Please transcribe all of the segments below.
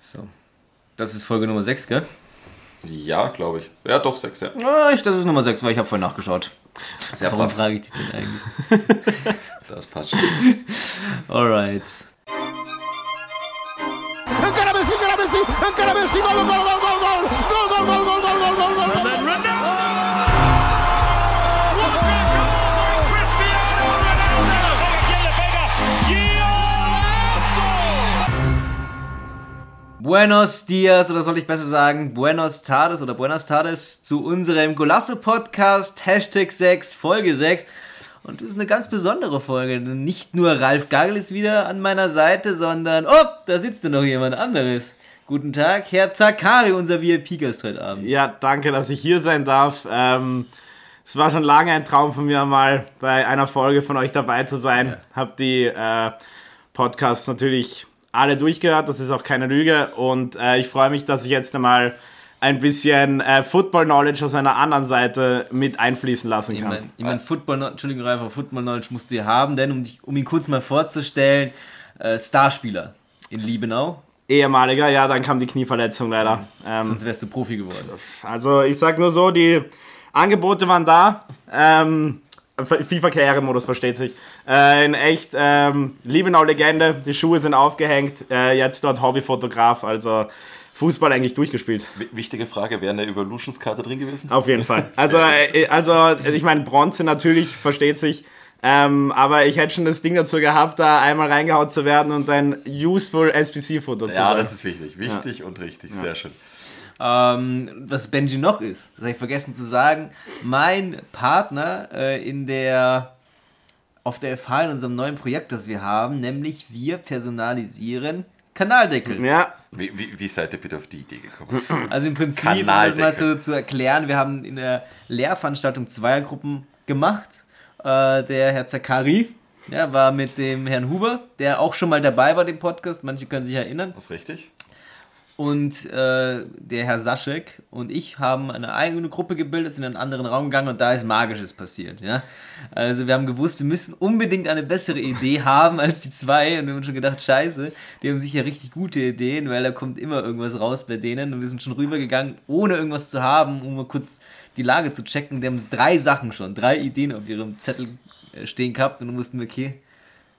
So. Das ist Folge Nummer 6, gell? Ja, glaube ich. Ja, doch, 6, ja. Ah, ich, das ist Nummer 6, weil ich habe vorhin nachgeschaut. Sehr Warum brav. frage ich dich denn eigentlich? Das passt schon. Alright. Buenos Dias, oder soll ich besser sagen, Buenos Tardes oder Buenas Tardes zu unserem Golasso-Podcast, Hashtag 6, Folge 6. Und das ist eine ganz besondere Folge. Nicht nur Ralf Gagel ist wieder an meiner Seite, sondern, oh, da sitzt ja noch jemand anderes. Guten Tag, Herr Zakari, unser VIP-Gast heute Abend. Ja, danke, dass ich hier sein darf. Ähm, es war schon lange ein Traum von mir, mal bei einer Folge von euch dabei zu sein. Hab die äh, Podcasts natürlich alle durchgehört, das ist auch keine Lüge. Und äh, ich freue mich, dass ich jetzt einmal ein bisschen äh, Football-Knowledge aus einer anderen Seite mit einfließen lassen Ich kann. meine, ich mein, Football, Entschuldigung, Ralf, aber Football Knowledge musst du ja haben, denn um, dich, um ihn kurz mal vorzustellen, äh, Starspieler in Liebenau, Ehemaliger, ja, dann kam die Knieverletzung leider. Ähm, sonst wärst du Profi geworden. Also ich sag nur so, die Angebote waren da. Ähm, FIFA-Karrieremodus versteht sich. Äh, in echt ähm, Liebenau-Legende, die Schuhe sind aufgehängt, äh, jetzt dort Hobbyfotograf, also Fußball eigentlich durchgespielt. W- Wichtige Frage, wäre eine Evolutions-Karte drin gewesen? Auf jeden Fall. Also, äh, also ich meine, Bronze natürlich, versteht sich. Ähm, aber ich hätte schon das Ding dazu gehabt, da einmal reingehaut zu werden und ein useful SPC-Foto zu Ja, sein. das ist wichtig. Wichtig und richtig. Sehr schön. Ähm, was Benji noch ist, das habe ich vergessen zu sagen, mein Partner äh, in der auf der FH in unserem neuen Projekt, das wir haben, nämlich wir personalisieren Kanaldeckel. ja, Wie, wie, wie seid ihr bitte auf die Idee gekommen? Also im Prinzip, um das mal so zu erklären, wir haben in der Lehrveranstaltung Zweiergruppen gemacht. Äh, der Herr Zakari ja, war mit dem Herrn Huber, der auch schon mal dabei war, dem Podcast, manche können sich erinnern. Das ist richtig? Und äh, der Herr Saschek und ich haben eine eigene Gruppe gebildet, sind in einen anderen Raum gegangen und da ist Magisches passiert. Ja? Also wir haben gewusst, wir müssen unbedingt eine bessere Idee haben als die zwei und wir haben schon gedacht, scheiße, die haben sicher richtig gute Ideen, weil da kommt immer irgendwas raus bei denen und wir sind schon rübergegangen, ohne irgendwas zu haben, um mal kurz die Lage zu checken. Die haben drei Sachen schon, drei Ideen auf ihrem Zettel äh, stehen gehabt und dann mussten wir, okay,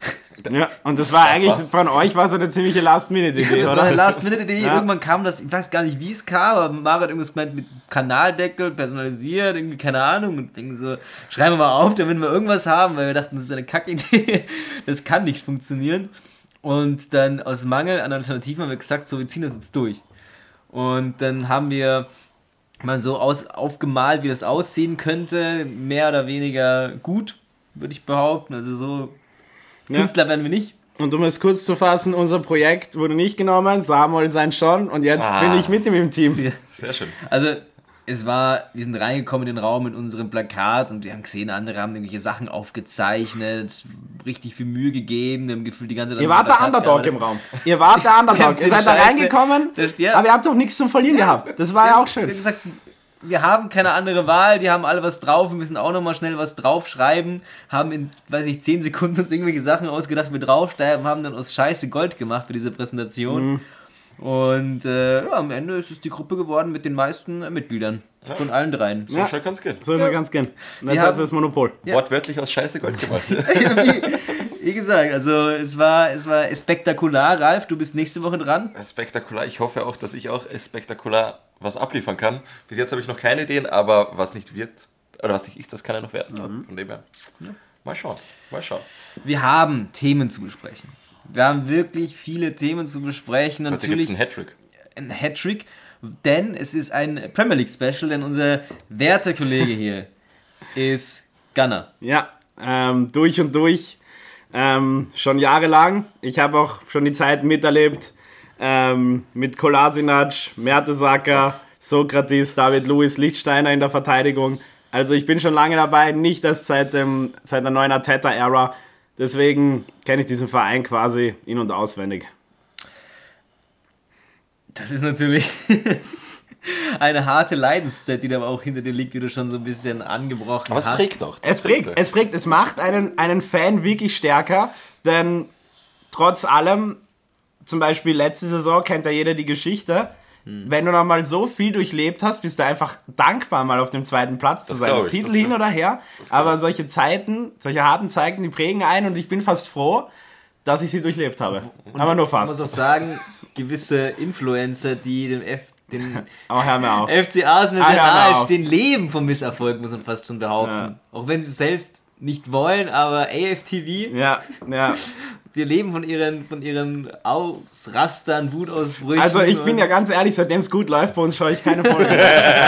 ja, und das war Das eigentlich war's. von euch war so eine ziemliche Last-Minute-Idee, Das war oder? eine Last-Minute-Idee. Ja. Irgendwann kam das, ich weiß gar nicht, wie es kam, aber Mara hat irgendwas gemeint mit Kanaldeckel, personalisiert, irgendwie, keine Ahnung. Und denken so, schreiben wir mal auf, damit wir irgendwas haben, weil wir dachten, das ist eine Kackidee. Das kann nicht funktionieren. Und dann aus Mangel an Alternativen haben wir gesagt, so, wir ziehen das jetzt durch. Und dann haben wir mal so aus, aufgemalt, wie das aussehen könnte. Mehr oder weniger gut, würde ich behaupten. Also so Künstler werden wir nicht. Und um es kurz zu fassen, unser Projekt wurde nicht genommen, Samuel sein schon und jetzt Ah. bin ich mit ihm im Team. Sehr schön. Also, es war, wir sind reingekommen in den Raum mit unserem Plakat und wir haben gesehen, andere haben irgendwelche Sachen aufgezeichnet, richtig viel Mühe gegeben, wir haben gefühlt die ganze Zeit Ihr wart der Underdog im. Raum. Ihr wart der Underdog. Ihr seid da reingekommen, Das- ja. aber ihr habt doch nichts zum Verlieren gehabt. Das war ja auch Wir schön. haben gesagt, wir haben keine andere Wahl, die haben alle was drauf, wir müssen auch nochmal schnell was draufschreiben, haben in, weiß ich, 10 Sekunden uns irgendwelche Sachen ausgedacht, wir draufschreiben, haben dann aus Scheiße Gold gemacht für diese Präsentation. Mhm. Und äh, ja, am Ende ist es die Gruppe geworden mit den meisten äh, Mitgliedern. Von allen dreien. So Ja. schnell es gehen. So immer ganz gern. Und Wir hat das Monopol. Wortwörtlich aus Scheiße Gold gemacht. Wie gesagt, also es war, es war spektakular. Ralf, du bist nächste Woche dran. spektakular. Ich hoffe auch, dass ich auch spektakular was abliefern kann. Bis jetzt habe ich noch keine Ideen, aber was nicht wird, oder was nicht ist, das kann ja noch werden. Mhm. Von dem her. Mal schauen. Mal schauen. Wir haben Themen zu besprechen. Wir haben wirklich viele Themen zu besprechen. Heute gibt es Natürlich einen Hattrick. ein Hattrick, denn es ist ein Premier League Special, denn unser werter Kollege hier ist Gunner. Ja, ähm, durch und durch. Ähm, schon jahrelang. Ich habe auch schon die Zeit miterlebt ähm, mit Kolasinac, Mertesacker, Sokrates, David Luiz, Lichtsteiner in der Verteidigung. Also ich bin schon lange dabei, nicht erst seit, dem, seit der neuen Arteta-Ära. Deswegen kenne ich diesen Verein quasi in- und auswendig. Das ist natürlich eine harte Leidenszeit, die da aber auch hinter dir liegt, wie du schon so ein bisschen angebrochen Aber es hast. prägt auch. Es prägt, es prägt, es macht einen, einen Fan wirklich stärker, denn trotz allem zum Beispiel letzte Saison kennt ja jeder die Geschichte. Hm. Wenn du noch mal so viel durchlebt hast, bist du einfach dankbar, mal auf dem zweiten Platz zu Das sein. glaub ich, Titel hin oder her. Aber solche Zeiten, solche harten Zeiten, die prägen ein und ich bin fast froh, dass ich sie durchlebt habe. Aber nur Ich muss fast. auch sagen, gewisse Influencer, die dem F, den Aber hör mir auf. FC Arsenal Ah, sehr nahe stehen, leben vom Misserfolg, muss man fast schon behaupten. Ja. Auch wenn sie es selbst nicht wollen, aber AFTV, Ja, ja. die leben von ihren, von ihren Ausrastern, Wutausbrüchen. Also ich bin ja ganz ehrlich, seitdem es gut läuft, bei uns schaue ich keine Folge.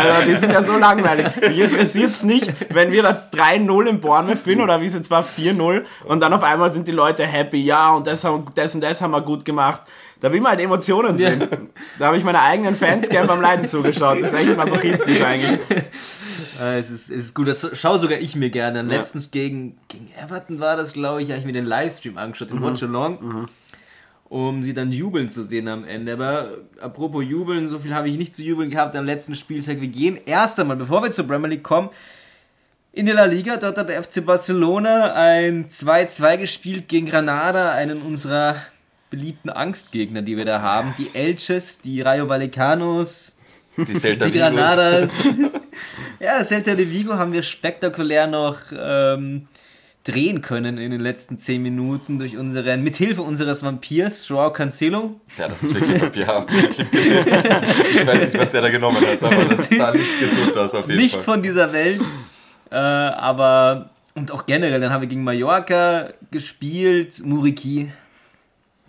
Also die sind ja so langweilig. Mich interessiert es nicht, wenn wir da 3-0 im Bournemouth bin oder wie es jetzt war, 4-0 und dann auf einmal sind die Leute happy, ja und das, das und das haben wir gut gemacht. Da will man halt Emotionen sehen. Da habe ich meine eigenen Fans gern beim Leiden zugeschaut. Das ist echt masochistisch eigentlich. Äh, es, ist, es ist gut, das schaue sogar ich mir gerne an. Letztens gegen, gegen Everton war das, glaube ich, habe ich mir den Livestream angeschaut, den Watch Along, um sie dann jubeln zu sehen am Ende. Aber apropos jubeln, so viel habe ich nicht zu jubeln gehabt am letzten Spieltag. Wir gehen erst einmal, bevor wir zur Premier League kommen, in die La Liga. Dort hat der FC Barcelona ein 2-2 gespielt gegen Granada, einen unserer beliebten Angstgegner, die wir da haben. Die Elches, die Rayo Vallecanos, Die Celta die. Granadas. ja, Celta de Vigo haben wir spektakulär noch ähm, drehen können in den letzten 10 Minuten durch unseren, mithilfe unseres Vampirs, Joao Cancelo. Ja, das ist wirklich. Hab wirklich gesehen. Ich weiß nicht, was der da genommen hat, aber das sah nicht gesund aus auf jeden Nicht Fall. von dieser Welt, äh, aber und auch generell, dann haben wir gegen Mallorca gespielt, Muriki,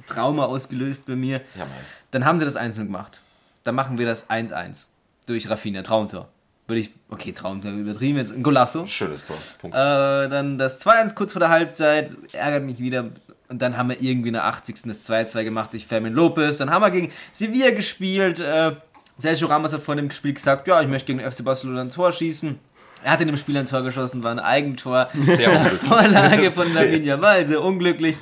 Trauma ausgelöst bei mir. Ja, Mann. Dann haben sie das 1 gemacht. Dann machen wir das 1-1 durch Rafinha, Traumtor. Würde ich, okay, Traumtor, übertrieben jetzt, ein Golasso. Schönes Tor. Punkt. Äh, dann das 2-1 kurz vor der Halbzeit, ärgert mich wieder. Und dann haben wir irgendwie in der 80. das 2-2 gemacht durch Fermin Lopez. Dann haben wir gegen Sevilla gespielt. Äh, Sergio Ramos hat vor dem Spiel gesagt, ja, ich möchte gegen den FC Barcelona ein Tor schießen. Er hat in dem Spiel ein Tor geschossen, war ein Eigentor. Sehr unglücklich. Vorlage von Jamal, sehr unglücklich.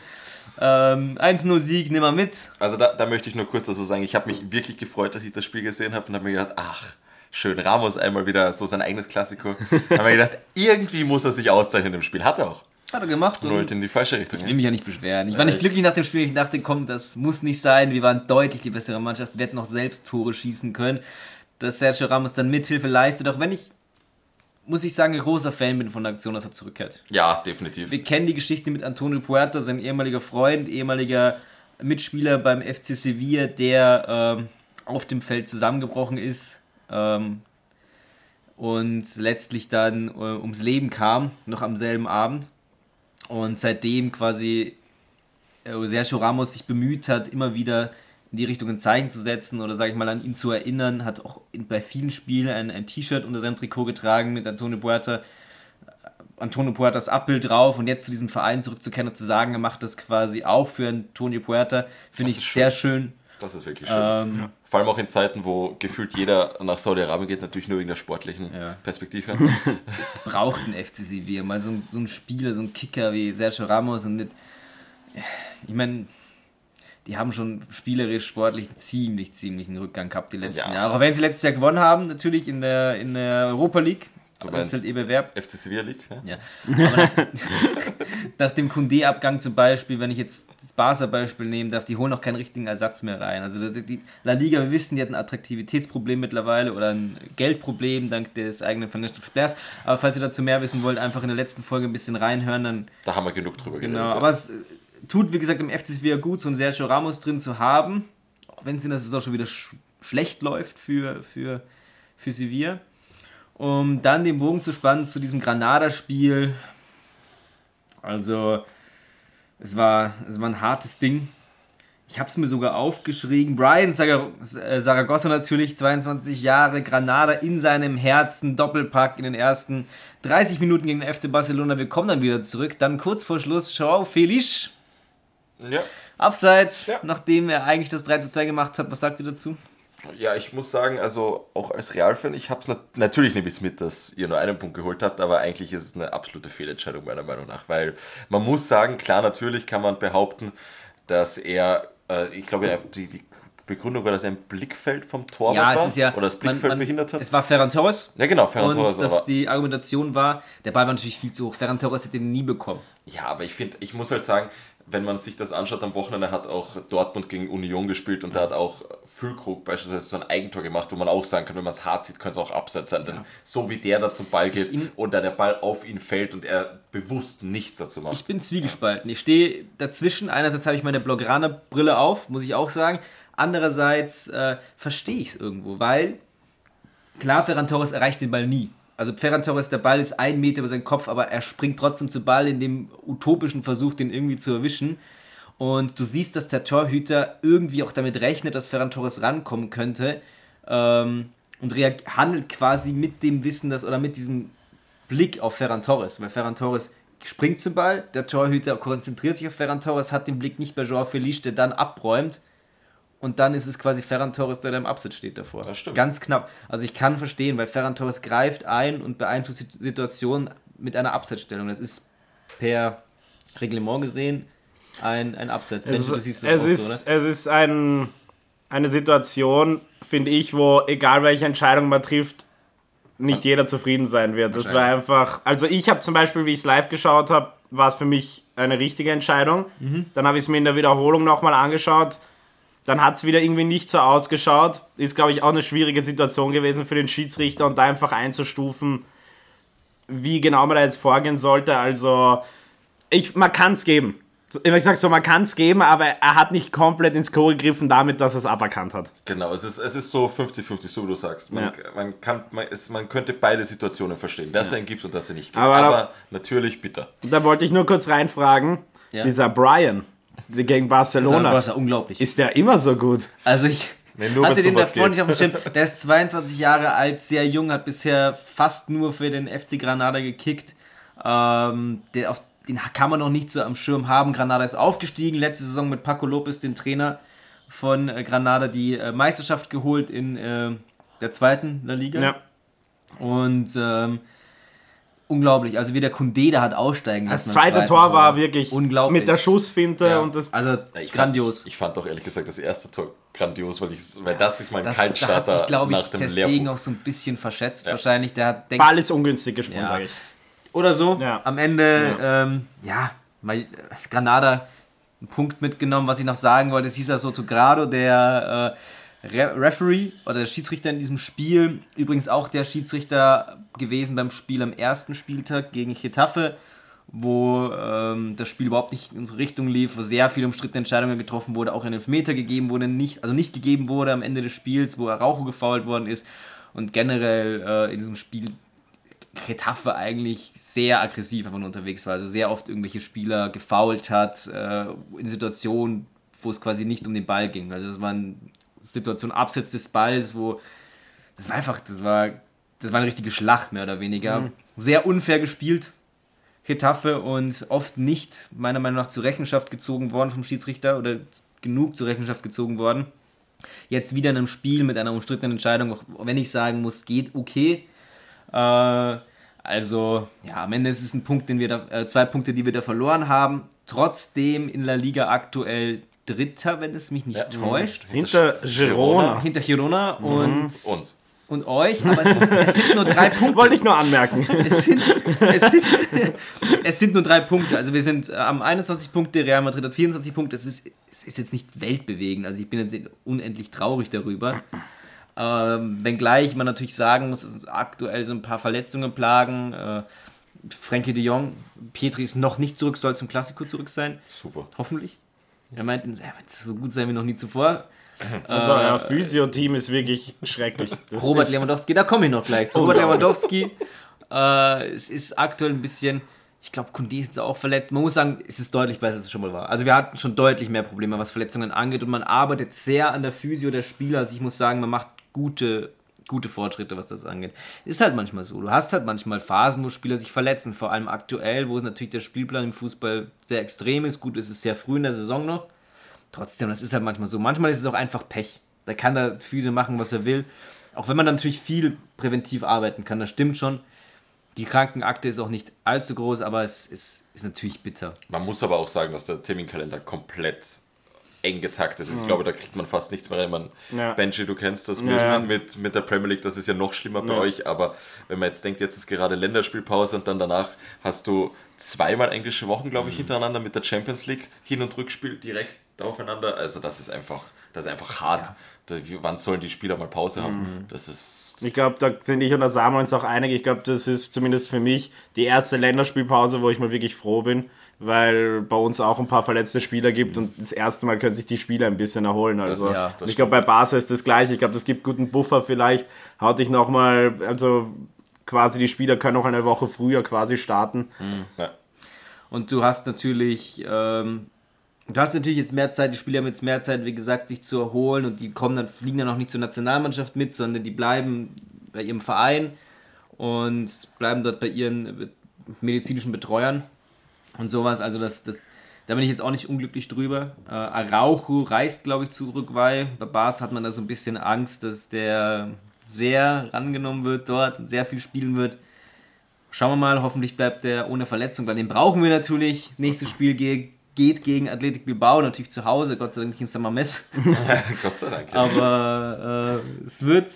Ähm, 1-0 Sieg, nimm mal mit. Also da, da möchte ich nur kurz dazu sagen, ich habe mich wirklich gefreut, dass ich das Spiel gesehen habe und habe mir gedacht, ach, schön, Ramos einmal wieder so sein eigenes Klassiko. habe mir gedacht, irgendwie muss er sich auszeichnen im Spiel. Hat er auch. Hat er gemacht. Nullt Und in die falsche Richtung. ich will mich ja nicht beschweren. Ich war nicht ich- glücklich nach dem Spiel. Ich dachte, komm, das muss nicht sein. Wir waren deutlich die bessere Mannschaft. Wir hätten noch selbst Tore schießen können. Dass Sergio Ramos dann Mithilfe leistet. Auch wenn ich, muss ich sagen, ein großer Fan bin von der Aktion, dass er zurückkehrt. Ja, definitiv. Wir kennen die Geschichte mit Antonio Puerta, sein ehemaliger Freund, ehemaliger Mitspieler beim FC Sevilla, der ähm, auf dem Feld zusammengebrochen ist ähm, und letztlich dann äh, ums Leben kam, noch am selben Abend. Und seitdem quasi äh, Sergio Ramos sich bemüht hat, immer wieder in die Richtung ein Zeichen zu setzen oder sage ich mal an ihn zu erinnern, hat auch in, bei vielen Spielen ein, ein T-Shirt unter seinem Trikot getragen mit Antonio Puerta Antonio Puertas Abbild drauf und jetzt zu diesem Verein zurückzukehren und zu sagen, er macht das quasi auch für Antonio Puerta, finde ich sehr schön. Das ist wirklich schön. Ähm, Vor allem auch in Zeiten, wo gefühlt jeder nach Saudi-Arabien geht, natürlich nur wegen der sportlichen Ja. Perspektive. Es braucht ein FC Sevilla, mal so ein, so ein Spieler, so ein Kicker wie Sergio Ramos und nicht. Ich meine, die haben schon spielerisch, sportlich ziemlich, ziemlich einen Rückgang gehabt die letzten Ja. Jahre. Auch wenn sie letztes Jahr gewonnen haben, natürlich in der, in der Europa League. Du das ist halt ihr Bewerb. FC Sevilla League? Ja? Ja. Aber nach, nach dem Kunde-Abgang zum Beispiel, wenn ich jetzt das Barca-Beispiel nehmen darf, die holen noch keinen richtigen Ersatz mehr rein. Also die, die La Liga, wir wissen, die hat ein Attraktivitätsproblem mittlerweile oder ein Geldproblem dank des eigenen Financial Players. Aber falls ihr dazu mehr wissen wollt, einfach in der letzten Folge ein bisschen reinhören, dann Da haben wir genug drüber Genau, geredet. aber es tut, wie gesagt, im FC Sevilla gut, so einen Sergio Ramos drin zu haben, auch wenn es in der Saison schon wieder sch schlecht läuft für, für, für Sevilla. Um dann den Bogen zu spannen zu diesem Granada-Spiel. Also, es war, es war ein hartes Ding. Ich habe es mir sogar aufgeschrieben. Brian Saragossa natürlich, 22 Jahre, Granada in seinem Herzen, Doppelpack in den ersten 30 Minuten gegen den FC Barcelona. Wir kommen dann wieder zurück. Dann kurz vor Schluss, Joao Felix, ja. abseits, Ja. nachdem er eigentlich das 3 zu 2 gemacht hat. Was sagt ihr dazu? ja, ich muss sagen, also auch als Real-Fan, ich habe es nat natürlich nicht bis mit, dass ihr nur einen Punkt geholt habt, aber eigentlich ist es eine absolute Fehlentscheidung meiner Meinung nach, weil man muss sagen, klar, natürlich kann man behaupten, dass er, äh, ich glaube, die, die Begründung war, dass er ein Blickfeld vom Torwart Ja, war ja. oder das Blickfeld behindert hat. Es war Ferran Torres. ja, genau, Ferran Und Torres, dass aber die Argumentation war, der Ball war natürlich viel zu hoch. Ferran Torres hätte den nie bekommen. Ja, aber ich finde, ich muss halt sagen, wenn man sich das anschaut, am Wochenende hat auch Dortmund gegen Union gespielt und da hat auch Füllkrug beispielsweise so ein Eigentor gemacht, wo man auch sagen kann, wenn man es hart sieht, könnte es auch abseits sein. Denn so wie der da zum Ball geht und da der Ball auf ihn fällt und er bewusst nichts dazu macht. Ich bin zwiegespalten. Ich stehe dazwischen. Einerseits habe ich meine Blaugrana-Brille auf, muss ich auch sagen. Andererseits äh, verstehe ich es irgendwo, weil klar, Ferran Torres erreicht den Ball nie. Also Ferran Torres, der Ball ist ein Meter über seinen Kopf, aber er springt trotzdem zu Ball in dem utopischen Versuch, den irgendwie zu erwischen. Und du siehst, dass der Torhüter irgendwie auch damit rechnet, dass Ferran Torres rankommen könnte. Ähm, und handelt quasi mit dem Wissen, dass, oder mit diesem Blick auf Ferran Torres. Weil Ferran Torres springt zum Ball, der Torhüter konzentriert sich auf Ferran Torres, hat den Blick nicht bei Joao Felice, der dann abräumt. Und dann ist es quasi Ferran Torres, der da im Absatz steht davor. Das stimmt. Ganz knapp. Also ich kann verstehen, weil Ferran Torres greift ein und beeinflusst die Situation mit einer Absetzstellung. Das ist per Reglement gesehen ein, ein Absatz. Mensch, Es, du ist, es, ist, so, es ist ein, eine Situation, finde ich, wo egal welche Entscheidung man trifft, nicht jeder zufrieden sein wird. Das war einfach, also ich habe zum Beispiel, wie ich es live geschaut habe, war es für mich eine richtige Entscheidung. Mhm. Dann habe ich es mir in der Wiederholung nochmal angeschaut. Dann hat es wieder irgendwie nicht so ausgeschaut. Ist, glaube ich, auch eine schwierige Situation gewesen für den Schiedsrichter und da einfach einzustufen, wie genau man da jetzt vorgehen sollte. Also, ich, man kann es geben. Ich sag so, man kann es geben, aber er hat nicht komplett ins Klo gegriffen damit, dass er es aberkannt hat. Genau, es ist, es ist so 50-50, so wie du sagst. Man, Ja. man, kann, man, es, man könnte beide Situationen verstehen, dass er ihn gibt und dass er nicht gibt. Aber Aber, da- natürlich bitter. Da wollte ich nur kurz reinfragen, Ja. dieser Brian gegen Das Barcelona, ist ja unglaublich. ist der immer so gut? Also ich hatte den davor nicht auf dem Schirm. Der ist 22 Jahre alt, sehr jung, hat bisher fast nur für den FC Granada gekickt. Ähm, der, auf, den kann man noch nicht so am Schirm haben. Granada ist aufgestiegen, letzte Saison mit Paco Lopez, den Trainer von äh, Granada, die äh, Meisterschaft geholt in äh, der zweiten La Liga. Ja. Und ähm, unglaublich, also wie der Kunde da hat aussteigen Das lassen. am zweite Tor war wirklich unglaublich. mit der Schussfinte Ja, und das also Ich grandios. Fand, ich fand doch ehrlich gesagt das erste Tor grandios, weil, ich, weil das ist mein Das, da hat Kaltstarter sich, glaube ich, nach dem Testegen auch so ein bisschen verschätzt. Ja. Wahrscheinlich, der hat denkt, Ball ist ungünstig gesprungen, Ja. sage ich. oder so. Ja. Am Ende, ja, ähm, ja weil äh, Granada einen Punkt mitgenommen. Was ich noch sagen wollte, es hieß ja Soto Grado, der äh, Re Referee oder der Schiedsrichter in diesem Spiel. Übrigens auch der Schiedsrichter gewesen beim Spiel am ersten Spieltag gegen Getafe, wo ähm, das Spiel überhaupt nicht in unsere Richtung lief, wo sehr viele umstrittene Entscheidungen getroffen wurde, auch ein Elfmeter gegeben wurde, nicht, also nicht gegeben wurde am Ende des Spiels, wo Araujo gefoult worden ist. Und generell äh, in diesem Spiel Getafe eigentlich sehr aggressiv nur unterwegs war. Also sehr oft irgendwelche Spieler gefoult hat, äh, in Situationen, wo es quasi nicht um den Ball ging. Also das waren Situationen abseits des Balls, wo das war einfach, das war, das war eine richtige Schlacht mehr oder weniger. Sehr unfair gespielt, Getafe, und oft nicht, meiner Meinung nach, zur Rechenschaft gezogen worden vom Schiedsrichter oder genug zur Rechenschaft gezogen worden. Jetzt wieder in einem Spiel mit einer umstrittenen Entscheidung, auch wenn ich sagen muss, geht okay. Äh, also, ja, am Ende ist es ein Punkt, den wir da, äh, zwei Punkte, die wir da verloren haben. Trotzdem in La Liga aktuell Dritter, wenn es mich nicht Ja. täuscht. Hinter Girona. Hinter Girona und, Uns. und euch, aber es sind, es sind nur drei Punkte. Wollte ich nur anmerken. Es sind, es, sind, es sind nur drei Punkte. Also wir sind äh, am 21 Punkte, Real Madrid hat 24 Punkte. Es ist, es ist jetzt nicht weltbewegend. Also ich bin jetzt unendlich traurig darüber. Ähm, wenngleich man natürlich sagen muss, dass uns aktuell so ein paar Verletzungen plagen. Äh, Frankie de Jong, Petri ist noch nicht zurück, soll zum Klassiko zurück sein. Super. Hoffentlich. Er meint, er wird so gut sein wie noch nie zuvor. Also euer Physio-Team ist wirklich schrecklich. Das Robert Lewandowski, da komme ich noch gleich zu. Robert Lewandowski, äh, es ist aktuell ein bisschen, ich glaube, Kunde ist jetzt auch verletzt. Man muss sagen, es ist deutlich besser, als es schon mal war. Also wir hatten schon deutlich mehr Probleme, was Verletzungen angeht und man arbeitet sehr an der Physio der Spieler. Also ich muss sagen, man macht gute, gute Fortschritte, was das angeht. Ist halt manchmal so. Du hast halt manchmal Phasen, wo Spieler sich verletzen, vor allem aktuell, wo natürlich der Spielplan im Fußball sehr extrem ist. Gut, es ist sehr früh in der Saison noch. Trotzdem, das ist halt manchmal so. Manchmal ist es auch einfach Pech. Da kann der Physio machen, was er will. Auch wenn man dann natürlich viel präventiv arbeiten kann, das stimmt schon. Die Krankenakte ist auch nicht allzu groß, aber es ist, ist natürlich bitter. Man muss aber auch sagen, dass der Terminkalender komplett eng getaktet ist. Ich glaube, da kriegt man fast nichts mehr rein. Man, Ja. Benji, du kennst das mit, Ja, ja. Mit, mit der Premier League, das ist ja noch schlimmer bei Ja. euch, aber wenn man jetzt denkt, jetzt ist gerade Länderspielpause und dann danach hast du zweimal englische Wochen, glaube Mhm. ich, hintereinander mit der Champions League, Hin- und Rückspiel direkt aufeinander. Also das ist einfach, das ist einfach hart. Da, wie, wann sollen die Spieler mal Pause haben? Mhm. Das ist Ich glaube, da sind ich und der Samuel uns auch einig. Ich glaube, das ist zumindest für mich die erste Länderspielpause, wo ich mal wirklich froh bin, weil bei uns auch ein paar verletzte Spieler gibt und das erste Mal können sich die Spieler ein bisschen erholen. Also ist- das ich glaube, bei Barca ist das gleiche. Ich glaube, das gibt guten Buffer vielleicht. Haut dich nochmal, also quasi die Spieler können auch eine Woche früher quasi starten. ja, Und du hast natürlich, ähm, du hast natürlich jetzt mehr Zeit, die Spieler haben jetzt mehr Zeit, wie gesagt, sich zu erholen und die kommen dann, fliegen dann auch nicht zur Nationalmannschaft mit, sondern die bleiben bei ihrem Verein und bleiben dort bei ihren medizinischen Betreuern und sowas. Also das, das, da bin ich jetzt auch nicht unglücklich drüber. Äh, Araujo reist, glaube ich, zu Uruguay. Bei Bas hat man da so ein bisschen Angst, dass der sehr rangenommen wird dort und sehr viel spielen wird. Schauen wir mal, hoffentlich bleibt der ohne Verletzung, weil den brauchen wir natürlich. Nächstes Spiel ge geht gegen Athletic Bilbao, natürlich zu Hause, Gott sei Dank nicht im Sammermess. Gott sei Dank. Aber äh, es wird.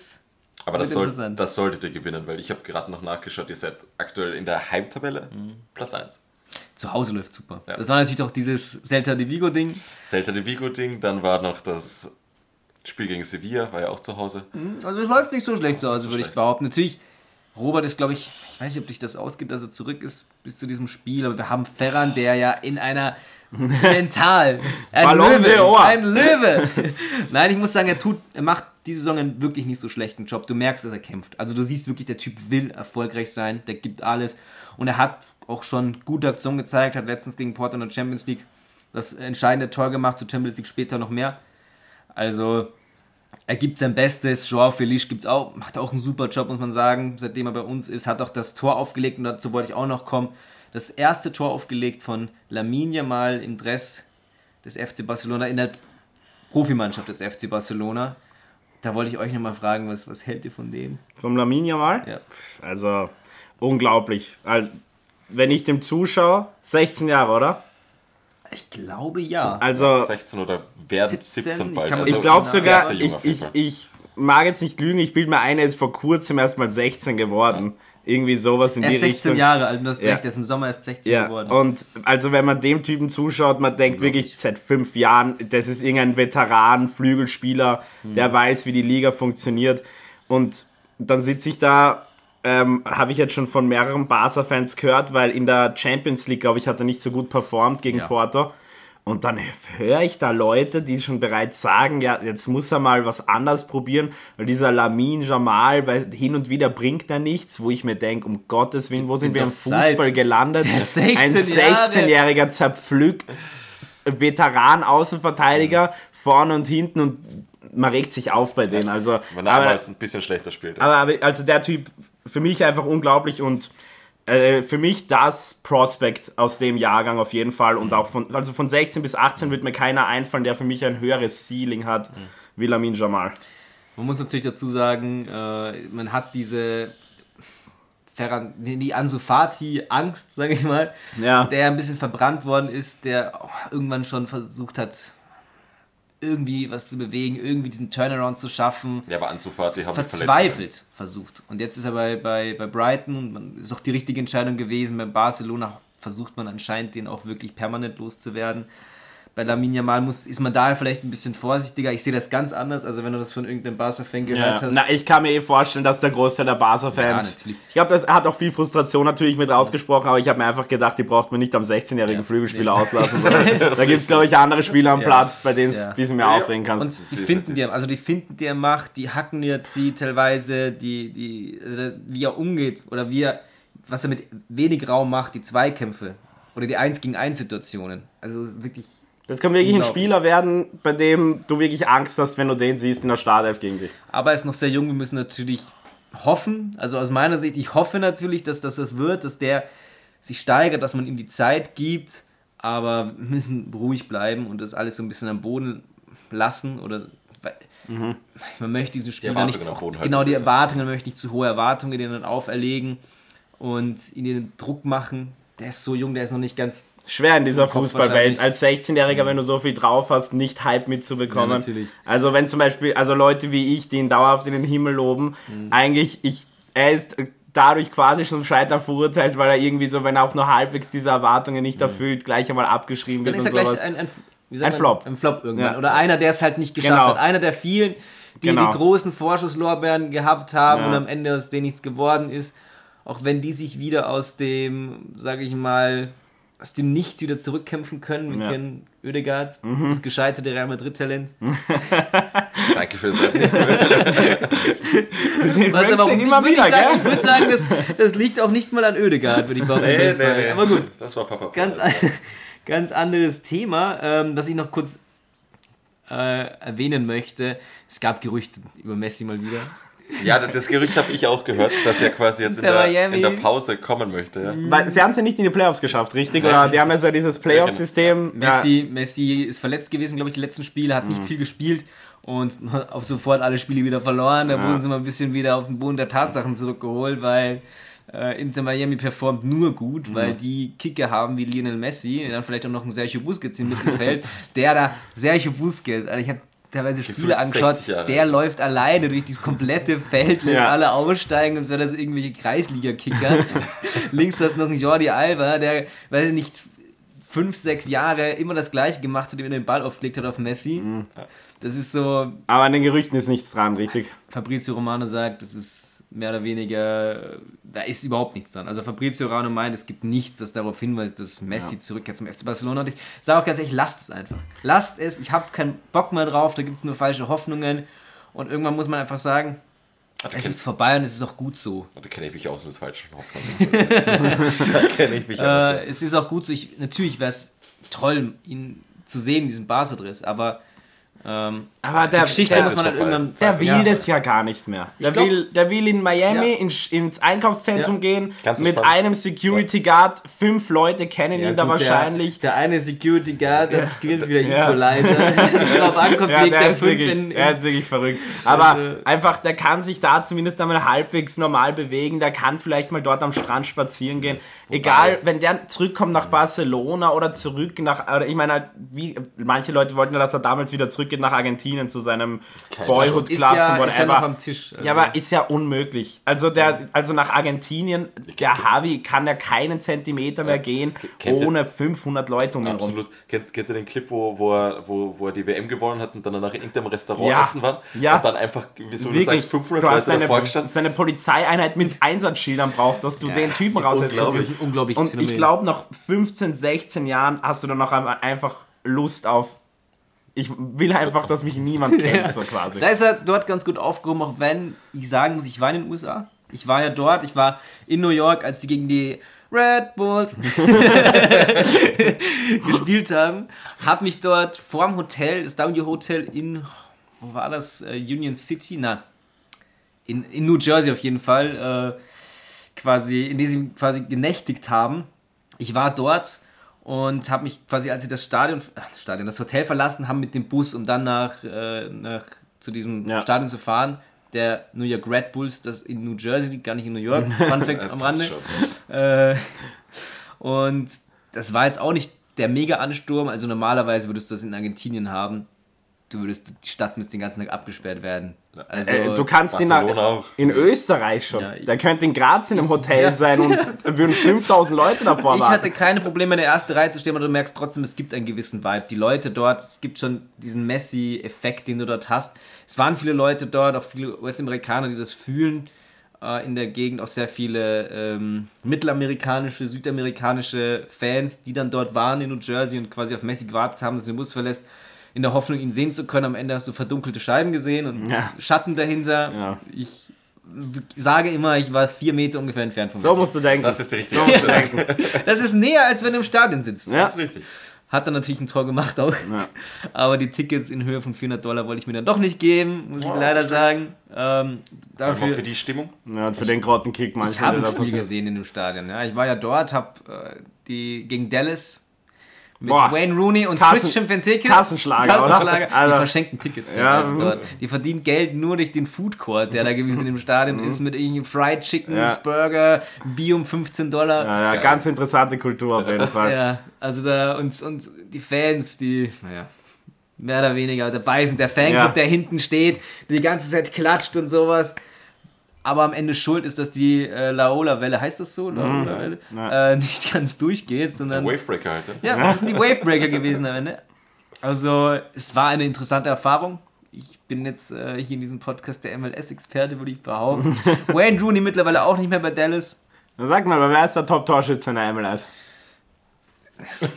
Aber das, soll, das solltet ihr gewinnen, weil ich habe gerade noch nachgeschaut, ihr seid aktuell in der Heimtabelle Platz 1. Zu Hause läuft super. Ja. Das war natürlich auch dieses Celta de Vigo-Ding. Celta de Vigo-Ding, dann war noch das Spiel gegen Sevilla, war ja auch zu Hause. Also es läuft nicht so schlecht zu Hause, würde ich schlecht. behaupten. Natürlich, Robert ist, glaube ich, ich weiß nicht, ob dich das ausgeht, dass er zurück ist bis zu diesem Spiel, aber wir haben Ferran, der ja in einer mental ein Löwe ist, ein Löwe. Nein, ich muss sagen, er tut, er macht diese Saison einen wirklich nicht so schlechten Job. Du merkst, dass er kämpft. Also du siehst wirklich, der Typ will erfolgreich sein, der gibt alles und er hat auch schon gute Aktionen gezeigt, hat letztens gegen Porto in der Champions League das entscheidende Tor gemacht, zur Champions League später noch mehr. Also er gibt sein Bestes. Joao Felice gibt's auch, macht auch einen super Job, muss man sagen, seitdem er bei uns ist. Hat auch das Tor aufgelegt und dazu wollte ich auch noch kommen. Das erste Tor aufgelegt von Laminia mal im Dress des FC Barcelona, in der Profimannschaft des FC Barcelona. Da wollte ich euch nochmal fragen, was, was hält ihr von dem? Vom Laminia mal? Ja. Also unglaublich. Also, wenn ich dem zuschaue, 16 Jahre, oder? Ich glaube ja. Also 16 oder werden 17, 17 ich bald. mir- Also ich glaube sehr, sogar, sehr jung ich, ich, ich mag jetzt nicht lügen, ich bilde mir ein, er ist vor kurzem erst mal 16 geworden. Irgendwie sowas in er die ist 16 Richtung. Jahre alt und das Ja. recht, er ist im Sommer erst 16 Ja, geworden. und also wenn man dem Typen zuschaut, man denkt wirklich seit fünf Jahren, das ist irgendein Veteran, Flügelspieler, Hm. der weiß, wie die Liga funktioniert. Und dann sitze ich da, ähm, habe ich jetzt schon von mehreren Barca-Fans gehört, weil in der Champions League, glaube ich, hat er nicht so gut performt gegen Ja. Porto. Und dann höre ich da Leute, die schon bereits sagen, ja, jetzt muss er mal was anderes probieren, weil dieser Lamin Jamal, weil hin und wieder bringt er nichts, wo ich mir denke, um Gottes Willen, wo sind wir im. Fußball gelandet? Der ist 16 Ein Jahre. 16-jähriger zerpflückt, Veteran, Außenverteidiger, vorne und hinten und man regt sich auf bei denen. Also, Wenn er aber, ein bisschen schlechter spielt. aber, aber also der Typ, für mich einfach unglaublich und äh, für mich das Prospect aus dem Jahrgang auf jeden Fall und auch von, also von 16 bis 18 wird mir keiner einfallen, der für mich ein höheres Ceiling hat wie Lamin Jamal. Man muss natürlich dazu sagen, äh, man hat diese Ferran, die Ansu Fati Angst, sage ich mal, Ja. der ein bisschen verbrannt worden ist, der auch irgendwann schon versucht hat, irgendwie was zu bewegen, irgendwie diesen Turnaround zu schaffen. ja, aber Ansu Fati haben Verzweifelt versucht. Und jetzt ist er bei, bei, bei Brighton und man ist auch die richtige Entscheidung gewesen. Bei Barcelona versucht man anscheinend, den auch wirklich permanent loszuwerden. Bei Lamin Yamal muss, ist man da vielleicht ein bisschen vorsichtiger. Ich sehe das ganz anders. Also wenn du das von irgendeinem Barca-Fan gehört Ja. hast, Na, ich kann mir eh vorstellen, dass der Großteil der Ja, Barca-Fans. natürlich. ich glaube, das hat auch viel Frustration natürlich mit ausgesprochen, aber ich habe mir einfach gedacht, die braucht man nicht am 16-jährigen Ja. Flügelspieler auslassen. sondern da gibt es, glaube ich, andere Spieler am Ja. Platz, bei denen es Ja. ein bisschen mehr aufregen kannst. Und die finden die, also die finden, die er macht, die hacken jetzt sie teilweise, die, die, also wie er umgeht oder wie er, was er mit wenig Raum macht, die Zweikämpfe oder die 1 gegen 1 Situationen. Also wirklich, Das kann wirklich ein. Spieler werden, bei dem du wirklich Angst hast, wenn du den siehst in der Startelf gegen dich. aber er ist noch sehr jung, wir müssen natürlich hoffen, also aus meiner Sicht, ich hoffe natürlich, dass das das wird, dass der sich steigert, dass man ihm die Zeit gibt, aber wir müssen ruhig bleiben und das alles so ein bisschen am Boden lassen oder weil man möchte diesen Spieler nicht Erwartungen am Boden halten genau die. Erwartungen man möchte nicht zu hohe Erwartungen denen auferlegen und ihnen Druck machen. Der ist so jung, der ist noch nicht ganz schwer in dieser Fußballwelt. Als 16-Jähriger, wenn du so viel drauf hast, nicht Hype mitzubekommen. Ja. Also wenn zum Beispiel, also Leute wie ich, die ihn dauerhaft in den Himmel loben, Mhm. eigentlich, ich, er ist dadurch quasi schon Scheitern verurteilt, weil er irgendwie so, wenn er auch nur halbwegs diese Erwartungen nicht erfüllt, gleich einmal abgeschrieben Mhm. Dann wird ist und er gleich sowas. ein, ein, sagt Ein man? Flop. Ein Flop irgendwann. Ja. Oder einer, der es halt nicht geschafft Genau. hat. Einer der vielen, die Genau. die großen Vorschusslorbeeren gehabt haben Ja. und am Ende aus denen nichts geworden ist. Auch wenn die sich wieder aus dem, sage ich mal, aus dem Nichts wieder zurückkämpfen können. Wir Ja. Mhm. kennen Oedegaard, das gescheiterte Real Madrid-Talent. Danke für das. Was aber auch nicht, immer würde ich wieder, sagen, ich würde sagen, das, das liegt auch nicht mal an Oedegaard, würde ich behaupten. Nee, nee, nee. Aber gut, Das war Papa. ganz, an- ganz anderes Thema, ähm, das ich noch kurz äh, erwähnen möchte. Es gab Gerüchte über Messi mal wieder. Ja, das Gerücht habe ich auch gehört, dass er quasi jetzt in der, in der Pause kommen möchte. Ja. Weil sie haben es ja nicht in die Playoffs geschafft, richtig? Ja, Oder die haben ja so dieses Playoff-System. Messi, Messi ist verletzt gewesen, glaube ich, die letzten Spiele, hat nicht viel gespielt und hat auch sofort alle Spiele wieder verloren. Da Ja. wurden sie mal ein bisschen wieder auf den Boden der Tatsachen zurückgeholt, weil äh, Inter Miami performt nur gut, weil die Kicker haben wie Lionel Messi, dann vielleicht auch noch ein Sergio Busquets im Mittelfeld, der da, Sergio Busquets, also ich habe teilweise Spiele 60 angeschaut, der läuft alleine durch dieses komplette Feld, lässt Ja. alle aussteigen und so, das irgendwelche Kreisliga-Kicker. Links hast du noch einen Jordi Alba, der, weiß ich nicht, fünf, sechs Jahre immer das gleiche gemacht hat, wenn er den Ball aufgelegt hat auf Messi. Das ist so, Aber an den Gerüchten ist nichts dran, richtig? Fabrizio Romano sagt, das ist mehr oder weniger, da ist überhaupt nichts dran. Also Fabrizio Romano meint, es gibt nichts, das darauf hinweist, dass Messi zurückkehrt zum FC Barcelona. Und ich sage auch ganz ehrlich, lasst es einfach. Lasst es, ich habe keinen Bock mehr drauf, da gibt es nur falsche Hoffnungen. Und irgendwann muss man einfach sagen, Da es kenne ist vorbei und es ist auch gut so. da kenn ich mich aus mit falschen Hoffnungen. da kenne ich mich aus. Äh, es ist auch gut so. Ich, natürlich wäre es toll, ihn zu sehen, diesen Barca-Dress, aber ähm, Aber der, Geschichte der, muss man halt irgendwann der will ja. das ja gar nicht mehr. Der, glaub- will, der will in Miami Ja. in, ins Einkaufszentrum Ja. gehen, Ganz mit entspannt. einem Security Guard, fünf Leute kennen Ja, ihn da gut, wahrscheinlich. Der, der eine Security Guard hat Skills wie der Ja. Equalizer. Drauf ankommt, Ja, der der ist, 5 wirklich, in, der in ist wirklich verrückt. Aber Also- einfach, der kann sich da zumindest einmal halbwegs normal bewegen. Der kann vielleicht mal dort am Strand spazieren gehen. Egal, wenn der zurückkommt nach Barcelona oder zurück nach, oder ich meine halt, wie, manche Leute wollten ja, dass er damals wieder zurückgeht nach Argentinien zu seinem Keine Boyhood ist Clubs ja, und ist ja noch whatever. am Tisch. Also. Ja, aber ist ja unmöglich. Also der, also nach Argentinien, der Javi kann ja keinen Zentimeter mehr gehen, Kennt ihr- ohne 500 Leute um ihn rum. Absolut. Kennt, kennt ihr den Clip, wo, wo, er, wo, wo er die WM gewonnen hat und dann nach irgendeinem Restaurant Ja. essen war? Ja. Und dann einfach, wie so du Wirklich, sagst, 500 du hast Leute eine, davor dass gestanden. du eine Polizeieinheit mit Einsatzschildern brauchst, dass du den das Typen raussetzt. Das ist ein unglaubliches Und Phänomen. ich glaube, nach 15, 16 Jahren hast du dann noch einfach Lust auf. Ich will einfach, dass mich niemand kennt, so quasi. Da ist er dort ganz gut aufgehoben, auch wenn ich sagen muss, ich war in den USA. Ich war ja dort, ich war in New York, als die gegen die Red Bulls gespielt haben. Hab mich dort vorm Hotel, das W Hotel in, wo war das? Äh, Union City? Na, in, in New Jersey auf jeden Fall, äh, quasi, in dem sie quasi genächtigt haben. Ich war dort und habe mich quasi, als sie das Stadion, äh, das Stadion, das Hotel verlassen haben mit dem Bus, um dann nach, äh, nach zu diesem Ja. Stadion zu fahren, der New York Red Bulls, das in New Jersey liegt, gar nicht in New York, Fun Fact am Rande. Äh, und das war jetzt auch nicht der Mega-Ansturm, also normalerweise würdest du das in Argentinien haben. Du würdest, die Stadt müsste den ganzen Tag abgesperrt werden. Also, Äh, du kannst ihn Barcelona auch. in Österreich schon. Ja, Der könnte in Graz in einem Hotel Ja. sein und würden 5000 Leute davor Ich warten. hatte keine Probleme in der ersten Reihe zu stehen, aber du merkst trotzdem, es gibt einen gewissen Vibe. Die Leute dort, es gibt schon diesen Messi-Effekt, den du dort hast. Es waren viele Leute dort, auch viele US-Amerikaner, die das fühlen. Äh, in der Gegend auch sehr viele ähm, mittelamerikanische, südamerikanische Fans, die dann dort waren in New Jersey und quasi auf Messi gewartet haben, dass er den Bus verlässt, in der Hoffnung, ihn sehen zu können. Am Ende hast du verdunkelte Scheiben gesehen und Ja. Schatten dahinter. Ja. Ich sage immer, ich war vier Meter ungefähr entfernt von so Messi. musst du denken. Das ist die richtige so musst du denken. Das ist näher, als wenn du im Stadion sitzt. Ja. Das ist richtig. Hat dann natürlich ein Tor gemacht auch. Ja. Aber die Tickets in Höhe von 400 Dollar wollte ich mir dann doch nicht geben, muss ich Oh, leider verstehe. sagen. Ähm, Einfach dafür, für die Stimmung. Ja, und für den Grottenkick ich manchmal. habe ein Spiel gesehen in dem Stadion. Ja. Ich war ja dort, habe äh, die gegen Dallas Mit Boah. Wayne Rooney und Kassen- Christian Benteke. Kassenschlager, oder? Kassenschlager. Also- die verschenken Tickets Ja, mhm. dort. Die verdienen Geld nur durch den Food Court, der da gewesen im Stadion ist, mit irgendwie Fried Chicken, Ja. Burger, Bier um 15 Dollar. Ja, ja, ganz interessante Kultur auf jeden Fall. Ja, also da und, und die Fans, die, naja, mehr oder weniger dabei sind. Der Fanclub, Ja. der hinten steht, die ganze Zeit klatscht und sowas. Aber am Ende schuld ist, dass die äh, Laola-Welle, heißt das so? Laola-Welle? Ja. Äh, nicht ganz durchgeht, sondern. Wavebreaker halt. Ja? Ja, das sind die Wavebreaker gewesen am Ende. Also, es war eine interessante Erfahrung. Ich bin jetzt äh, hier in diesem Podcast der MLS-Experte, würde ich behaupten. Wayne Rooney mittlerweile auch nicht mehr bei Dallas. Dann Sag mal, wer ist der Top-Torschütze in der MLS?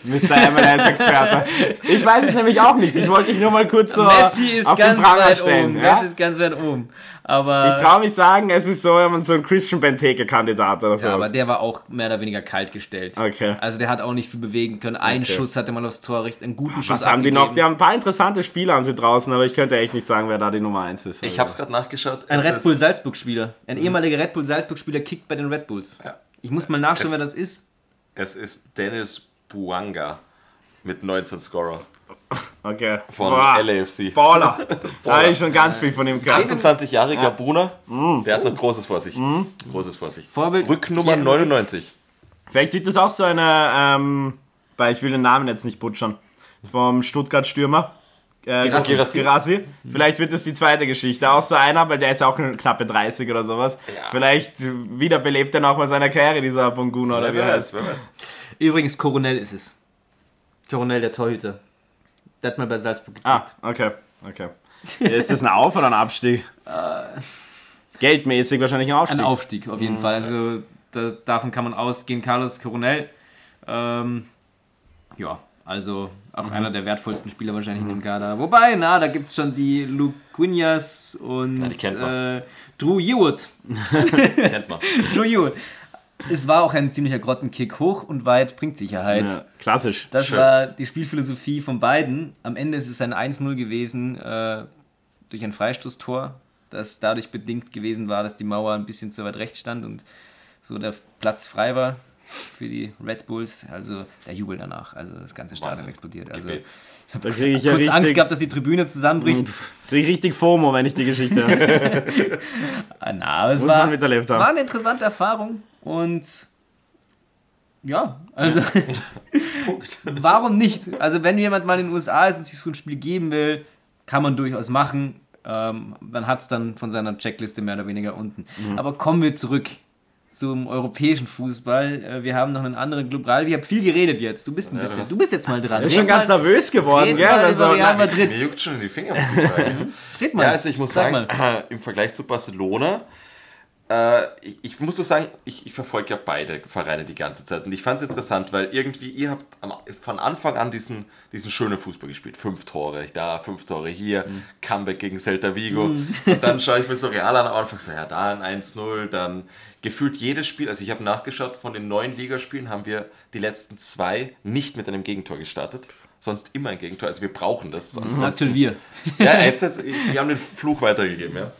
Mr. MLS-Experte. Ich weiß es nämlich auch nicht. Ich wollte dich nur mal kurz so Messi ist auf ganz den Pranger weit stellen. oben. Ja? Messi ist ganz weit oben. Aber, Ich traue mich sagen, es ist so, so ein Christian Benteke-Kandidat oder so. ja, aber der war auch mehr oder weniger kalt gestellt. Okay. Also der hat auch nicht viel bewegen können. Einen Okay. Noch hatte mal aufs Tor, einen guten Schuss Was haben die noch? abgegeben. Die haben ein paar interessante Spieler haben sie draußen, aber ich könnte echt nicht sagen, wer da die Nummer 1 ist. Ich habe es gerade nachgeschaut. Ein Es Red Bull Salzburg-Spieler. Ein ehemaliger Red Bull Salzburg-Spieler kickt bei den Red Bulls. Ja. Ich muss mal nachschauen, Es- wer das ist. Es ist Dennis Buanga mit 19 Scorer Okay. von Boah. LAFC. Baller. Da habe ich schon ganz viel von ihm gehört. 28-jähriger Buna, Mm. der hat noch Großes vor sich. Großes vor sich. Vorbild- Rücknummer Pierre- 99. Vielleicht gibt es auch so eine, ähm, weil ich will den Namen jetzt nicht butchern, vom Stuttgart-Stürmer. Äh, Girassi. Girassi. Girassi. Vielleicht wird es die zweite Geschichte. Auch so einer, weil der ist auch eine knappe 30 oder sowas. Ja. Vielleicht wiederbelebt er noch mal seine Karriere, dieser Bonguna oder wie Wer er weiß, heißt. wer weiß. Übrigens, Coronel ist es. Coronel, der Torhüter. Der hat mal bei Salzburg gekickt. Ah, okay. okay. Ist das ein Auf- oder ein Abstieg? Geldmäßig wahrscheinlich ein Aufstieg. Ein Aufstieg auf jeden Fall. Also da, davon kann man ausgehen. Carlos Coronel. Ähm, ja, also auch einer der wertvollsten Spieler wahrscheinlich in dem Kader. Wobei, na, da gibt es schon die Luke Quinias und man. äh, Drew Hewitt. Kennt man. Drew Hewitt. Es war auch ein ziemlicher Grottenkick. Hoch und weit bringt Sicherheit. ja, klassisch. Das Schön. war die Spielphilosophie von beiden. Am Ende ist es ein 1-0 gewesen äh, durch ein Freistoßtor, das dadurch bedingt gewesen war, dass die Mauer ein bisschen zu weit rechts stand und so der Platz frei war für die Red Bulls. Also der Jubel danach. Also das ganze Stadion explodiert. Also Gebet. Kriege ich ja kurz Angst richtig, gehabt, dass die Tribüne zusammenbricht. krieg ich richtig FOMO, wenn ich die Geschichte höre. Ah, na, aber es Muss war, es war eine interessante Erfahrung und ja, also warum nicht? Also wenn jemand mal in den USA ist und sich so ein Spiel geben will, kann man durchaus machen. Ähm, man hat es dann von seiner Checkliste mehr oder weniger unten. Mhm. Aber kommen wir zurück zum europäischen Fußball. Äh, Wir haben noch einen anderen Club. Ralf, ich habe viel geredet jetzt. Du bist ein bisschen, was- du bist jetzt mal dran. Ich bin schon ganz nervös geworden, gell? mal Also, Real Madrid. Mir juckt schon in die Finger, muss ich sagen. Red mal. Ja, also ich muss Sag sagen, mal. im Vergleich zu Barcelona, äh, ich, ich muss so sagen, ich, ich verfolge ja beide Vereine die ganze Zeit. Und ich fand es interessant, weil irgendwie, ihr habt am, von Anfang an diesen, diesen schönen Fußball gespielt. Fünf Tore da, fünf Tore hier, Mhm. Comeback gegen Celta Vigo. Und dann schaue ich mir so Real an am Anfang, so ja, da ein 1-0, dann gefühlt jedes Spiel, also ich habe nachgeschaut, von den neun Ligaspielen haben wir die letzten zwei nicht mit einem Gegentor gestartet. Sonst immer ein Gegentor. Also wir brauchen das. Sonst, Sagst wir. ja, jetzt, jetzt, wir haben den Fluch weitergegeben, ja.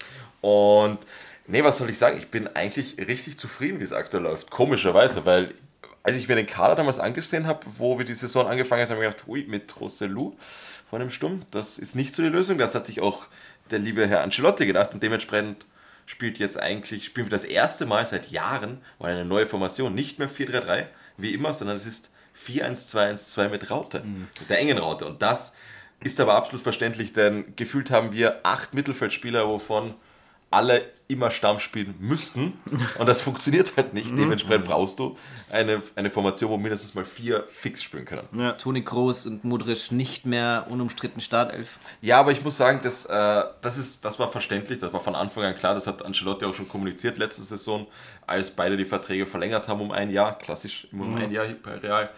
Und nee, was soll ich sagen? Ich bin eigentlich richtig zufrieden, wie es aktuell läuft. Komischerweise, weil als ich mir den Kader damals angesehen habe, wo wir die Saison angefangen haben, habe ich gedacht, hui, mit Rossellou vor einem Sturm, das ist nicht so die Lösung. Das hat sich auch der liebe Herr Ancelotti gedacht und dementsprechend spielt jetzt eigentlich, spielen wir das erste Mal seit Jahren mal eine neue Formation. Nicht mehr 4-3-3, wie immer, sondern es ist 4-1-2-1-2 mit Raute, mit der engen Raute. Und das ist aber absolut verständlich, denn gefühlt haben wir acht Mittelfeldspieler, wovon alle immer Stamm spielen müssten. Und das funktioniert halt nicht. Dementsprechend brauchst du eine, eine Formation, wo mindestens mal vier fix spielen können. Toni Kroos und Modric nicht mehr unumstritten Startelf. Ja, aber ich muss sagen, das, äh, das, ist, das war verständlich, das war von Anfang an klar, das hat Ancelotti auch schon kommuniziert letzte Saison, als beide die Verträge verlängert haben um ein Jahr, klassisch immer um ein Jahr bei Real.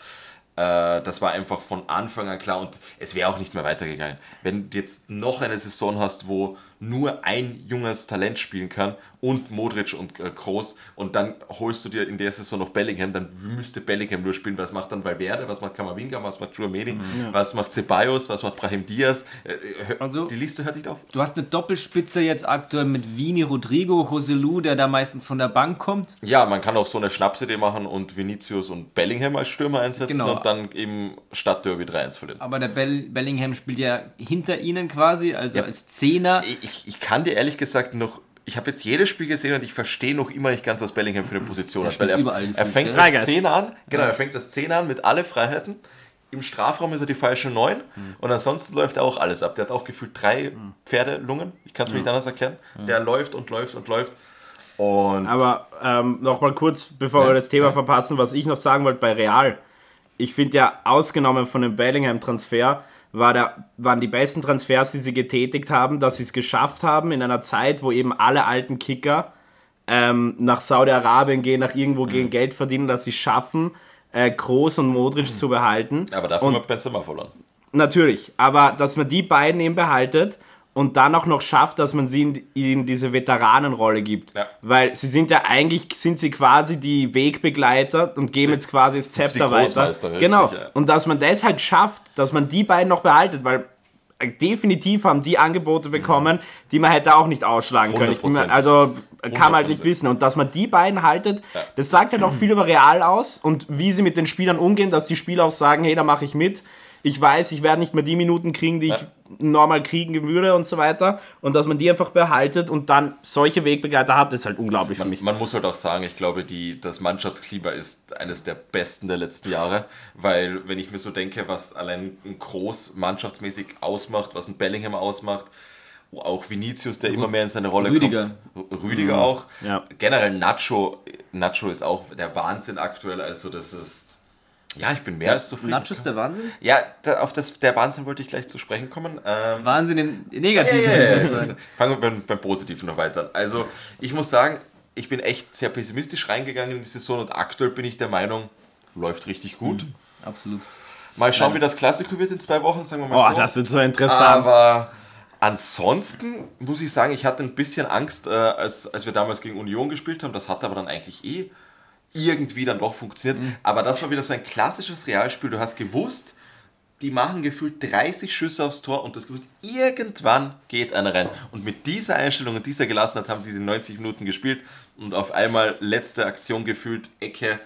Äh, das war einfach von Anfang an klar und es wäre auch nicht mehr weitergegangen. Wenn du jetzt noch eine Saison hast, wo nur ein junges Talent spielen kann und Modric und äh, Kroos und dann holst du dir in der Saison noch Bellingham, dann müsste Bellingham nur spielen. Was macht dann Valverde, was macht Kamavinga, was macht Chouameni, was macht Ceballos, was macht Brahim Diaz? Äh, hör- Also- die Liste hört nicht auf. Du hast eine Doppelspitze jetzt aktuell mit Vini, Rodrigo, Joselu, der da meistens von der Bank kommt. Ja, man kann auch so eine Schnapsidee machen und Vinicius und Bellingham als Stürmer einsetzen Genau. und dann eben statt Derby 3-1 verlieren. Aber der Bell Bellingham spielt ja hinter ihnen quasi, also Ja. als Zehner. Ich, ich kann dir ehrlich gesagt noch. Ich habe jetzt jedes Spiel gesehen und ich verstehe noch immer nicht ganz, was Bellingham für eine Position hat. Weil er, er fängt das Freigeist. 10 an, genau, er fängt das 10 an mit alle Freiheiten. Im Strafraum ist er die falsche 9 und ansonsten läuft er auch alles ab. Der hat auch gefühlt drei Pferdelungen, ich kann es mir nicht anders erklären. Der läuft und läuft und läuft. Und Aber ähm, nochmal kurz, bevor wir das Thema verpassen, was ich noch sagen wollte bei Real. Ich finde ja, ausgenommen von dem Bellingham-Transfer, war der, waren die besten Transfers, die sie getätigt haben, dass sie es geschafft haben, in einer Zeit, wo eben alle alten Kicker ähm, nach Saudi-Arabien gehen, nach irgendwo gehen, Geld verdienen, dass sie es schaffen, äh, Kroos und Modric zu behalten. aber dafür und hat Benzema verloren. Natürlich, aber dass man die beiden eben behaltet und dann auch noch schafft, dass man sie in, in diese Veteranenrolle gibt. Ja. Weil sie sind ja eigentlich, sind sie quasi die Wegbegleiter und geben jetzt quasi das Zepter weiter. Genau. ja. Und dass man das halt schafft, dass man die beiden noch behaltet, weil äh, definitiv haben die Angebote bekommen, die man hätte auch nicht ausschlagen können. Ich bin 100%. also kann man halt nicht 100%. wissen. Und dass man die beiden haltet, das sagt halt auch viel über Real aus und wie sie mit den Spielern umgehen, dass die Spieler auch sagen, hey, da mache ich mit. Ich weiß, ich werde nicht mehr die Minuten kriegen, die ich normal kriegen würde und so weiter. Und dass man die einfach behaltet und dann solche Wegbegleiter hat, ist halt unglaublich für mich. Man muss halt auch sagen, ich glaube, die, das Mannschaftsklima ist eines der besten der letzten Jahre, weil wenn ich mir so denke, was allein ein Groß mannschaftsmäßig ausmacht, was ein Bellingham ausmacht, auch Vinicius, der immer mehr in seine Rolle Rüdiger. kommt. Rüdiger auch. Ja. Generell Nacho, Nacho ist auch der Wahnsinn aktuell, also das ist, ja, ich bin mehr als zufrieden. Nacho ist der Wahnsinn? Ja, da, auf das, der Wahnsinn wollte ich gleich zu sprechen kommen. Ähm, Wahnsinn im Negativen. ich Das- sagen. Fangen wir beim, beim Positiven noch weiter an. Also, ich muss sagen, ich bin echt sehr pessimistisch reingegangen in die Saison und aktuell bin ich der Meinung, läuft richtig gut. Absolut. Mal schauen, wie das Klassiko wird in zwei Wochen, sagen wir mal Oh, so. das wird so interessant. Aber ansonsten muss ich sagen, ich hatte ein bisschen Angst, äh, als, als wir damals gegen Union gespielt haben. Das hat aber dann eigentlich eh irgendwie dann doch funktioniert. Aber das war wieder so ein klassisches Realspiel. Du hast gewusst, die machen gefühlt 30 Schüsse aufs Tor und das gewusst, irgendwann geht einer rein. Und mit dieser Einstellung und dieser Gelassenheit haben diese 90 Minuten gespielt und auf einmal letzte Aktion gefühlt, Ecke.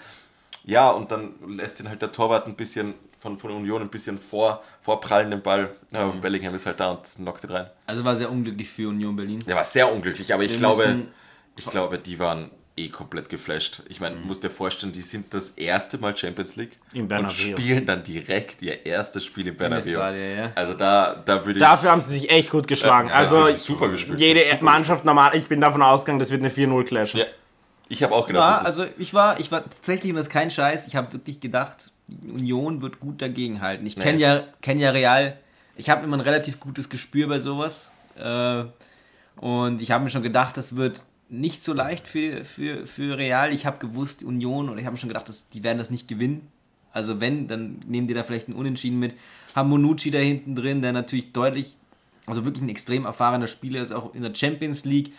Ja, und dann lässt ihn halt der Torwart ein bisschen von, von Union ein bisschen vor, vorprallen den Ball. Ja, und Bellingham ist halt da und knockt ihn rein. Also war sehr unglücklich für Union Berlin. Der war sehr unglücklich, aber ich Wir glaube, ich glaube, die waren eh komplett geflasht. Ich meine, Mhm. musst dir vorstellen, die sind das erste Mal Champions League Im und Bernabeu. spielen dann direkt ihr erstes Spiel im Bernabeu. Ja. Also da, da würde ich... Dafür haben sie sich echt gut geschlagen. Ja, also das ist super gespielt. jede Super Mannschaft normal, ich bin davon ausgegangen, das wird eine 4-0 Clash. Ja, ich habe auch gedacht, Ja, das ist... also ich war, ich war tatsächlich, und das ist kein Scheiß, ich habe wirklich gedacht, Union wird gut dagegenhalten. Ich kenne ja, kenn ja Real, ich habe immer ein relativ gutes Gespür bei sowas. Äh, und ich habe mir schon gedacht, das wird nicht so leicht für, für, für Real. Ich habe gewusst, Union, und ich habe schon gedacht, dass, die werden das nicht gewinnen. Also wenn, dann nehmen die da vielleicht einen Unentschieden mit. Haben Monucci da hinten drin, der natürlich deutlich, also wirklich ein extrem erfahrener Spieler ist, auch in der Champions League.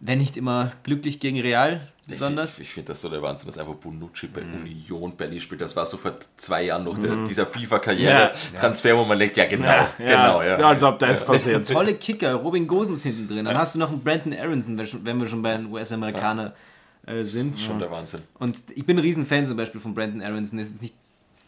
Wenn nicht immer glücklich gegen Real, besonders. Ich, ich finde das so der Wahnsinn, dass einfach Bonucci bei Union Berlin spielt. Das war so vor zwei Jahren noch der, dieser FIFA-Karriere-Transfer, wo man denkt, ja genau, genau, ja. Als ob das passiert. Tolle Kicker, Robin Gosens hinten drin. Dann hast du noch einen Brandon Aronson, wenn wir schon bei den US-Amerikanern äh, sind. Schon der Wahnsinn. Und ich bin ein Riesenfan zum Beispiel von Brandon Aronson. Er ist jetzt nicht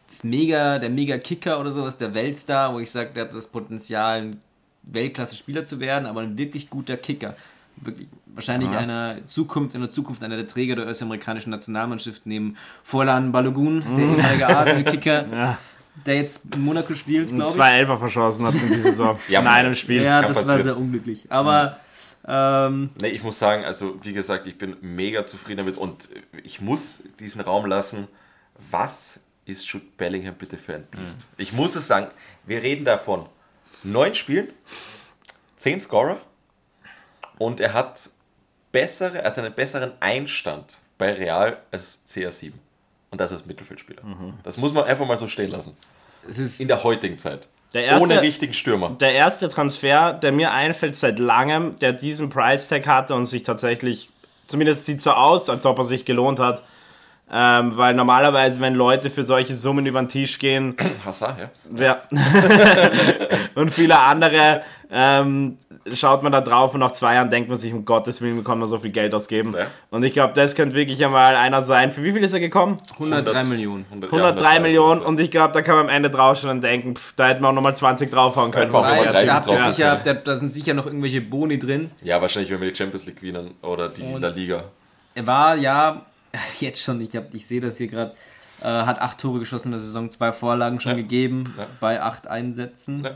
das mega, der Mega-Kicker oder sowas, der Weltstar, wo ich sage, der hat das Potenzial, ein Weltklasse-Spieler zu werden, aber ein wirklich guter Kicker. Wirklich, wahrscheinlich einer Zukunft, in der Zukunft einer der Träger der US-amerikanischen Nationalmannschaft neben Forlan Balogun, der ehemalige Arsenal-Kicker, Ja. der jetzt in Monaco spielt, glaube ich. Zwei Elfer verschossen hat in dieser Saison. Ja, in einem Spiel. Ja, kann das war passieren. sehr unglücklich. Aber ähm, Nee, ich muss sagen, also wie gesagt, ich bin mega zufrieden damit und ich muss diesen Raum lassen. Was ist Jude Bellingham bitte für ein Biest? Ich muss es sagen, wir reden davon. Neun Spielen, zehn Scorer und er hat bessere, er hat einen besseren Einstand bei Real als CR7. Und das als Mittelfeldspieler. Das muss man einfach mal so stehen lassen. es ist In der heutigen Zeit. Der erste, Ohne richtigen Stürmer. der erste Transfer, der mir einfällt seit langem, der diesen Price Tag hatte und sich tatsächlich, zumindest sieht so aus, als ob er sich gelohnt hat. Ähm, weil normalerweise, wenn Leute für solche Summen über den Tisch gehen, Hazard, ja. Ja. und viele andere ähm, schaut man da drauf und nach zwei Jahren denkt man sich, um Gottes Willen, wie kann man so viel Geld ausgeben. Ja. Und ich glaube, das könnte wirklich einmal einer sein. Für wie viel ist er gekommen? 103 100 Millionen. 100, 103 Millionen und und ich glaube, da kann man am Ende draufschauen und denken, pff, da hätten wir auch nochmal 20 draufhauen können. Weil nochmal da, 30 habt ihr drauf sicher, können. da, da sind sicher noch irgendwelche Boni drin. Ja, wahrscheinlich, wenn wir die Champions League gewinnen oder die La Liga. Er war ja, jetzt schon, ich, hab- ich sehe das hier gerade, äh, hat acht Tore geschossen in der Saison, zwei Vorlagen schon Ja. gegeben Ja. bei acht Einsätzen. Ja.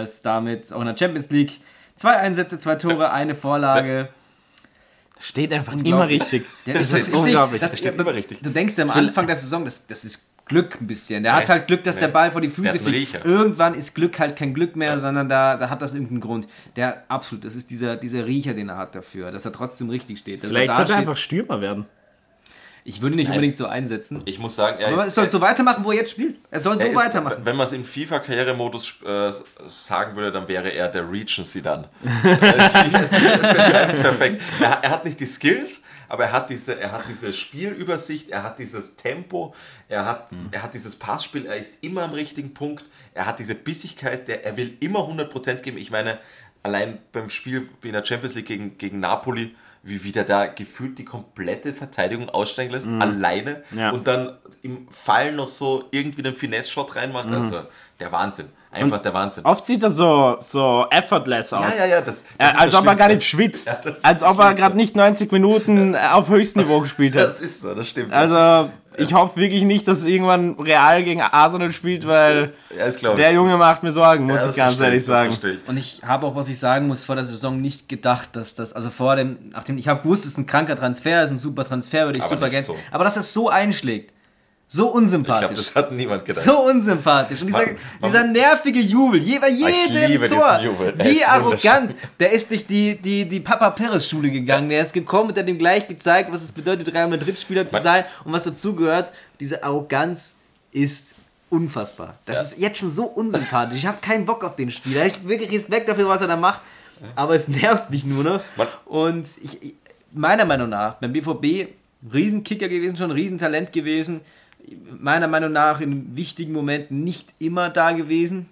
Äh, ist damit auch in der Champions League zwei Einsätze, zwei Tore, eine Vorlage. Steht einfach immer richtig. Ja, das ist unglaublich. Das, Das steht immer richtig. Du denkst ja am Anfang der Saison, das, das ist Glück ein bisschen. Der hat halt Glück, dass der Ball vor die Füße fliegt. Riecher. Irgendwann ist Glück halt kein Glück mehr, sondern da, da hat das irgendeinen Grund. Der absolut, das ist dieser, dieser Riecher, den er hat dafür, dass er trotzdem richtig steht. Dass Vielleicht er da sollte er einfach Stürmer werden. Ich würde nicht unbedingt so einsetzen. Ich muss sagen, er Aber ist, soll so weitermachen, wo er jetzt spielt. Er soll so er ist, weitermachen. Wenn man es im FIFA-Karrieremodus äh, sagen würde, dann wäre er der Regency dann. es perfekt. Er, er hat nicht die Skills, aber er hat diese, er hat diese Spielübersicht, er hat dieses Tempo, er hat, er hat dieses Passspiel, er ist immer am richtigen Punkt, er hat diese Bissigkeit, der, er will immer 100% geben. Ich meine, allein beim Spiel in der Champions League gegen, gegen Napoli, wie wieder da gefühlt die komplette Verteidigung aussteigen lässt, alleine Ja. und dann im Fall noch so irgendwie den Finesse-Shot reinmacht. Also der Wahnsinn. Einfach der Wahnsinn. Oft sieht er so, so effortless aus. Ja, ja, ja. Das, Äh, das ist als ob er gar nicht schwitzt. Ja, als ob er gerade nicht 90 Minuten äh, auf höchstem Niveau gespielt hat. Das ist so, das stimmt. Also, ich hoffe wirklich nicht, dass irgendwann Real gegen Arsenal spielt, weil ja, der Junge macht mir Sorgen, muss Ja, ich ganz ehrlich sagen. ich. Und ich habe auch, was ich sagen muss, vor der Saison nicht gedacht, dass das, also vor dem, nachdem ich habe gewusst, es ist ein kranker Transfer, es ist ein super Transfer, würde ich Aber super gerne. so. Aber dass das so einschlägt, so Ich glaube, unsympathisch. das hat niemand gedacht. so unsympathisch. Und dieser, Man- man- dieser nervige Jubel, je, bei jedem Tor. Wie arrogant. Der ist durch die, die, die Papa Perez Schule gegangen. Der ist gekommen und hat ihm gleich gezeigt, was es bedeutet, Real Madrid-Spieler zu sein und was dazugehört. Diese Arroganz ist unfassbar. Das Ja. ist jetzt schon so unsympathisch. Ich habe keinen Bock auf den Spieler. Ich habe wirklich Respekt dafür, was er da macht. Aber es nervt mich nur noch. Man- Und ich- meiner Meinung nach, beim BVB, Riesenkicker gewesen, schon Riesentalent gewesen. Meiner Meinung nach in wichtigen Momenten nicht immer da gewesen.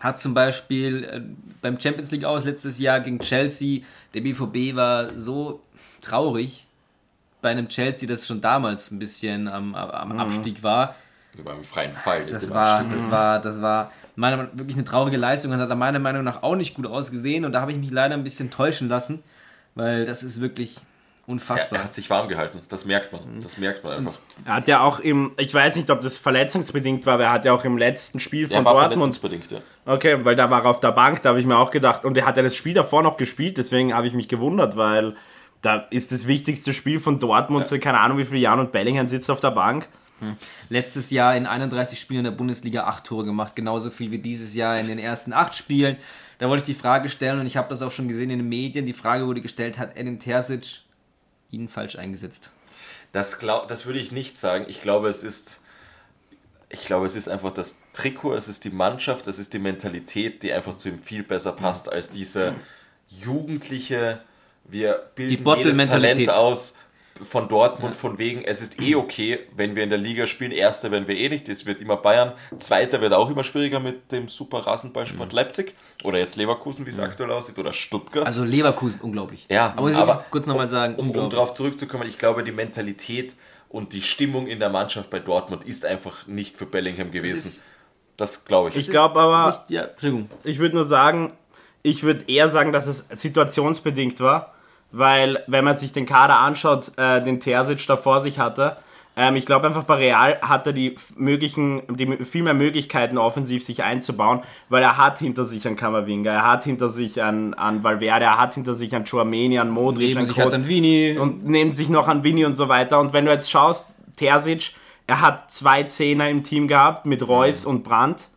Hat zum Beispiel äh, beim Champions League aus letztes Jahr gegen Chelsea, der BVB war so traurig bei einem Chelsea, das schon damals ein bisschen am, am Abstieg war. Also beim freien Fall. Das war, das war, das war meiner Meinung nach wirklich eine traurige Leistung und hat er meiner Meinung nach auch nicht gut ausgesehen und da habe ich mich leider ein bisschen täuschen lassen, weil das ist wirklich er, unfassbar. er hat sich warm gehalten. Das merkt man. Das merkt man einfach. Er hat ja auch im, ich weiß nicht, ob das verletzungsbedingt war, aber er hat ja auch im letzten Spiel Er von war Dortmund verletzungsbedingt, ja. Okay, weil da war er auf der Bank, da habe ich mir auch gedacht, und er hat ja das Spiel davor noch gespielt, deswegen habe ich mich gewundert, weil da ist das wichtigste Spiel von Dortmund, seit keine Ahnung wie viele Jahren und Bellingham sitzt auf der Bank. Letztes Jahr in 31 Spielen in der Bundesliga 8 Tore gemacht, genauso viel wie dieses Jahr in den ersten 8 Spielen. Da wollte ich die Frage stellen und ich habe das auch schon gesehen in den Medien. Die Frage wurde gestellt, hat Edin Terzic ihn falsch eingesetzt? Das, glaub, das würde ich nicht sagen. Ich glaube, es ist. Ich glaube, es ist einfach das Trikot, es ist die Mannschaft, es ist die Mentalität, die einfach zu ihm viel besser passt als diese jugendliche, wir bilden Die jedes. Talent aus von Dortmund, von wegen, es ist eh okay, wenn wir in der Liga spielen. Erster werden wir eh nicht, das wird immer Bayern. Zweiter wird auch immer schwieriger mit dem super Rasenballsport Leipzig. Oder jetzt Leverkusen, wie es aktuell aussieht, oder Stuttgart. Also Leverkusen, unglaublich. Ja, aber, ich will aber kurz nochmal sagen, um, um darauf zurückzukommen, ich glaube, die Mentalität und die Stimmung in der Mannschaft bei Dortmund ist einfach nicht für Bellingham gewesen. ist- Das glaube ich. Ich glaube aber, Nicht, ja, Entschuldigung. ich würde nur sagen, ich würde eher sagen, dass es situationsbedingt war, weil wenn man sich den Kader anschaut, äh, den Terzic da vor sich hatte, ähm, ich glaube einfach bei Real hat er die möglichen, die viel mehr Möglichkeiten offensiv sich einzubauen, weil er hat hinter sich einen Kammerwinger, er hat hinter sich einen, einen Valverde, er hat hinter sich einen Chouameni, einen Modric, Neben einen sich hat dann Vini. und nehmt sich noch an Vini und so weiter. Und wenn du jetzt schaust, Terzic, er hat zwei Zehner im Team gehabt mit Reus und Brandt.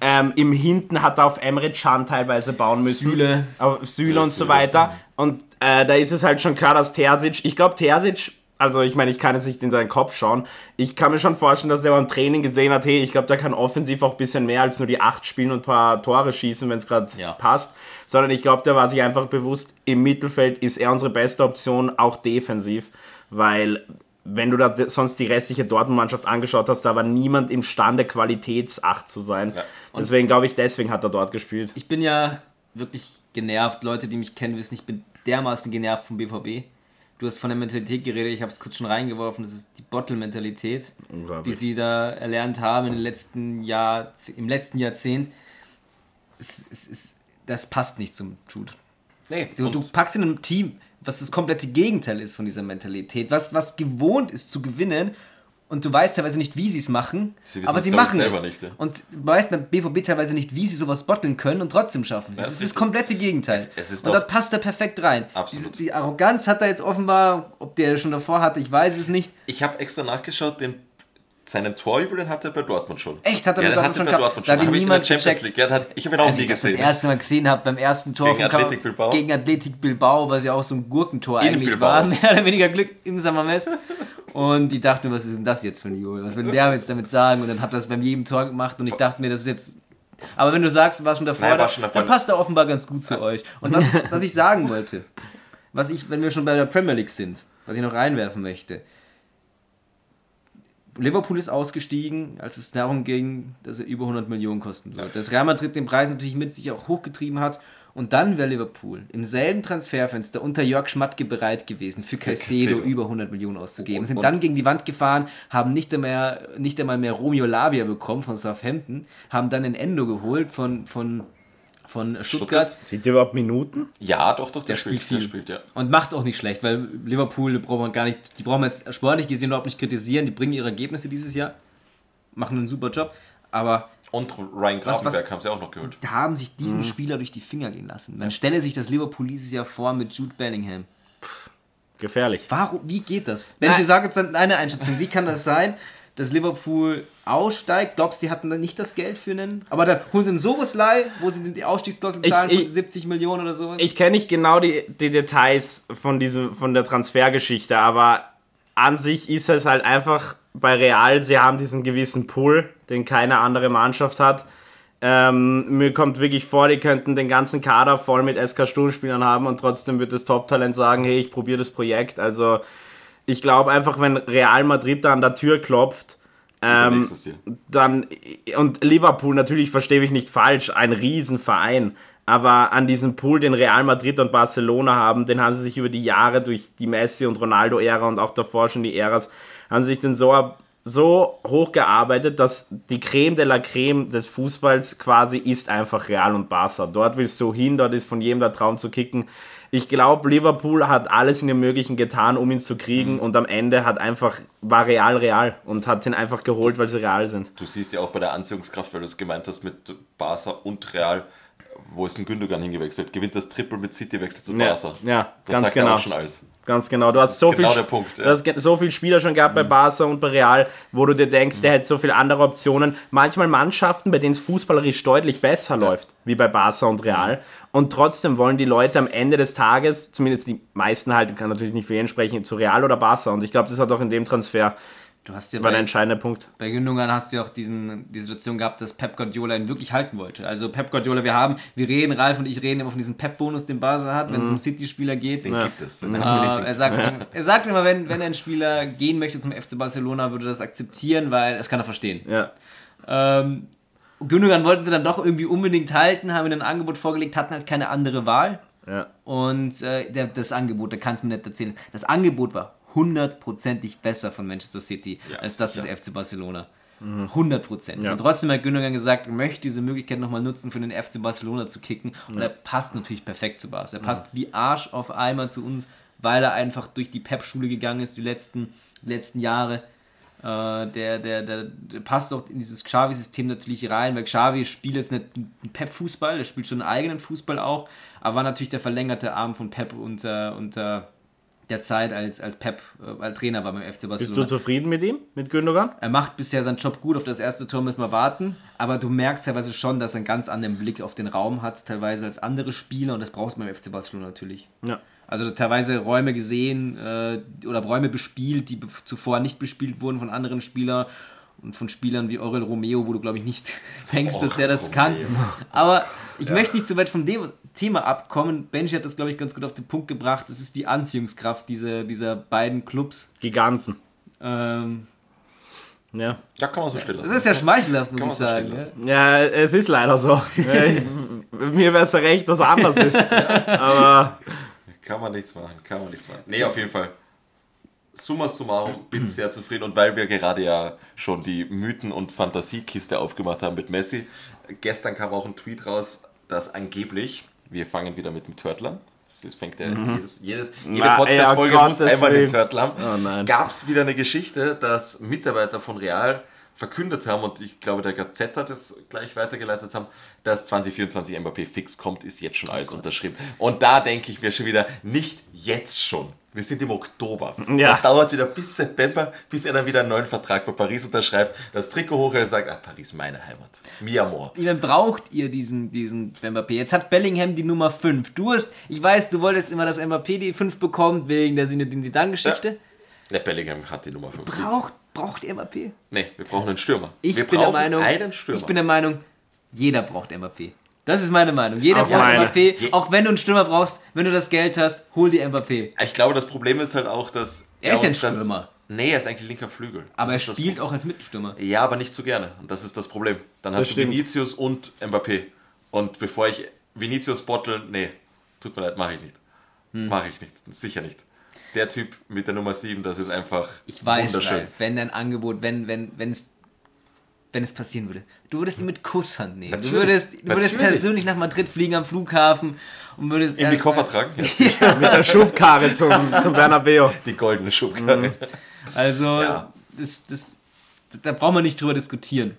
Ähm, Im Hinten hat er auf Emre Can teilweise bauen müssen. Süle. Auf Süle und so weiter. Und äh, da ist es halt schon klar, dass Terzic, ich glaube, Terzic Also ich meine, ich kann jetzt nicht in seinen Kopf schauen. Ich kann mir schon vorstellen, dass der beim Training gesehen hat, hey, ich glaube, der kann offensiv auch ein bisschen mehr als nur die acht spielen und ein paar Tore schießen, wenn es gerade Ja. passt. Sondern ich glaube, der war sich einfach bewusst, im Mittelfeld ist er unsere beste Option, auch defensiv. Weil wenn du da sonst die restliche Dortmund-Mannschaft angeschaut hast, da war niemand imstande, Qualitätsacht zu sein. Deswegen glaube ich, deswegen hat er dort gespielt. Ich bin ja wirklich genervt. Leute, die mich kennen, wissen, ich bin dermaßen genervt vom BVB. Du hast von der Mentalität geredet, ich habe es kurz schon reingeworfen, das ist die Bottle-Mentalität, die sie da erlernt haben in den letzten Jahr, im letzten Jahrzehnt. Es, es, es, das passt nicht zum Jude. Nee, Du, du packst in einem Team, was das komplette Gegenteil ist von dieser Mentalität, was, was gewohnt ist zu gewinnen und du weißt teilweise nicht, wie sie es machen, Sie aber sie machen es. nicht, ja. Und du weißt beim BVB teilweise nicht, wie sie sowas botteln können und trotzdem schaffen sie es. Das Das ist ist das richtig. komplette Gegenteil. Es- es ist und doch- da passt er perfekt rein. Absolut. Diese, die Arroganz hat er jetzt offenbar, ob der schon davor hatte, ich weiß es nicht. ich habe extra nachgeschaut, den, seinen Torjubel, den hat er bei Dortmund schon. Echt? Hat er ja, bei Dortmund schon bei? Dortmund Da schon. hat ihn niemand Champions gecheckt. League. Ja, hat, ich habe ihn auch Als nie ich gesehen. das erste Mal gesehen habe beim ersten Tor Gegen Athletic Bilbao? gegen Athletic Bilbao, was ja auch so ein Gurkentor In eigentlich Bilbao. war, mehr oder weniger Glück im Samamés. Und ich dachte mir, was ist denn das jetzt für ein Junge? Was will der jetzt damit sagen? Und dann hat er das beim jedem Tor gemacht und ich dachte mir, das ist jetzt. Aber wenn du sagst, war schon davor, Nein, war da, schon davor. dann passt er offenbar ganz gut zu euch. Und was, was ich sagen wollte, was ich, wenn wir schon bei der Premier League sind, was ich noch reinwerfen möchte. Liverpool ist ausgestiegen, als es darum ging, dass er über 100 Millionen kosten wird. Dass Real Madrid den Preis natürlich mit sich auch hochgetrieben hat. Und dann wäre Liverpool im selben Transferfenster unter Jörg Schmatke bereit gewesen, für Caicedo über 100 Millionen auszugeben. Und- sind dann gegen die Wand gefahren, haben nicht einmal, nicht einmal mehr Romeo Lavia bekommen von Southampton, haben dann den Endo geholt von, von, von Stuttgart. Stuttgart? Sieht ihr überhaupt Minuten? Ja, doch, doch, der, Der spielt, spielt Der viel. spielt, ja. Und macht es auch nicht schlecht, weil Liverpool braucht man gar nicht, die brauchen wir jetzt sportlich gesehen überhaupt nicht kritisieren, die bringen ihre Ergebnisse dieses Jahr, machen einen super Job, aber Und Ryan Grafenberg haben sie auch noch geholt. da haben sich diesen Spieler durch die Finger gehen lassen. Man stelle sich das Liverpool dieses Jahr vor mit Jude Bellingham. Gefährlich. Warum, wie geht das? Mensch, ich sage jetzt eine Einschätzung, wie kann das sein, dass Liverpool aussteigt? Glaubst du, die hatten dann nicht das Geld für einen? Aber dann holen sie einen Soboslai, wo sie die Ausstiegsklausel Ich- zahlen ich- von 70 Millionen oder sowas? Ich kenne nicht genau die, die Details von, diesem, von der Transfergeschichte, aber an sich ist es halt einfach bei Real, sie haben diesen gewissen Pull, den keine andere Mannschaft hat. Ähm, mir kommt wirklich vor, die könnten den ganzen Kader voll mit SK Sturmspielern haben und trotzdem wird das Top-Talent sagen, hey, ich probiere das Projekt. Also ich glaube einfach, wenn Real Madrid da an der Tür klopft, ähm, dann und Liverpool natürlich verstehe ich nicht falsch, ein Riesenverein, aber an diesem Pool, den Real Madrid und Barcelona haben, den haben sie sich über die Jahre durch die Messi und Ronaldo Ära und auch davor schon die Äras haben sie sich den so so hochgearbeitet, dass die Creme de la Creme des Fußballs quasi ist einfach Real und Barca. Dort willst du hin, dort ist von jedem der Traum zu kicken. Ich glaube, Liverpool hat alles in dem Möglichen getan, um ihn zu kriegen und am Ende hat einfach, war Real Real und hat ihn einfach geholt, weil sie real sind. Du siehst ja auch bei der Anziehungskraft, weil du es gemeint hast mit Barca und Real, wo ist ein Gündogan hingewechselt? Gewinnt das Triple mit City, wechselt zu Ja, Barca. ja, das ganz sagt ja genau. auch schon alles. Ganz genau. Du Das hast so genau viel, Punkt, ja. du hast so viel Spieler schon gehabt bei Barca und bei Real, wo du dir denkst, der hätte so viele andere Optionen. Manchmal Mannschaften, bei denen es fußballerisch deutlich besser läuft, wie bei Barca und Real. Und trotzdem wollen die Leute am Ende des Tages, zumindest die meisten halt, kann natürlich nicht für jeden sprechen, zu Real oder Barca. Und ich glaube, das hat auch in dem Transfer du hast ja war der bei, entscheidende Punkt. bei Gündogan hast du ja auch diesen, die Situation gehabt, dass Pep Guardiola ihn wirklich halten wollte. Also Pep Guardiola, wir haben, wir reden, Ralf und ich reden immer von diesem Pep-Bonus, den Barca hat, wenn es um City-Spieler geht. Den gibt es. Den nicht. er, sagt, er sagt immer, wenn, wenn ein Spieler gehen möchte zum FC Barcelona, würde er das akzeptieren, weil das kann er verstehen. Ja. Ähm, Gündogan wollten sie dann doch irgendwie unbedingt halten, haben ihnen ein Angebot vorgelegt, hatten halt keine andere Wahl. Ja. Und äh, der, das Angebot, da kannst du mir nicht erzählen, das Angebot war hundertprozentig besser von Manchester City Ja, als das des FC Barcelona. Hundertprozentig. Ja. Und trotzdem hat Gündogan gesagt, er möchte diese Möglichkeit nochmal nutzen, für den FC Barcelona zu kicken. Und er passt natürlich perfekt zu Barca. Er passt wie Arsch auf einmal zu uns, weil er einfach durch die Pep-Schule gegangen ist die letzten, letzten Jahre. Äh, der, der, der, der passt auch in dieses Xavi-System natürlich rein, weil Xavi spielt jetzt nicht Pep-Fußball, der spielt schon einen eigenen Fußball auch, aber war natürlich der verlängerte Arm von Pep unter, unter der Zeit, als, als Pep äh, als Trainer war beim FC Bist Barcelona. du zufrieden mit ihm, mit Gündogan? Er macht bisher seinen Job gut, auf das erste Tor müssen wir warten, aber du merkst teilweise schon, dass er einen ganz anderen Blick auf den Raum hat, teilweise als andere Spieler und das brauchst du beim FC Barcelona natürlich. Ja. Also teilweise Räume gesehen äh, oder Räume bespielt, die zuvor nicht bespielt wurden von anderen Spielern und von Spielern wie Aurel Romeo, wo du glaube ich nicht denkst, dass der das kann. Aber ich möchte nicht so weit von dem Thema abkommen. Benji hat das glaube ich ganz gut auf den Punkt gebracht. Das ist die Anziehungskraft dieser, dieser beiden Clubs. Giganten. Ähm, Ja. Ja, kann man so das lassen. ist ja schmeichelhaft, muss Kann ich so sagen. Ja. es ist leider so. Ich, mir wäre es ja recht, dass es anders ist. Aber Kann man nichts machen, kann man nichts machen. Nee, auf jeden Fall. Summa summarum, bin sehr zufrieden und weil wir gerade ja schon die Mythen- und Fantasiekiste aufgemacht haben mit Messi, gestern kam auch ein Tweet raus, dass angeblich, wir fangen wieder mit dem Turtle an, das fängt ja jedes, jedes, jede Podcast-Folge muss einmal den. Turtle haben, Oh gab es wieder eine Geschichte, dass Mitarbeiter von Real verkündet haben und ich glaube der Gazette hat es gleich weitergeleitet haben, dass 2024 Mbappé fix kommt, ist jetzt schon alles unterschrieben. Und da denke ich mir schon wieder, nicht jetzt schon. Wir sind im Oktober. Ja. Das dauert wieder bis September, bis er dann wieder einen neuen Vertrag bei Paris unterschreibt, das Trikot hochhält und sagt, ah, Paris, meine Heimat. Mi amor. Wie lange braucht ihr diesen, diesen Mbappé? Jetzt hat Bellingham die Nummer 5. Du hast, ich weiß, du wolltest immer, dass Mbappé die 5 bekommt, wegen der Sinne, den Zidane-Geschichte. Der Bellingham hat die Nummer 5. Braucht, braucht Mbappé? Nee, wir brauchen einen Stürmer. Ich wir bin der Meinung, einen Stürmer. ich bin der Meinung, jeder braucht Mbappé. Das ist meine Meinung. Jeder Auch braucht meine. Mbappé. Je- Auch wenn du einen Stürmer brauchst, wenn du das Geld hast, hol dir Mbappé. ich glaube, das Problem ist halt auch, dass... Er ist ja ein Stürmer. Nee, er ist eigentlich linker Flügel. Aber er Das das spielt auch als Mittelstürmer. Ja, aber nicht so gerne. Und das ist das Problem. Dann hast Das du stimmt. Vinicius und Mbappé. Und bevor ich Vinicius bottle, nee, tut mir leid, mache ich nicht. Hm. Mache ich nicht. Sicher nicht. Der Typ mit der Nummer 7, das ist einfach Ich weiß, wunderschön. Ralf, wenn dein Angebot, wenn, wenn, wenn es wenn es passieren würde. Du würdest ihn mit Kusshand nehmen. Natürlich. Du würdest, du würdest Natürlich. persönlich nach Madrid fliegen am Flughafen und würdest In die Koffer tragen? Ja, mit der Schubkarre zum, zum Bernabeu. die goldene Schubkarre. Also, Ja. das, das, da brauchen wir nicht drüber diskutieren.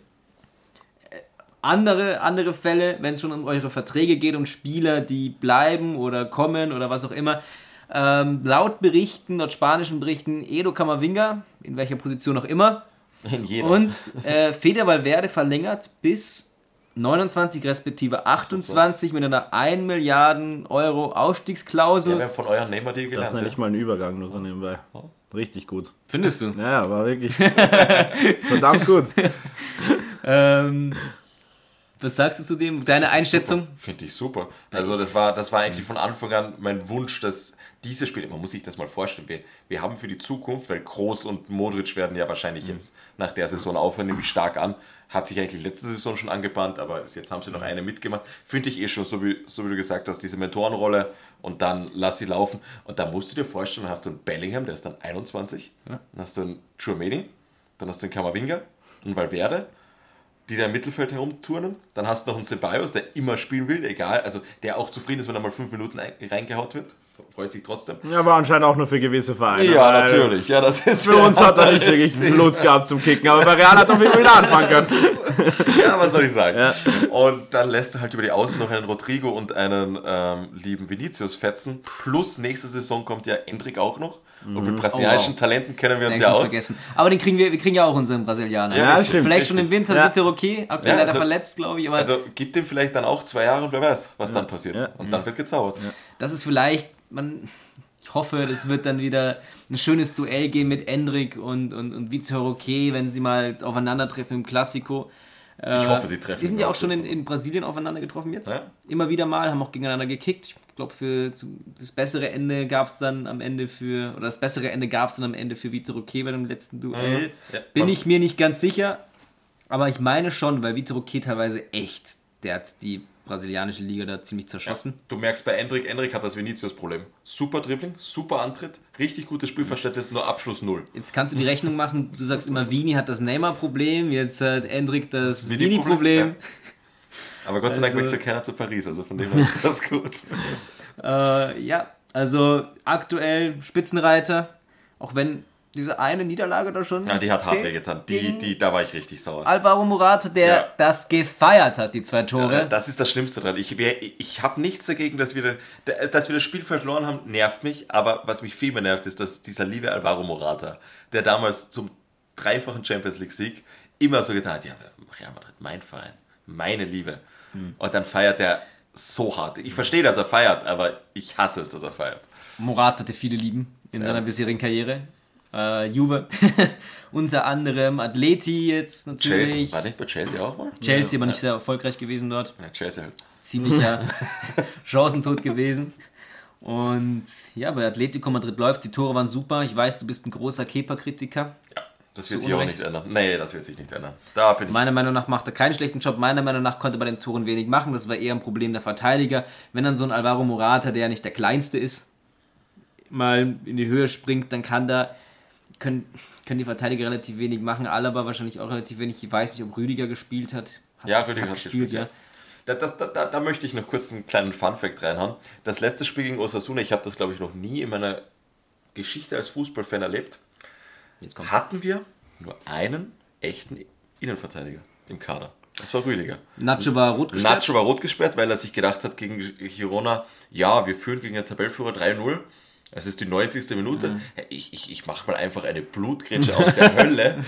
Äh, Andere, andere Fälle, wenn es schon um eure Verträge geht, um Spieler, die bleiben oder kommen oder was auch immer. Ähm, laut Berichten, laut spanischen Berichten, Edo Camavinga, in welcher Position auch immer, In jeder. und äh, Feder Valverde verlängert bis 29 respektive 28 mit einer 1 Milliarden Euro ja, Ausstiegsklausel. wir haben von euren Neymar-Deal Das gelernt. ist ja. nicht mal ein Übergang, nur so nebenbei. Richtig gut. Findest du? Ja, war wirklich verdammt gut. Ähm, was sagst du zu dem? Deine Einschätzung? Finde ich super. Also das war, das war eigentlich von Anfang an mein Wunsch, dass diese Spiele, man muss sich das mal vorstellen, wir, wir haben für die Zukunft, weil Kroos und Modric werden ja wahrscheinlich jetzt nach der Saison aufhören, nämlich stark an, hat sich eigentlich letzte Saison schon angebahnt, aber jetzt haben sie noch eine mitgemacht. Finde ich eh schon, so wie, so wie du gesagt hast, diese Mentorenrolle und dann lass sie laufen. Und da musst du dir vorstellen, dann hast du einen Bellingham, der ist dann 21, dann hast du einen Chouameni, dann hast du einen Kamavinga, einen Valverde, die da im Mittelfeld herumturnen. Dann hast du noch einen Ceballos, der immer spielen will, egal, also der auch zufrieden ist, wenn er mal fünf Minuten ein- reingehaut wird. Freut sich trotzdem. Ja, aber anscheinend auch nur für gewisse Vereine. Ja, natürlich. Ja, das ist Für uns hat er nicht wirklich Lust gehabt zum Kicken, aber bei Real hat er Fall wieder anfangen können. Ja, was soll ich sagen? Ja. Und dann lässt du halt über die Außen noch einen Rodrigo und einen ähm, lieben Vinicius fetzen. Plus nächste Saison kommt ja Endrick auch noch. Und mit brasilianischen Oh, wow. Talenten kennen wir uns ja aus. vergessen. Aber den kriegen wir, wir kriegen ja auch unseren Brasilianer. Ja, richtig, Vielleicht richtig. schon im Winter Ja. wird er okay. Aktuell Ja, leider also- verletzt, glaube ich. Aber Also gibt dem vielleicht dann auch zwei Jahre und wer weiß, was dann passiert. Ja. Und dann wird gezaubert. das ist vielleicht, man, ich hoffe, das wird dann wieder ein schönes Duell geben mit Endrick und, und, und Vitor Roque, wenn sie mal aufeinandertreffen im Klassiko. Ich hoffe, sie treffen. Die sind ja auch schon in, in Brasilien aufeinander getroffen jetzt. Ja. Immer wieder mal, haben auch gegeneinander gekickt. Ich glaube, für das bessere Ende gab es dann am Ende für, oder das bessere Ende gab es dann am Ende für Vitor Roque bei dem letzten Duell. Mhm. Ja. Bin ich mir nicht ganz sicher, aber ich meine schon, weil Vitor Roque teilweise echt, der hat die brasilianische Liga da ziemlich zerschossen. Du merkst bei Endrick, Endrick hat das Vinicius-Problem. Super Dribbling, super Antritt, richtig gutes Spielverständnis, nur Abschluss null. Jetzt kannst du die Rechnung machen, du sagst immer, Vini hat das Neymar-Problem, jetzt hat Endrick das Vini-Problem, Vini-Problem. Aber Gott sei Dank Also- wechselt keiner zu Paris, also von dem her ist das gut. Äh, ja, also aktuell Spitzenreiter, auch wenn diese eine Niederlage da schon. Ja, die hat hart wehgetan. Die, die, da war ich richtig sauer. Alvaro Morata, der Ja. das gefeiert hat, die zwei Äh, Tore. Das ist das Schlimmste dran. Ich, ich habe nichts dagegen, dass wir, dass wir das Spiel verloren haben, nervt mich. Aber was mich viel mehr nervt, ist, dass dieser liebe Alvaro Morata, der damals zum dreifachen Champions League-Sieg immer so getan hat: Ja, Real Madrid, mein Verein, meine Liebe. Und dann feiert er so hart. Ich verstehe, dass er feiert, aber ich hasse es, dass er feiert. Morata hatte viele lieben in seiner bisherigen Karriere. Äh, Juve, unter anderem Atleti jetzt natürlich. Chelsea. War nicht bei Chelsea auch mal? Chelsea, aber nicht sehr erfolgreich gewesen dort. Ja, Chelsea halt. Ziemlicher Chancentod gewesen. Und ja, bei Atletico Madrid läuft Die Tore waren super. Ich weiß, du bist ein großer Kepa-Kritiker. Ja, das wird sich auch nicht ändern. Nee, das wird sich nicht ändern. Da bin ich. Meiner Meinung nach macht er keinen schlechten Job. Meiner Meinung nach konnte er bei den Toren wenig machen. Das war eher ein Problem der Verteidiger. Wenn dann so ein Alvaro Morata, der ja nicht der kleinste ist, mal in die Höhe springt, dann kann da können, können die Verteidiger relativ wenig machen. Alaba wahrscheinlich auch relativ wenig. Ich weiß nicht, ob Rüdiger gespielt hat. hat Ja, Rüdiger hat gespielt, ja. Da, das, da, da, da möchte ich noch kurz einen kleinen Funfact reinhauen. Das letzte Spiel gegen Osasuna, ich habe das glaube ich noch nie in meiner Geschichte als Fußballfan erlebt, hatten wir nur einen echten Innenverteidiger im Kader. Das war Rüdiger. Nacho war rot gesperrt. Nacho war rot gesperrt, weil er sich gedacht hat gegen Girona, ja, wir führen gegen den Tabellführer 3-0. Es ist die 90. Minute. Mhm. Ich, ich, ich mache mal einfach eine Blutgrätsche aus der Hölle,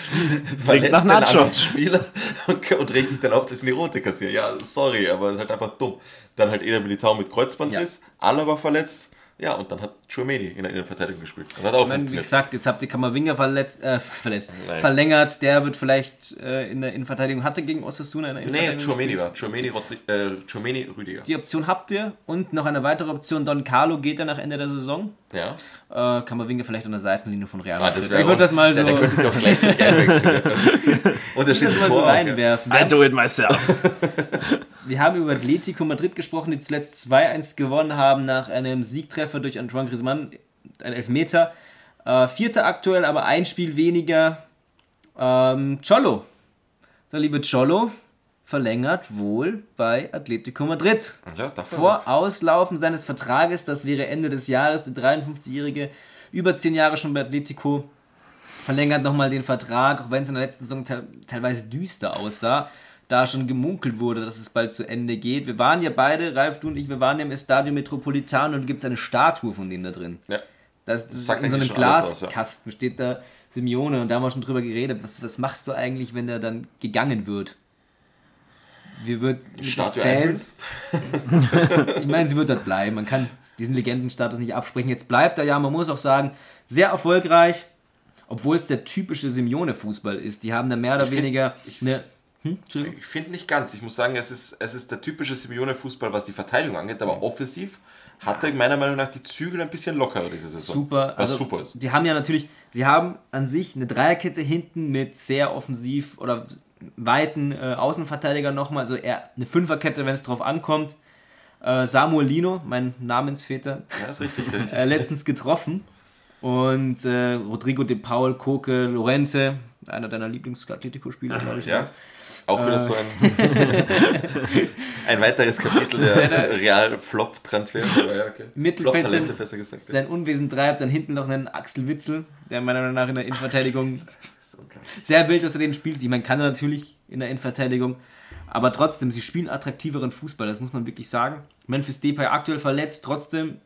verletze den anderen Spieler und, und reg mich dann auf, dass ich eine rote kassiere. Ja, sorry, aber es ist halt einfach dumm. Dann halt Eder Militao mit Kreuzbandriss, Alaba verletzt. Ja, und dann hat Chouameni in der Innenverteidigung gespielt. Das hat auch Ich meine, wie gesagt, jetzt habt ihr Kamavinga verletzt, äh, verletzt verlängert. Der wird vielleicht äh, in der Innenverteidigung, hatte gegen Osasuna in der Nee, Innenverteidigung Chouameni gespielt. war. Chouameni, Rodri äh, Chouameni Rüdiger. Die Option habt ihr. Und noch eine weitere Option, Don Carlo geht er nach Ende der Saison. Ja. Äh, Kamavinga vielleicht an der Seitenlinie von Real Ah, ich würde das mal so, Der, der könnte sich auch gleichzeitig einwechseln. und da steht das mal so Tor auch, ja. reinwerfen. I do it myself. Wir haben über Atletico Madrid gesprochen, die zuletzt 2-1 gewonnen haben nach einem Siegtreffer durch Antoine Griezmann, ein Elfmeter. Äh, Vierter aktuell, aber ein Spiel weniger. Ähm, Cholo. Der liebe Cholo verlängert wohl bei Atletico Madrid. Ja, davor. Vor Auslaufen seines Vertrages, das wäre Ende des Jahres, der 53-Jährige, über 10 Jahre schon bei Atletico, verlängert nochmal den Vertrag, auch wenn es in der letzten Saison te teilweise düster aussah, da schon gemunkelt wurde, dass es bald zu Ende geht. Wir waren ja beide, Ralf, du und ich, wir waren ja im Estadio Metropolitano und gibt es eine Statue von dem da drin. Ja. Das, das sagt in so einem alles aus, ja. Glaskasten steht da Simeone und da haben wir schon drüber geredet. Was, was machst du eigentlich, wenn der dann gegangen wird? Wie wird Statue Fans? ich meine, sie wird dort bleiben. Man kann diesen Legendenstatus nicht absprechen. Jetzt bleibt er ja, man muss auch sagen, sehr erfolgreich, obwohl es der typische Simeone-Fußball ist. Die haben da mehr oder Ich find- weniger ich- eine. Hm? Ich finde nicht ganz. Ich muss sagen, es ist, es ist der typische Simeone-Fußball, was die Verteidigung angeht, aber offensiv hat er meiner Meinung nach die Zügel ein bisschen lockerer diese Saison. super. Was also, super ist. Die haben ja natürlich, sie haben an sich eine Dreierkette hinten mit sehr offensiv oder weiten äh, Außenverteidigern nochmal, also eher eine Fünferkette, wenn es drauf ankommt. Äh, Samuel Lino, mein Namensväter, Ja, ist richtig. äh, letztens getroffen. Und äh, Rodrigo de Paul, Koke, Lorente, einer deiner Lieblings-Atletico-Spieler, glaube ich. ja, auch wieder so ein, Äh. ein weiteres Kapitel der Real-Flop-Transfer. Ja, okay. Mittelfeld besser gesagt. Sein Unwesen treibt, dann hinten noch einen Axel Witzel, der meiner Meinung nach in der Innenverteidigung So sehr wild, dass er den spielt. Ich meine, kann er natürlich in der Innenverteidigung. Aber trotzdem, sie spielen attraktiveren Fußball, das muss man wirklich sagen. Memphis Depay aktuell verletzt, trotzdem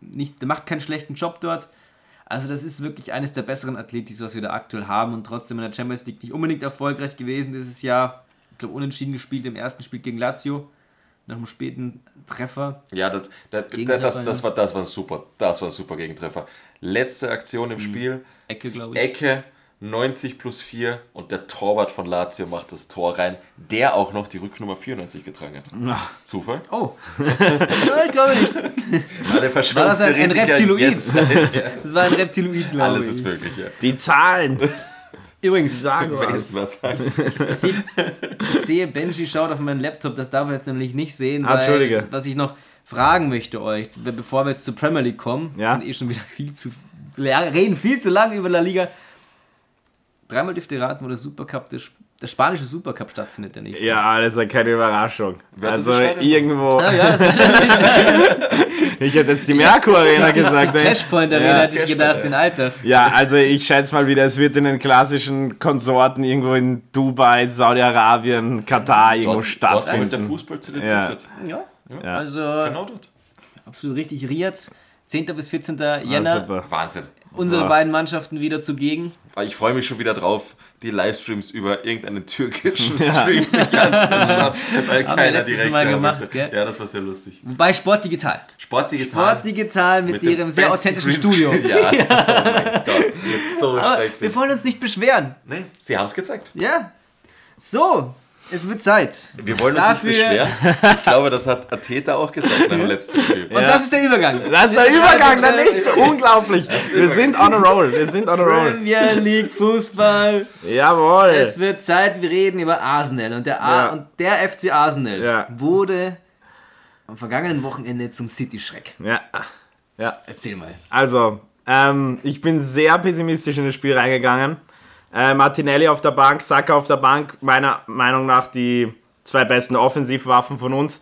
nicht, der macht keinen schlechten Job dort. Also das ist wirklich eines der besseren Athletis, was wir da aktuell haben und trotzdem in der Champions League nicht unbedingt erfolgreich gewesen dieses Jahr. Ich glaube, unentschieden gespielt im ersten Spiel gegen Lazio. Nach einem späten Treffer. Ja, das, das, das, das, war, das war super. Das war ein super Gegentreffer. Letzte Aktion im Mhm. Spiel. Ecke, glaube ich. Ecke, 90 plus 4 und der Torwart von Lazio macht das Tor rein, der auch noch die Rücknummer 94 getragen hat. Zufall? Oh, ich glaube nicht. Alle War das ein, ein Reptiloid? jetzt. Ja, Das war ein Reptiloid, glaube Alles ich. ist möglich, ja. Die Zahlen. Übrigens, Sagen Weißt was. was? ich sehe, ich sehe, Benji schaut auf meinen Laptop, das darf er jetzt nämlich nicht sehen, Ah, Entschuldige. was ich noch fragen möchte euch, bevor wir jetzt zur Premier League kommen, Ja. sind eh schon wieder viel zu, reden viel zu lange über La Liga. Dreimal dürft ihr raten, wo der Supercup, der, der spanische Supercup stattfindet, der nächste. Ja, das ist ja keine Überraschung. Wer Also irgendwo. Ah, ja, Ich hätte jetzt die Merkur Arena gesagt. ey. Cashpoint Arena, Ja, hätte ich Cashpoint, gedacht, ja. in Alter. Ja, also ich schätze mal wieder, es wird in den klassischen Konsorten irgendwo in Dubai, Saudi-Arabien, Katar irgendwo Dort, dort, wo der stattfinden. Fußball zelebriert Ja. wird. Ja, Ja. also Genau dort. absolut richtig. Riyadh, 10. bis 14. Ah, Jänner. super. Wahnsinn. Unsere Ja. beiden Mannschaften wieder zugegen. Aber ich freue mich schon wieder drauf, die Livestreams über irgendeinen türkischen Stream sich anzuschauen, weil wir keiner die Mal haben gemacht, gell? Ja, das war sehr lustig. Bei Sport Digital. Sport digital. Sport Digital mit, dem ihrem sehr authentischen Studio. Greenscreen. Ja. Oh mein Gott, jetzt so Aber wir schrecklich. wollen uns nicht beschweren. Nee, sie haben es gezeigt. Ja. So, es wird Zeit. Wir wollen uns Dafür- nicht beschweren. Ich glaube, das hat Ateta auch gesagt nach dem letzten Spiel. Und das ist der Übergang. Das ist der Übergang, dann ist unglaublich. Wir sind on a roll. Wir sind on a roll. Premier League Fußball. Jawohl. Es wird Zeit, wir reden über Arsenal. Und der, A Ja. und der FC Arsenal Ja. wurde am vergangenen Wochenende zum City-Schreck. Ja. Ja. Erzähl mal. Also, ähm, ich bin sehr pessimistisch in das Spiel reingegangen. Äh, Martinelli auf der Bank, Saka auf der Bank, meiner Meinung nach die zwei besten Offensivwaffen von uns.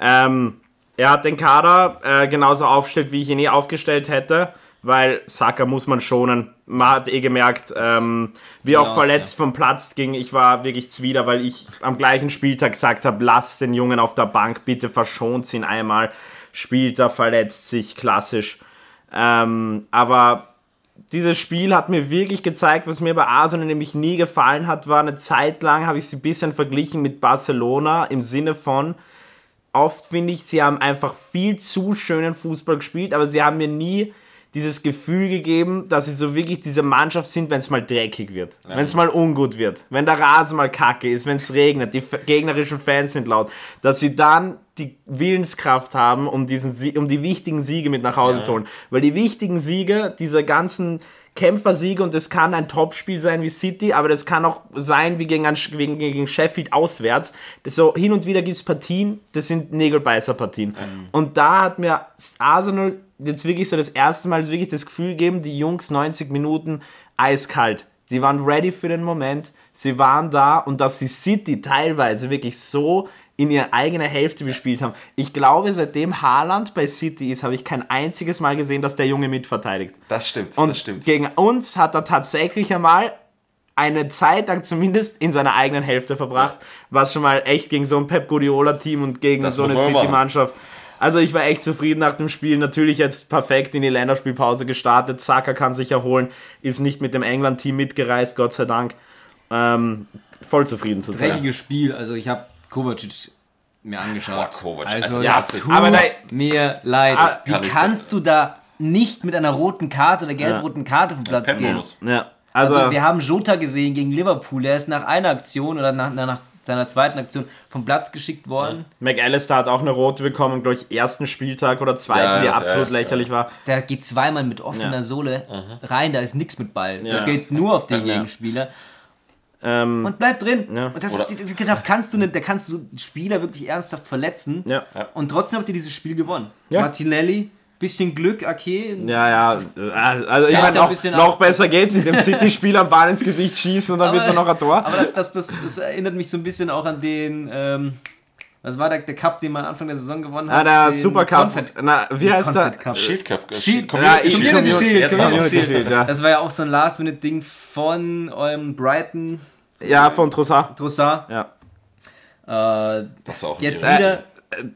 Ähm, er hat den Kader äh, genauso aufgestellt, wie ich ihn eh aufgestellt hätte, weil Saka muss man schonen. Man hat eh gemerkt, ähm, wie auch verletzt vom Platz ging. Ich war wirklich zwider, weil ich am gleichen Spieltag gesagt habe, lasst den Jungen auf der Bank, bitte verschont ihn einmal. Spielt er, verletzt sich, klassisch. Ähm, aber dieses Spiel hat mir wirklich gezeigt, was mir bei Arsenal nämlich nie gefallen hat, war eine Zeit lang, habe ich sie ein bisschen verglichen mit Barcelona im Sinne von, oft finde ich, sie haben einfach viel zu schönen Fußball gespielt, aber sie haben mir nie dieses Gefühl gegeben, dass sie so wirklich diese Mannschaft sind, wenn es mal dreckig wird, wenn es mal ungut wird, wenn der Rasen mal kacke ist, wenn es regnet, die gegnerischen Fans sind laut, dass sie dann die Willenskraft haben, um, diesen, um die wichtigen Siege mit nach Hause zu holen. Weil die wichtigen Siege, diese ganzen Kämpfersiege, und das kann ein Topspiel sein wie City, aber das kann auch sein wie gegen, ein, gegen, gegen Sheffield auswärts. Das so hin und wieder gibt es Partien, das sind Nägelbeißer-Partien. Und da hat mir Arsenal jetzt wirklich so das erste Mal wirklich das Gefühl gegeben, die Jungs 90 Minuten eiskalt. Sie waren ready für den Moment, sie waren da und dass sie City teilweise wirklich so in ihre eigene Hälfte bespielt haben. Ich glaube, seitdem Haaland bei City ist, habe ich kein einziges Mal gesehen, dass der Junge mitverteidigt. Das stimmt, Und das stimmt. gegen uns hat er tatsächlich einmal eine Zeit lang zumindest in seiner eigenen Hälfte verbracht, was schon mal echt gegen so ein Pep Guardiola-Team und gegen Das so eine. City-Mannschaft. Also ich war echt zufrieden nach dem Spiel. Natürlich jetzt perfekt in die Länderspielpause gestartet. Saka kann sich erholen, ist nicht mit dem England-Team mitgereist, Gott sei Dank. Ähm, voll zufrieden zu sein. Dreckiges Spiel. Also ich habe Kovacic mir angeschaut. Boah, Kovacic, Also also ja, das es ist- tut aber da- mir leid. Ah, Wie kann ich kannst du da nicht mit einer roten Karte oder gelb-roten Karte vom Platz gehen? Pep-Bonus. Ja, Also, also, wir haben Jota gesehen gegen Liverpool. Er ist nach einer Aktion oder nach, nach seiner zweiten Aktion vom Platz geschickt worden. McAllister hat auch eine rote bekommen, glaube ich, ersten Spieltag oder zweiten, Ja, die ja, absolut ja, lächerlich war. Der geht zweimal mit offener Ja. Sohle rein, da ist nichts mit Ball. Der Ja. geht nur auf den Ja. Gegenspieler Ähm, und bleibt drin. Ja. Und das, Oder- die- da kannst du nicht, da kannst du Spieler wirklich ernsthaft verletzen. ja. Und trotzdem habt ihr dieses Spiel gewonnen. Ja. Martinelli, bisschen Glück, okay. Ja, ja, äh, also ich meine, ein noch, noch ab- besser geht's, in dem City-Spiel am Ball ins Gesicht schießen und dann bist du noch ein Tor. Aber das, das, das, das erinnert mich so ein bisschen auch an den, ähm, was war der, der Cup, den man Anfang der Saison gewonnen hat? Ah, der Den Supercup. Confed- Na, wie heißt der? Cup. Shield Cup. äh, Shield- Community Ja, Shield. Community Shield, Community es. Shield, ja. Das war ja auch so ein Last-Minute-Ding von eurem Brighton Ja, von Trossard. Trossard. Ja. Äh, Das war auch jetzt wieder.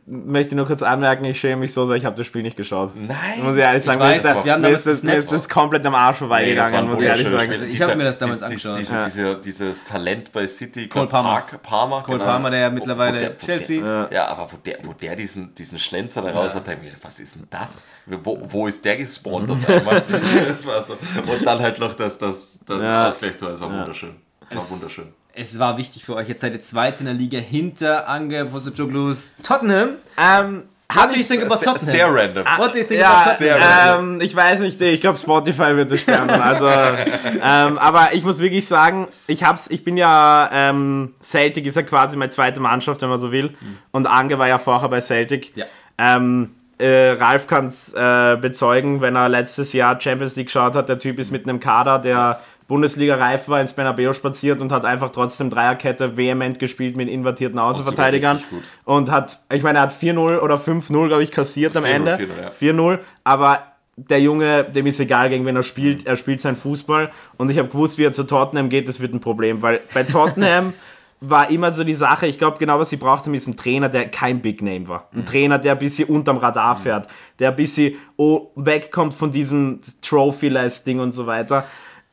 Möchte nur kurz anmerken, ich schäme mich so sehr, ich habe das Spiel nicht geschaut. Nein. Muss ich ehrlich sagen, weiß mir ist das, das, wir haben mir ist das, mir ist das komplett am Arsch Nee, vorbeigegangen, ein muss ich ehrlich sagen. Spiel. Ich hab mir das damals dies- angeschaut. Diese, Ja. diese, dieses Talent bei City, Cole Palmer. Park, Palmer, Cole genau. Palmer, der Wo- mittlerweile wo der- wo Chelsea. Der, ja, aber wo der, wo der diesen, diesen Schlenzer da raus hat, da ich gedacht, was ist denn das? Wo, wo ist der gespawnt auf einmal? das war so. Und dann halt noch das, das, das Ja. Ausgleichstor, das war wunderschön. War wunderschön. Es war wichtig für euch. Jetzt seid ihr Zweite in der Liga hinter Ange Postecoglous Tottenham. Ähm, What do you think about Sehr, Tottenham? sehr random. What do you think ja, about Tottenham? Sehr random. ähm, ich weiß nicht, ich glaube Spotify wird es sperren. Also, ähm, aber ich muss wirklich sagen, ich hab's, ich bin ja ähm, Celtic ist ja quasi meine zweite Mannschaft, wenn man so will. Und Ange war ja vorher bei Celtic. Ja. Ähm, äh, Ralf kann es äh, bezeugen, wenn er letztes Jahr Champions League geschaut hat. Der Typ ist mit einem Kader, der Bundesliga reif war, ins Bernabeu spaziert und hat einfach trotzdem Dreierkette vehement gespielt mit invertierten Außenverteidigern. Und hat, ich meine, er hat 4-0 oder 5-0, glaube ich, kassiert am 4-0, Ende. 4-0, ja. 4-0, aber der Junge, dem ist egal, gegen wen er spielt, er spielt seinen Fußball und ich habe gewusst, wie er zu Tottenham geht, das wird ein Problem, weil bei Tottenham war immer so die Sache, ich glaube, genau was sie brauchten, ist ein Trainer, der kein Big Name war. Ein Trainer, der ein bisschen unterm Radar fährt, der ein bisschen oh, wegkommt von diesem Trophy-Less-Ding und so weiter.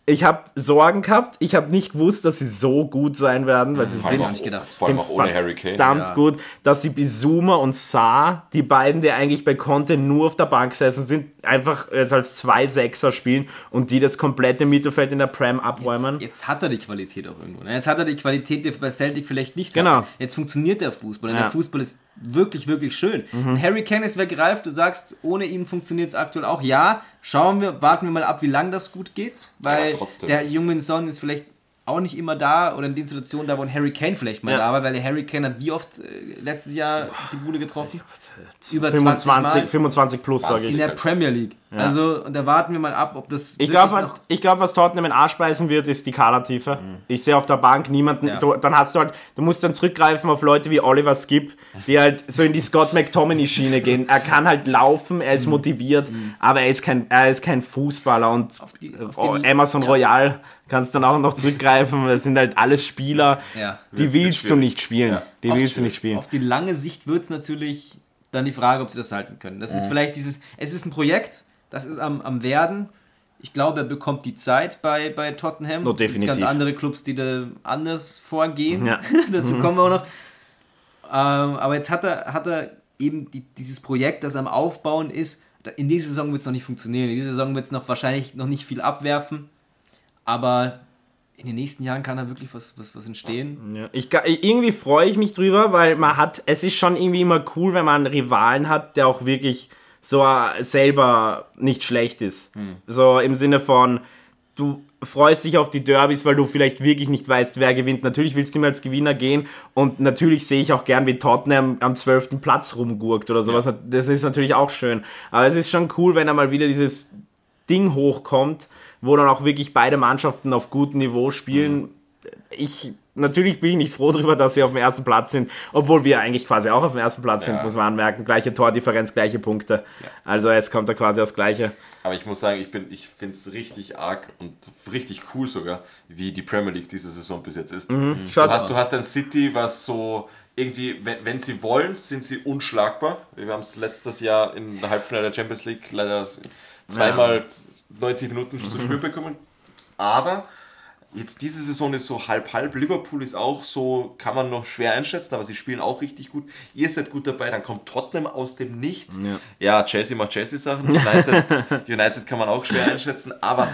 Ich habe Sorgen gehabt, ich habe nicht gewusst, dass sie so gut sein werden, weil sie Vor allem sind auch- nicht gedacht. Vor allem auch ohne Harry Kane. verdammt Ja. gut, dass sie Bizuma und Saar, die beiden, die eigentlich bei Conte nur auf der Bank gesessen sind, einfach jetzt als zwei Sechser spielen und die das komplette Mittelfeld in der Prem abräumen. Jetzt, jetzt hat er die Qualität auch irgendwo. ne? Jetzt hat er die Qualität, die bei Celtic vielleicht nicht Genau. hat. Jetzt funktioniert der Fußball. Und Ja. Mhm. der Fußball ist wirklich, wirklich schön. Harry Kane ist weggereift. Du sagst, ohne ihn funktioniert es aktuell auch. Ja, schauen wir, warten wir mal ab, wie lange das gut geht. Weil der Jungmin Son ist vielleicht auch nicht immer da oder in den Situationen da, wo ein Harry Kane vielleicht mal Ja. da war, weil der Harry Kane hat wie oft äh, letztes Jahr die Bude getroffen? Über 20 Mal 25, 25 plus, sage in ich. der Premier League. Also, und da warten wir mal ab, ob das Ich glaube, glaub, was Tottenham in Arsch beißen wird, ist die Kadertiefe. Ich sehe auf der Bank niemanden. Ja. Du, dann hast du halt, du musst dann zurückgreifen auf Leute wie Oliver Skip, die halt so in die Scott McTominay-Schiene gehen. Er kann halt laufen, er ist motiviert, aber er ist kein, er ist kein Fußballer. Und die- auf oh, Amazon ja. Royal kannst dann auch noch zurückgreifen. Das sind halt alles Spieler, Ja. die willst du nicht spielen. Die Auf- willst du nicht spielen. Auf die lange Sicht wird es natürlich dann die Frage, ob sie das halten können. Das ist vielleicht dieses, es ist ein Projekt, das ist am, am Werden. Ich glaube, er bekommt die Zeit bei, bei Tottenham. Oh, Es gibt definitiv. ganz andere Clubs, die da anders vorgehen. Ja. Dazu kommen wir auch noch. Ähm, aber jetzt hat er, hat er eben die, dieses Projekt, das am Aufbauen ist. In dieser Saison wird es noch nicht funktionieren. In dieser Saison wird es noch wahrscheinlich noch nicht viel abwerfen. Aber in den nächsten Jahren kann da wirklich was, was, was entstehen. Ja, ich, irgendwie freue ich mich drüber, weil man hat, es ist schon irgendwie immer cool, wenn man einen Rivalen hat, der auch wirklich so äh, selber nicht schlecht ist. So im Sinne von, du freust dich auf die Derbys, weil du vielleicht wirklich nicht weißt, wer gewinnt. Natürlich willst du immer als Gewinner gehen und natürlich sehe ich auch gern, wie Tottenham am 12. Platz rumgurkt oder sowas. Das ist natürlich auch schön. Aber es ist schon cool, wenn er mal wieder dieses Ding hochkommt, wo dann auch wirklich beide Mannschaften auf gutem Niveau spielen. Ich natürlich bin ich nicht froh darüber, dass sie auf dem ersten Platz sind, obwohl wir eigentlich quasi auch auf dem ersten Platz sind, Ja. muss man anmerken. Gleiche Tordifferenz, gleiche Punkte. Also es kommt da quasi aufs Gleiche. Aber ich muss sagen, ich, bin- ich finde es richtig arg und richtig cool sogar, wie die Premier League diese Saison bis jetzt ist. Mhm. Schaut Du, hast, du hast ein City, was so irgendwie, wenn, wenn sie wollen, sind sie unschlagbar. Wir haben es letztes Jahr in der Halbfinale der Champions League leider zweimal 90 Minuten zu spüren bekommen. Aber jetzt diese Saison ist so halb-halb. Liverpool ist auch so, kann man noch schwer einschätzen, aber sie spielen auch richtig gut. Ihr seid gut dabei, dann kommt Tottenham aus dem Nichts. Ja, Chelsea macht Chelsea-Sachen. United, United kann man auch schwer einschätzen, aber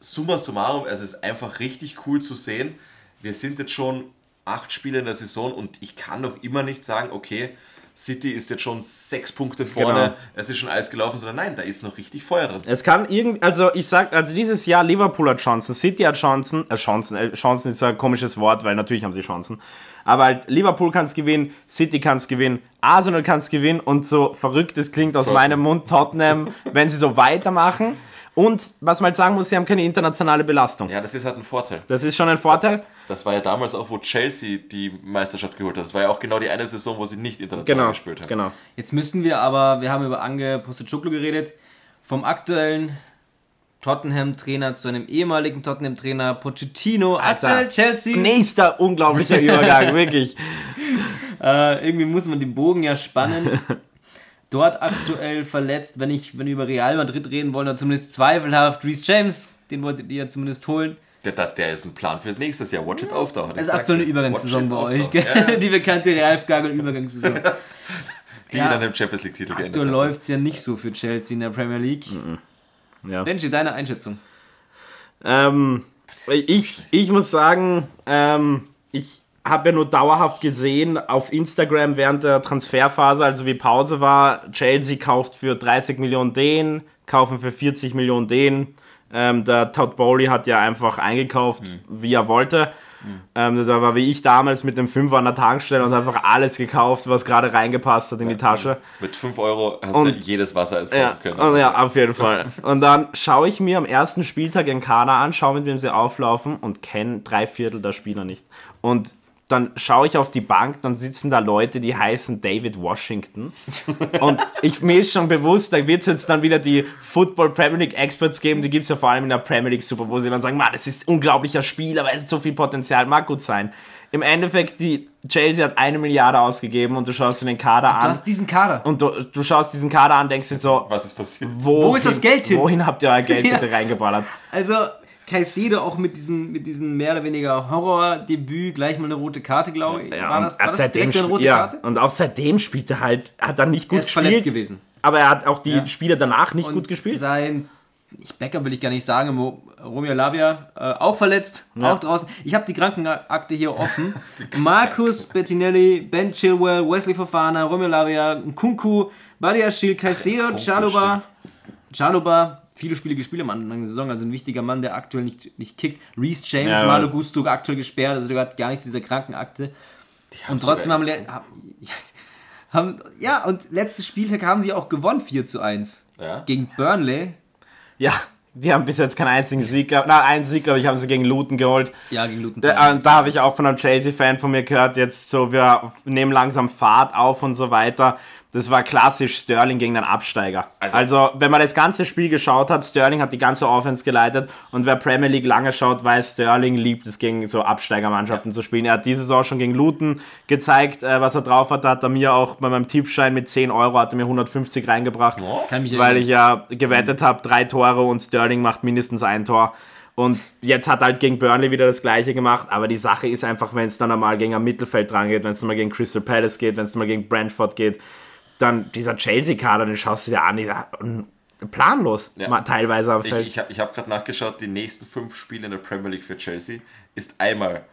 summa summarum, es ist einfach richtig cool zu sehen. Wir sind jetzt schon acht Spiele in der Saison und ich kann noch immer nicht sagen, okay, City ist jetzt schon sechs Punkte vorne, Genau. es ist schon alles gelaufen, sondern nein, da ist noch richtig Feuer drin. Es kann irgendwie, also ich sag, also dieses Jahr Liverpool hat Chancen, City hat Chancen, äh, Chancen, äh, Chancen ist ein komisches Wort, weil natürlich haben sie Chancen. Aber halt Liverpool kann es gewinnen, City kann es gewinnen, Arsenal kann es gewinnen und so verrückt es klingt aus Tottenham. meinem Mund Tottenham, wenn sie so weitermachen. Und was man halt sagen muss, sie haben keine internationale Belastung. Ja, das ist halt ein Vorteil. Das ist schon ein Vorteil. Das war ja damals auch, wo Chelsea die Meisterschaft geholt hat. Das war ja auch genau die eine Saison, wo sie nicht international Genau, gespielt haben. genau. Jetzt müssten wir aber, wir haben über Ange Postecoglou geredet, vom aktuellen Tottenham-Trainer zu einem ehemaligen Tottenham-Trainer Pochettino, aktuell Chelsea. Nächster unglaublicher Übergang, wirklich. Äh, irgendwie muss man den Bogen ja spannen. Dort aktuell verletzt, wenn ich, wenn wir über Real Madrid reden wollen, oder zumindest zweifelhaft, Reece James, den wolltet ihr ja zumindest holen. Der, der, der ist ein Plan fürs nächste Jahr. Watch it auftauchen. Es ist aktuell eine Übergangssaison bei euch? Ja, die bekannte Real-Gagel-Übergangssaison. Die Ja. in einem Champions League-Titel geendet Aktuell hat. läuft es ja nicht so für Chelsea in der Premier League. Ja. Benji, deine Einschätzung? Ähm, ich, ich muss sagen, ähm, ich habe ja nur dauerhaft gesehen auf Instagram während der Transferphase, also wie Pause war, Chelsea kauft für 30 Millionen den, kaufen für 40 Millionen den. Ähm, der Todd Bowley hat ja einfach eingekauft, wie er wollte. Ähm, das war wie ich damals mit dem Fünfer an der Tankstelle und einfach alles gekauft, was gerade reingepasst hat in die Tasche. Mit 5 Euro hast Und- du jedes Wassereis Ja, kaufen können. ja, Also, auf jeden Fall. Und dann schaue ich mir am ersten Spieltag den Kader an, schaue mit wem sie auflaufen und kenne drei Viertel der Spieler nicht. Und dann schaue ich auf die Bank, dann sitzen da Leute, die heißen David Washington. Und ich, mir ist schon bewusst, da wird es jetzt dann wieder die Football Premier League Experts geben, die gibt es ja vor allem in der Premier League Super, wo sie dann sagen, das ist ein unglaublicher Spieler, weil es so viel Potenzial mag gut sein. Im Endeffekt, die Chelsea hat eine Milliarde ausgegeben und du schaust dir den Kader Du an. hast diesen Kader. Und du, du schaust diesen Kader an, denkst dir so, Was ist passiert? wohin, Wo ist das Geld hin? Wohin habt ihr euer Geld Ja. bitte reingeballert? Also, Caicedo auch mit diesem, mit diesem mehr oder weniger Horror-Debüt, gleich mal eine rote Karte, glaube ich. Ja, war und das, war das seitdem direkt eine rote ja, Karte? Und auch seitdem spielt er halt, hat er nicht gut Er ist gespielt. verletzt gewesen. Aber er hat auch die Ja. Spiele danach nicht Und gut gespielt. Sein, ich Bäcker will ich gar nicht sagen, Mo, Romeo Lavia äh, auch verletzt, auch draußen. Ich habe die Krankenakte hier offen. Markus Bettinelli, Ben Chilwell, Wesley Fofana, Romeo Lavia, Kunku, Badiashil, Caicedo, Kunku, Chaluba, Chaluba, viele Spiele gespielt am Anfang der Saison, also ein wichtiger Mann, der aktuell nicht, nicht kickt. Reece James, Ja, Malo Gusto aktuell gesperrt, also der hat gar nichts zu dieser Krankenakte. haben Und trotzdem haben, haben, ja, und letztes Spieltag haben sie auch gewonnen, 4 zu 1. Ja. Gegen Burnley. Ja, die haben bis jetzt keinen einzigen Sieg gehabt. Na, einen Sieg, glaube ich, haben sie gegen Luton geholt. Ja, gegen Luton. Da, äh, da habe ich auch von einem Chelsea-Fan von mir gehört, jetzt so, wir nehmen langsam Fahrt auf und so weiter. Das war klassisch Sterling gegen einen Absteiger. Also, Also- wenn man das ganze Spiel geschaut hat, Sterling hat die ganze Offense geleitet und wer Premier League lange schaut, weiß, Sterling liebt es gegen so Absteigermannschaften zu spielen. Er hat diese Saison schon gegen Luton gezeigt, äh, was er drauf hat. Da hat er mir auch bei meinem Tippschein mit 10 Euro hat er mir 150 reingebracht, mich weil ich ja gewettet habe, drei Tore und Sterling macht mindestens ein Tor. Und jetzt hat er halt gegen Burnley wieder das gleiche gemacht, aber die Sache ist einfach, wenn es dann einmal gegen ein Mittelfeld dran geht, wenn es mal gegen Crystal Palace geht, wenn es mal gegen Brentford geht, dann dieser Chelsea-Kader, den schaust du dir an, planlos, Ja. mal teilweise am Ich, Feld. ich, hab- ich habe gerade nachgeschaut, die nächsten fünf Spiele in der Premier League für Chelsea ist einmal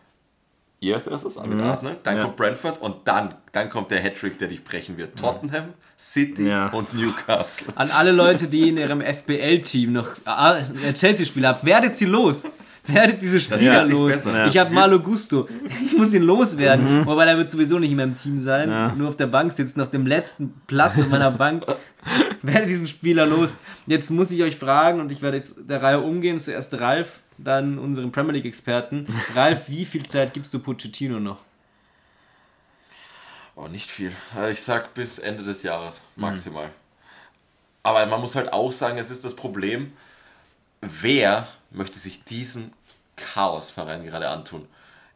ihr als erstes mit Arsenal, dann Ja. kommt Brentford und dann, dann kommt der Hattrick, der dich brechen wird. Tottenham, City Ja. und Newcastle. An alle Leute, die in ihrem FBL-Team noch äh, Chelsea-Spieler haben, werdet sie los. Werdet diese Spieler nicht los. besser. Ich habe Malo Gusto. Ich muss ihn loswerden. Wobei der wird sowieso nicht in meinem Team sein. Ja. Nur auf der Bank sitzen, auf dem letzten Platz in meiner Bank. Werde diesen Spieler los. Jetzt muss ich euch fragen und ich werde jetzt der Reihe umgehen. Zuerst Ralf, dann unseren Premier League-Experten. Ralf, wie viel Zeit gibst du Pochettino noch? Oh, nicht viel. Also Ich sag bis Ende des Jahres maximal. Aber man muss halt auch sagen, es ist das Problem, wer möchte sich diesen Chaosverein gerade antun?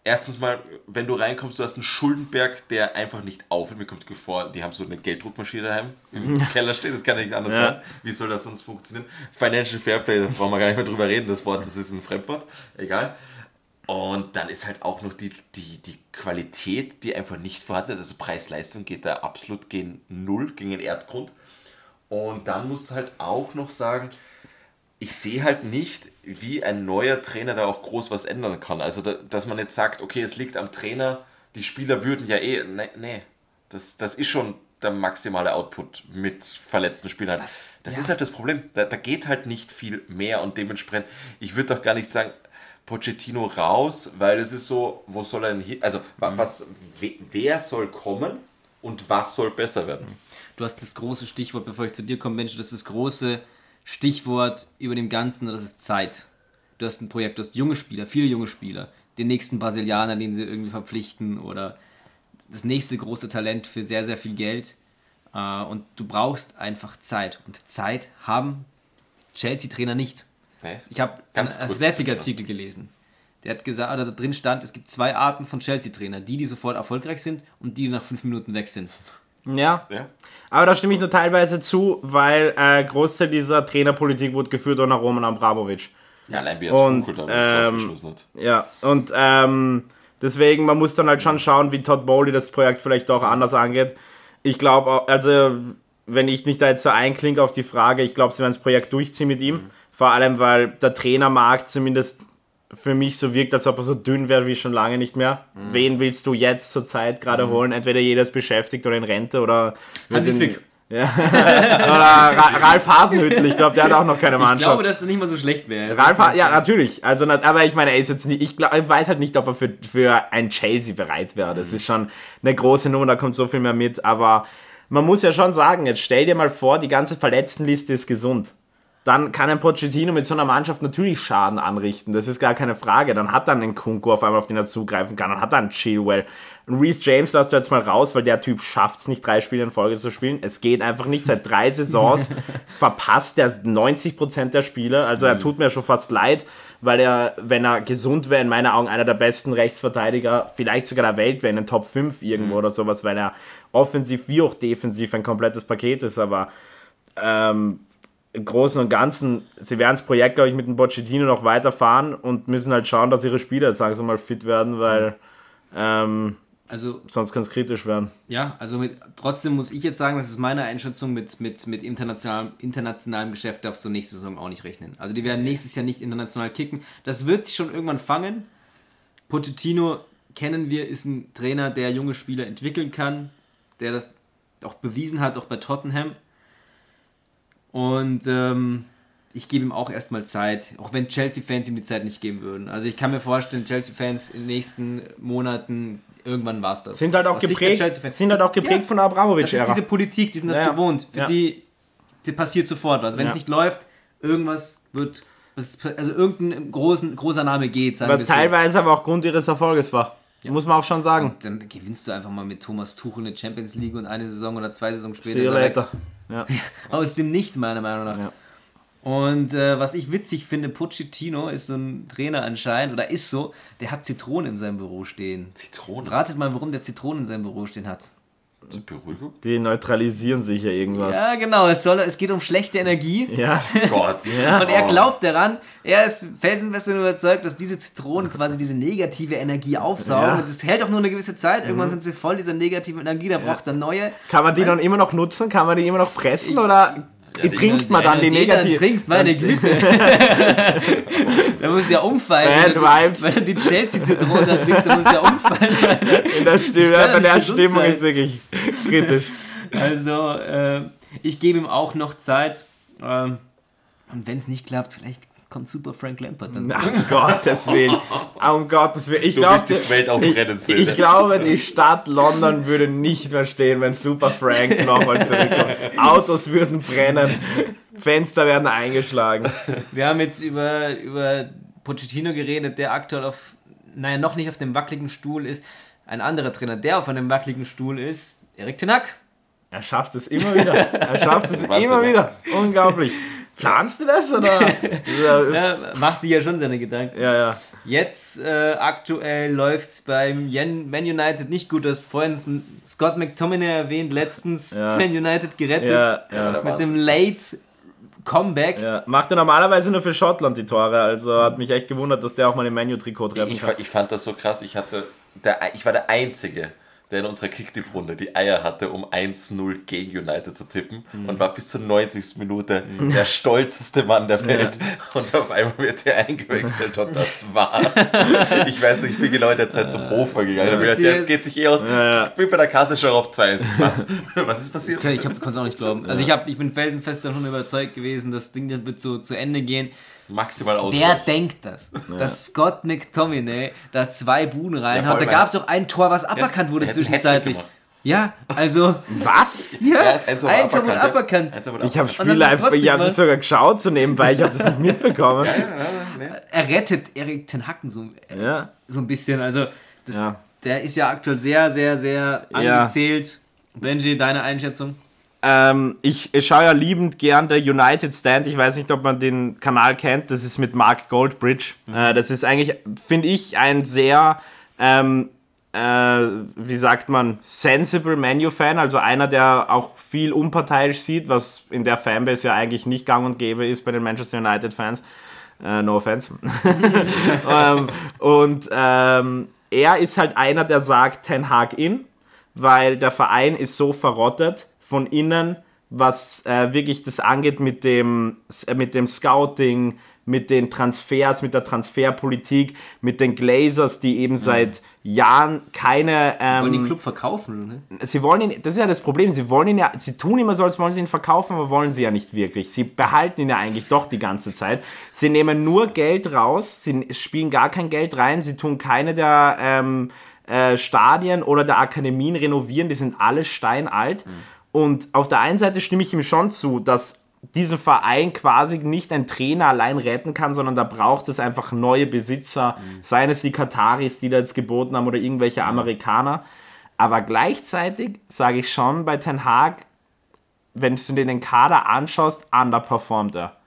Erstens mal, wenn du reinkommst, du hast einen Schuldenberg, der einfach nicht aufhört. Mir kommt vor, die haben so eine Gelddruckmaschine daheim im Keller stehen, das kann ja nicht anders Ja. sein. Wie soll das sonst funktionieren? Financial Fairplay, da brauchen wir gar nicht mehr drüber reden, das Wort, das ist ein Fremdwort. Egal. Und dann ist halt auch noch die, die, die Qualität, die einfach nicht vorhanden ist. Also Preis-Leistung geht da absolut gegen Null, gegen den Erdgrund. Und dann musst du halt auch noch sagen, ich sehe halt nicht, wie ein neuer Trainer da auch groß was ändern kann. Also, da, dass man jetzt sagt, okay, es liegt am Trainer, die Spieler würden ja eh, nee, nee. Das, das ist schon der maximale Output mit verletzten Spielern. Das, das ist halt das Problem. Da, da geht halt nicht viel mehr und dementsprechend, ich würde doch gar nicht sagen, Pochettino raus, weil es ist so, wo soll er denn hin? Also, wa- was, we- wer soll kommen und was soll besser werden? Du hast das große Stichwort, bevor ich zu dir komme, Mensch, das ist das große Stichwort über dem Ganzen, das ist Zeit. Du hast ein Projekt, du hast junge Spieler, viele junge Spieler, den nächsten Brasilianer, den sie irgendwie verpflichten oder das nächste große Talent für sehr, sehr viel Geld. Äh, Und du brauchst einfach Zeit. Und Zeit haben Chelsea-Trainer nicht. Nee? Ich habe einen Athletic-Artikel gelesen. Der hat gesagt, oder da drin stand, es gibt zwei Arten von Chelsea-Trainer. Die, die sofort erfolgreich sind und die, die nach fünf Minuten weg sind. Ja. Ja? Aber da stimme ich nur teilweise zu, weil äh, Großteil dieser Trainerpolitik wurde geführt unter Roman Abramovic. Ja, allein wie er Und, Tuchel damals ähm, rausgeschmissen hat. Ja, und ähm, deswegen, man muss dann halt schon schauen, wie Todd Bowley das Projekt vielleicht auch anders angeht. Ich glaube, also, wenn ich mich da jetzt so einklinke auf die Frage, ich glaube, sie werden das Projekt durchziehen mit ihm. Vor allem, weil der Trainermarkt zumindest für mich so wirkt, als ob er so dünn wäre wie schon lange nicht mehr. Wen willst du jetzt zur Zeit gerade holen? Entweder jeder ist beschäftigt oder in Rente oder. Hansi Flick. Ja. Ra Ralf Hasenhüttl, ich glaube, der hat auch noch keine Ich Mannschaft. glaube, dass das nicht mal so schlecht wäre. Ralf, ha- ja, natürlich. Also, aber ich meine, er ist jetzt nicht, ich, glaub, ich weiß halt nicht, ob er für, für ein Chelsea bereit wäre. Das ist schon eine große Nummer, da kommt so viel mehr mit. Aber man muss ja schon sagen, jetzt stell dir mal vor, die ganze Verletztenliste ist gesund. Dann kann ein Pochettino mit so einer Mannschaft natürlich Schaden anrichten. Das ist gar keine Frage. Dann hat er einen Kunku auf einmal, auf den er zugreifen kann. Dann hat er einen Chilwell. Ein Reese James lässt du jetzt mal raus, weil der Typ schafft es nicht, drei Spiele in Folge zu spielen. Es geht einfach nicht. Seit drei Saisons verpasst er 90% der Spiele. Also er tut mir schon fast leid, weil er, wenn er gesund wäre, in meinen Augen einer der besten Rechtsverteidiger, vielleicht sogar der Welt wäre, in den Top 5 irgendwo oder sowas, weil er offensiv wie auch defensiv ein komplettes Paket ist. Aber ähm, im Großen und Ganzen, sie werden das Projekt, glaube ich, mit dem Pochettino noch weiterfahren und müssen halt schauen, dass ihre Spieler jetzt langsam mal fit werden, weil ähm, Also sonst kann es kritisch werden. Ja, also mit, trotzdem muss ich jetzt sagen, das ist meine Einschätzung, mit, mit, mit internationalem, internationalem Geschäft darfst du nächste Saison auch nicht rechnen. Also die werden nächstes Jahr nicht international kicken. Das wird sich schon irgendwann fangen. Pochettino kennen wir, ist ein Trainer, der junge Spieler entwickeln kann, der das auch bewiesen hat, auch bei Tottenham. Und ähm, ich gebe ihm auch erstmal Zeit, auch wenn Chelsea-Fans ihm die Zeit nicht geben würden. Also ich kann mir vorstellen, Chelsea-Fans in den nächsten Monaten, irgendwann war es das. Sind halt auch Aus geprägt, sind halt auch geprägt Ja. von der Das ist diese Politik, die sind das Ja, gewohnt. Für Ja. die, die passiert sofort was. Wenn es nicht läuft, irgendwas wird, also irgendein großen, großer Name geht, sagen Was wir so. teilweise aber auch Grund ihres Erfolges war. Muss man auch schon sagen. Dann gewinnst du einfach mal mit Thomas Tuchel eine Champions League und eine Saison oder zwei Saisons später See er later. Ja. Aus dem Nichts, meiner Meinung nach. Ja. Und äh, was ich witzig finde, Pochettino ist so ein Trainer anscheinend, oder ist so, der hat Zitronen in seinem Büro stehen. Zitrone. Ratet mal, warum der Zitronen in seinem Büro stehen hat. Zur Beruhigung? Die neutralisieren sich ja irgendwas. Ja, genau, es, soll, es geht um schlechte Energie. Ja. Gott. Und er Oh. glaubt daran, er ist felsenfest überzeugt, dass diese Zitronen quasi diese negative Energie aufsaugen. Ja. Und das hält auch nur eine gewisse Zeit. Irgendwann sind sie voll dieser negativen Energie, da braucht er neue. Kann man die dann immer noch nutzen? Kann man die immer noch fressen? Oder die- trinkt man dann die Wenn du trinkst, meine Güte. da muss ja umfallen. Bad wenn, du, vibes. wenn du die Chelsea-Zitrone da trinkst, dann muss ja umfallen. In der kann bei der nicht gesund Stimmung sein. ist wirklich kritisch. Also, äh, ich gebe ihm auch noch Zeit. Ähm, und wenn es nicht klappt, vielleicht kommt Super Frank Lampard dann. Ach, um Gottes Willen. Um Gottes Willen. Ich Du glaube, bist die Welt auf ich, ich glaube, die Stadt London würde nicht mehr stehen, wenn Super Frank nochmal zurückkommt. Autos würden brennen, Fenster werden eingeschlagen. Wir haben jetzt über, über Pochettino geredet, der aktuell auf, naja, noch nicht auf dem wackeligen Stuhl ist. Ein anderer Trainer, der auf einem wackeligen Stuhl ist, Erik Tenak. Er schafft es immer wieder. Er schafft es immer wieder. Unglaublich. Planst du das oder? ja, Ja, macht sich ja schon seine Gedanken. ja. Jetzt äh, aktuell läuft es beim Yen- Man United nicht gut. Du hast vorhin Scott McTominay erwähnt, letztens Ja. Man United gerettet Ja, ja. mit dem. Late Comeback. Ja, macht er normalerweise nur für Schottland die Tore, also hat mich echt gewundert, dass der auch mal im Menu-Trikot treffen Ich, kann. ich fand das so krass. Ich, hatte der, ich war der Einzige, der in unserer Kicktipp-Runde die Eier hatte, um 1-0 gegen United zu tippen Mhm. und war bis zur 90. Minute der stolzeste Mann der Welt. Und auf einmal wird er eingewechselt und das war's. Ich weiß nicht, ich bin genau in der Zeit zum Hofer gegangen. Ich ist gedacht, Das geht sich eh aus. ja. Ich bin bei der Kasse schon auf 2 1 Was? Was ist passiert? Ich konnte es auch nicht glauben. Also ich, hab, ich bin felsenfest davon überzeugt gewesen, das Ding wird so zu Ende gehen. Maximal Wer Ausgleich. denkt das? Dass Scott McTominay da zwei Buden Ja, reinhaut. voll, da gab es auch ein Tor, was aberkannt wurde zwischenzeitlich. Ja, also. Was? Ja, Ja, ist ein Tor ja. aberkannt. Ich habe dann Spiel ist live, ich habe das sogar geschaut so nebenbei, ich habe das nicht mitbekommen. Er rettet Erik Ten Hacken so, Ja. so ein bisschen. Also, das, Ja. der ist ja aktuell sehr, sehr, sehr Ja. angezählt. Benji, deine Einschätzung? Ähm, ich, schaue ja liebend gern der United Stand. Ich weiß nicht, ob man den Kanal kennt. Das ist mit Mark Goldbridge. Äh, das ist eigentlich, finde ich, ein sehr, ähm, äh, wie sagt man, sensible Manu-Fan. Also einer, der auch viel unparteiisch sieht, was in der Fanbase ja eigentlich nicht gang und gäbe ist bei den Manchester United-Fans. Äh, no offense. ähm, und ähm, er ist halt einer, der sagt Ten Hag in, weil der Verein ist so verrottet von innen, was äh, wirklich das angeht mit dem, äh, mit dem Scouting, mit den Transfers, mit der Transferpolitik, mit den Glazers, die eben seit Jahren keine. Wollen den Ähm, Club verkaufen, ne? sie wollen ihn, das ist ja das Problem, sie wollen ihn ja, sie tun immer so, als wollen sie ihn verkaufen, aber wollen sie ja nicht wirklich. Sie behalten ihn ja eigentlich doch die ganze Zeit. Sie nehmen nur Geld raus, sie spielen gar kein Geld rein, sie tun keine der ähm, äh, Stadien oder der Akademien renovieren, die sind alle steinalt. Und auf der einen Seite stimme ich ihm schon zu, dass diesen Verein quasi nicht ein Trainer allein retten kann, sondern da braucht es einfach neue Besitzer, seien es die Kataris, die da jetzt geboten haben oder irgendwelche Amerikaner. Aber gleichzeitig sage ich schon bei Ten Hag, wenn du dir den Kader anschaust, underperformt er.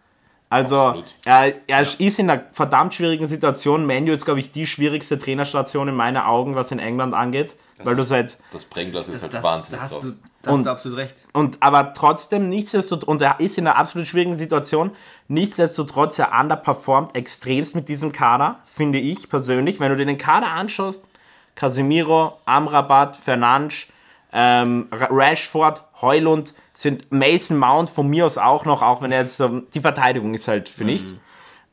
Also er, er ist in einer verdammt schwierigen Situation. Manu ist, glaube ich, die schwierigste Trainerstation in meinen Augen, was in England angeht. weil du seit Das Brennglas ist Das, halt das, wahnsinnig da hast drauf. du, da hast Und- du absolut recht. und aber trotzdem nichtsdestotrotz, und er ist in einer absolut schwierigen Situation, nichtsdestotrotz, er underperformt extremst mit diesem Kader, finde ich persönlich. Wenn du dir den Kader anschaust, Casemiro, Amrabat, Fernandes, ähm, Ra- Rashford, Heulund, sind Mason Mount von mir aus auch noch, auch wenn er jetzt, ähm, die Verteidigung ist halt für nichts.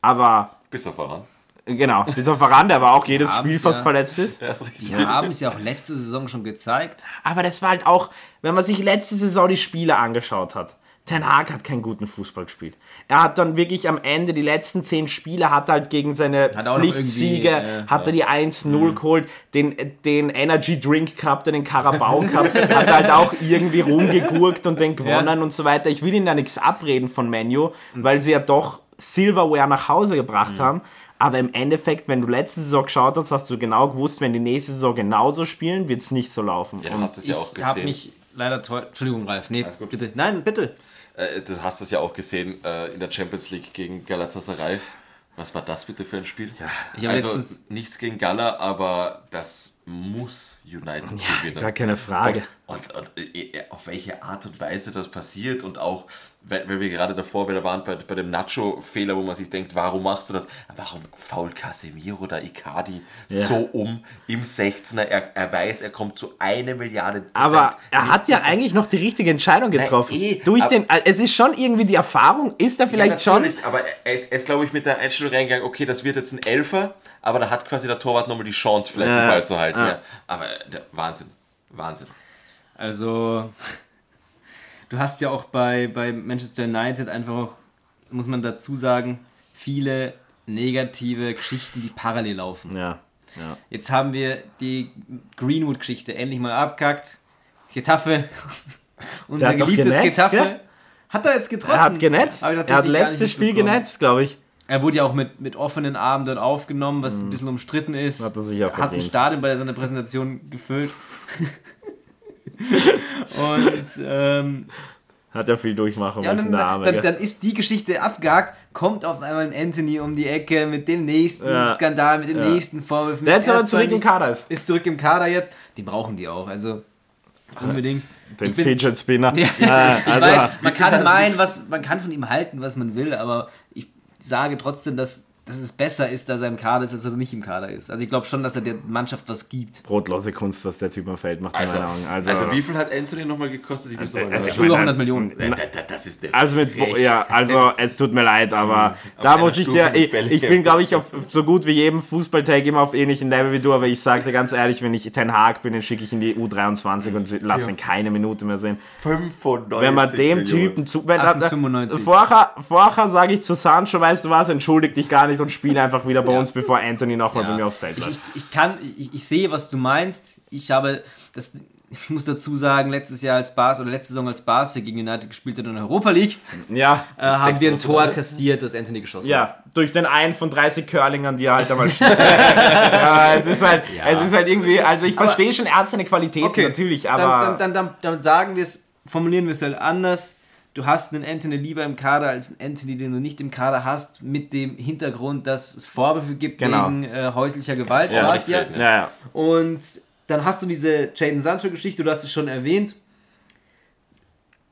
Aber, Bis auf voran. genau, bis auf Veran, der aber auch jedes Abends, Spiel fast ja. verletzt ist. Ja, ist richtig. Wir haben es ja auch letzte Saison schon gezeigt. Aber das war halt auch, wenn man sich letzte Saison die Spiele angeschaut hat. Ten Hag hat keinen guten Fußball gespielt. Er hat dann wirklich am Ende die letzten zehn Spiele hat halt gegen seine Pflichtsiege äh, hat er die 1-0 geholt, den, den Energy Drink Cup, den Carabao Cup, hat er halt auch irgendwie rumgegurkt und den gewonnen und so weiter. Ich will ihnen da nichts abreden von Menu, weil sie ja doch Silverware nach Hause gebracht haben. Aber im Endeffekt, wenn du letzte Saison geschaut hast, hast du genau gewusst, wenn die nächste Saison genauso spielen, wird es nicht so laufen. Ja, du hast es ja auch ich habe gesehen. mich leider toll. Entschuldigung, Ralf. Nee, bitte. Nein, bitte. Äh, du hast es ja auch gesehen äh, in der Champions League gegen Galatasaray. Was war das bitte für ein Spiel? Habe also nichts gegen Gala, aber das muss United gewinnen. gar keine Frage. Und, und, und äh, äh, auf welche Art und Weise das passiert und auch, weil, weil wir gerade davor wieder waren bei, bei dem Nacho-Fehler, wo man sich denkt, warum machst du das? Warum faul Casemiro oder Icardi so um im 16er? Er, er weiß, er kommt zu einer Milliarde Prozent. Aber er hat ja eigentlich noch die richtige Entscheidung getroffen. eh, Durch aber- den, es ist schon irgendwie die Erfahrung, ist er vielleicht ja, schon. Aber er ist, ist glaube ich, mit der Einstellung reingegangen, okay, das wird jetzt ein Elfer, aber da hat quasi der Torwart nochmal die Chance, vielleicht Ja, den Ball zu halten. ja. Ja. Aber der, Wahnsinn. Wahnsinn. Also, du hast ja auch bei, bei Manchester United einfach auch, muss man dazu sagen, viele negative Geschichten, die parallel laufen. Ja, ja. Jetzt haben wir die Greenwood-Geschichte endlich mal abgekackt. Getafe, unser geliebtes genetzt, Getafe. gell? Hat er jetzt getroffen? Er hat genetzt. Er hat letztes Spiel genetzt, glaube ich. Er wurde ja auch mit, mit offenen Armen dort aufgenommen, was ein bisschen umstritten ist. Mhm. Hat er sich ja Hat ein verdient. Stadion bei seiner Präsentation gefüllt. Und ähm, Hat ja viel durchmachen ja, müssen, dann, der Arme. dann, dann ist die Geschichte abgehakt, kommt auf einmal ein Anthony um die Ecke mit dem nächsten Ja. Skandal, mit den Ja. nächsten Vorwürfen. Der Ist jetzt aber zurück im Kader ist. Ist zurück im Kader jetzt. Die brauchen die auch, also unbedingt. Den Ich bin- Fidget Spinner. Ja, ich also, weiß, man kann meinen, was, man kann von ihm halten, was man will, aber ich sage trotzdem, dass, dass es besser ist, dass er im Kader ist, als dass er nicht im Kader ist. Also ich glaube schon, dass er der Mannschaft was gibt. brotlose Kunst, was der Typ am Feld macht, in Also, also, Also, wie viel hat Anthony nochmal gekostet? Ich muss noch mal äh, nachschauen. Über 100 Millionen. Äh, da- Das ist der Also mit, ja, also es tut mir leid, aber da muss ich dir, ich, ich bin glaube ich auf so gut wie jedem Fußballtag immer auf ähnlichem Level wie du, aber ich sage dir ganz ehrlich, wenn ich Ten Hag bin, dann schicke ich in die U23 und lasse ihn keine Minute mehr sehen. 95 Wenn man dem Millionen. Typen zu, wenn da- 95. vorher, vorher sage ich zu Sancho, weißt du was, entschuldig dich gar nicht und spiele einfach wieder bei uns, bevor Anthony nochmal Ja. bei mir aufs Feld Ich, läuft. ich, ich kann, ich, ich sehe, was du meinst. Ich habe das. Ich muss dazu sagen, letztes Jahr als Bas oder letzte Saison als Bas gegen United gespielt hat in der Europa League, Ja, äh, haben wir ein 6-0 Tor kassiert, das Anthony geschossen hat. Ja, durch den einen von 30 Curlingern, die er halt einmal schießt. ja, es ist halt, Ja. es ist halt irgendwie, also ich verstehe schon, er hat seine Qualitäten Okay, natürlich, aber Dann, dann, dann, dann sagen wir es, formulieren wir es halt anders. Du hast einen Anthony lieber im Kader als einen Anthony, den du nicht im Kader hast, mit dem Hintergrund, dass es Vorwürfe gibt Genau. wegen äh, häuslicher Gewalt. ja, war's ja. ja, ja. Und dann hast du diese Jaden Sancho-Geschichte, du hast es schon erwähnt.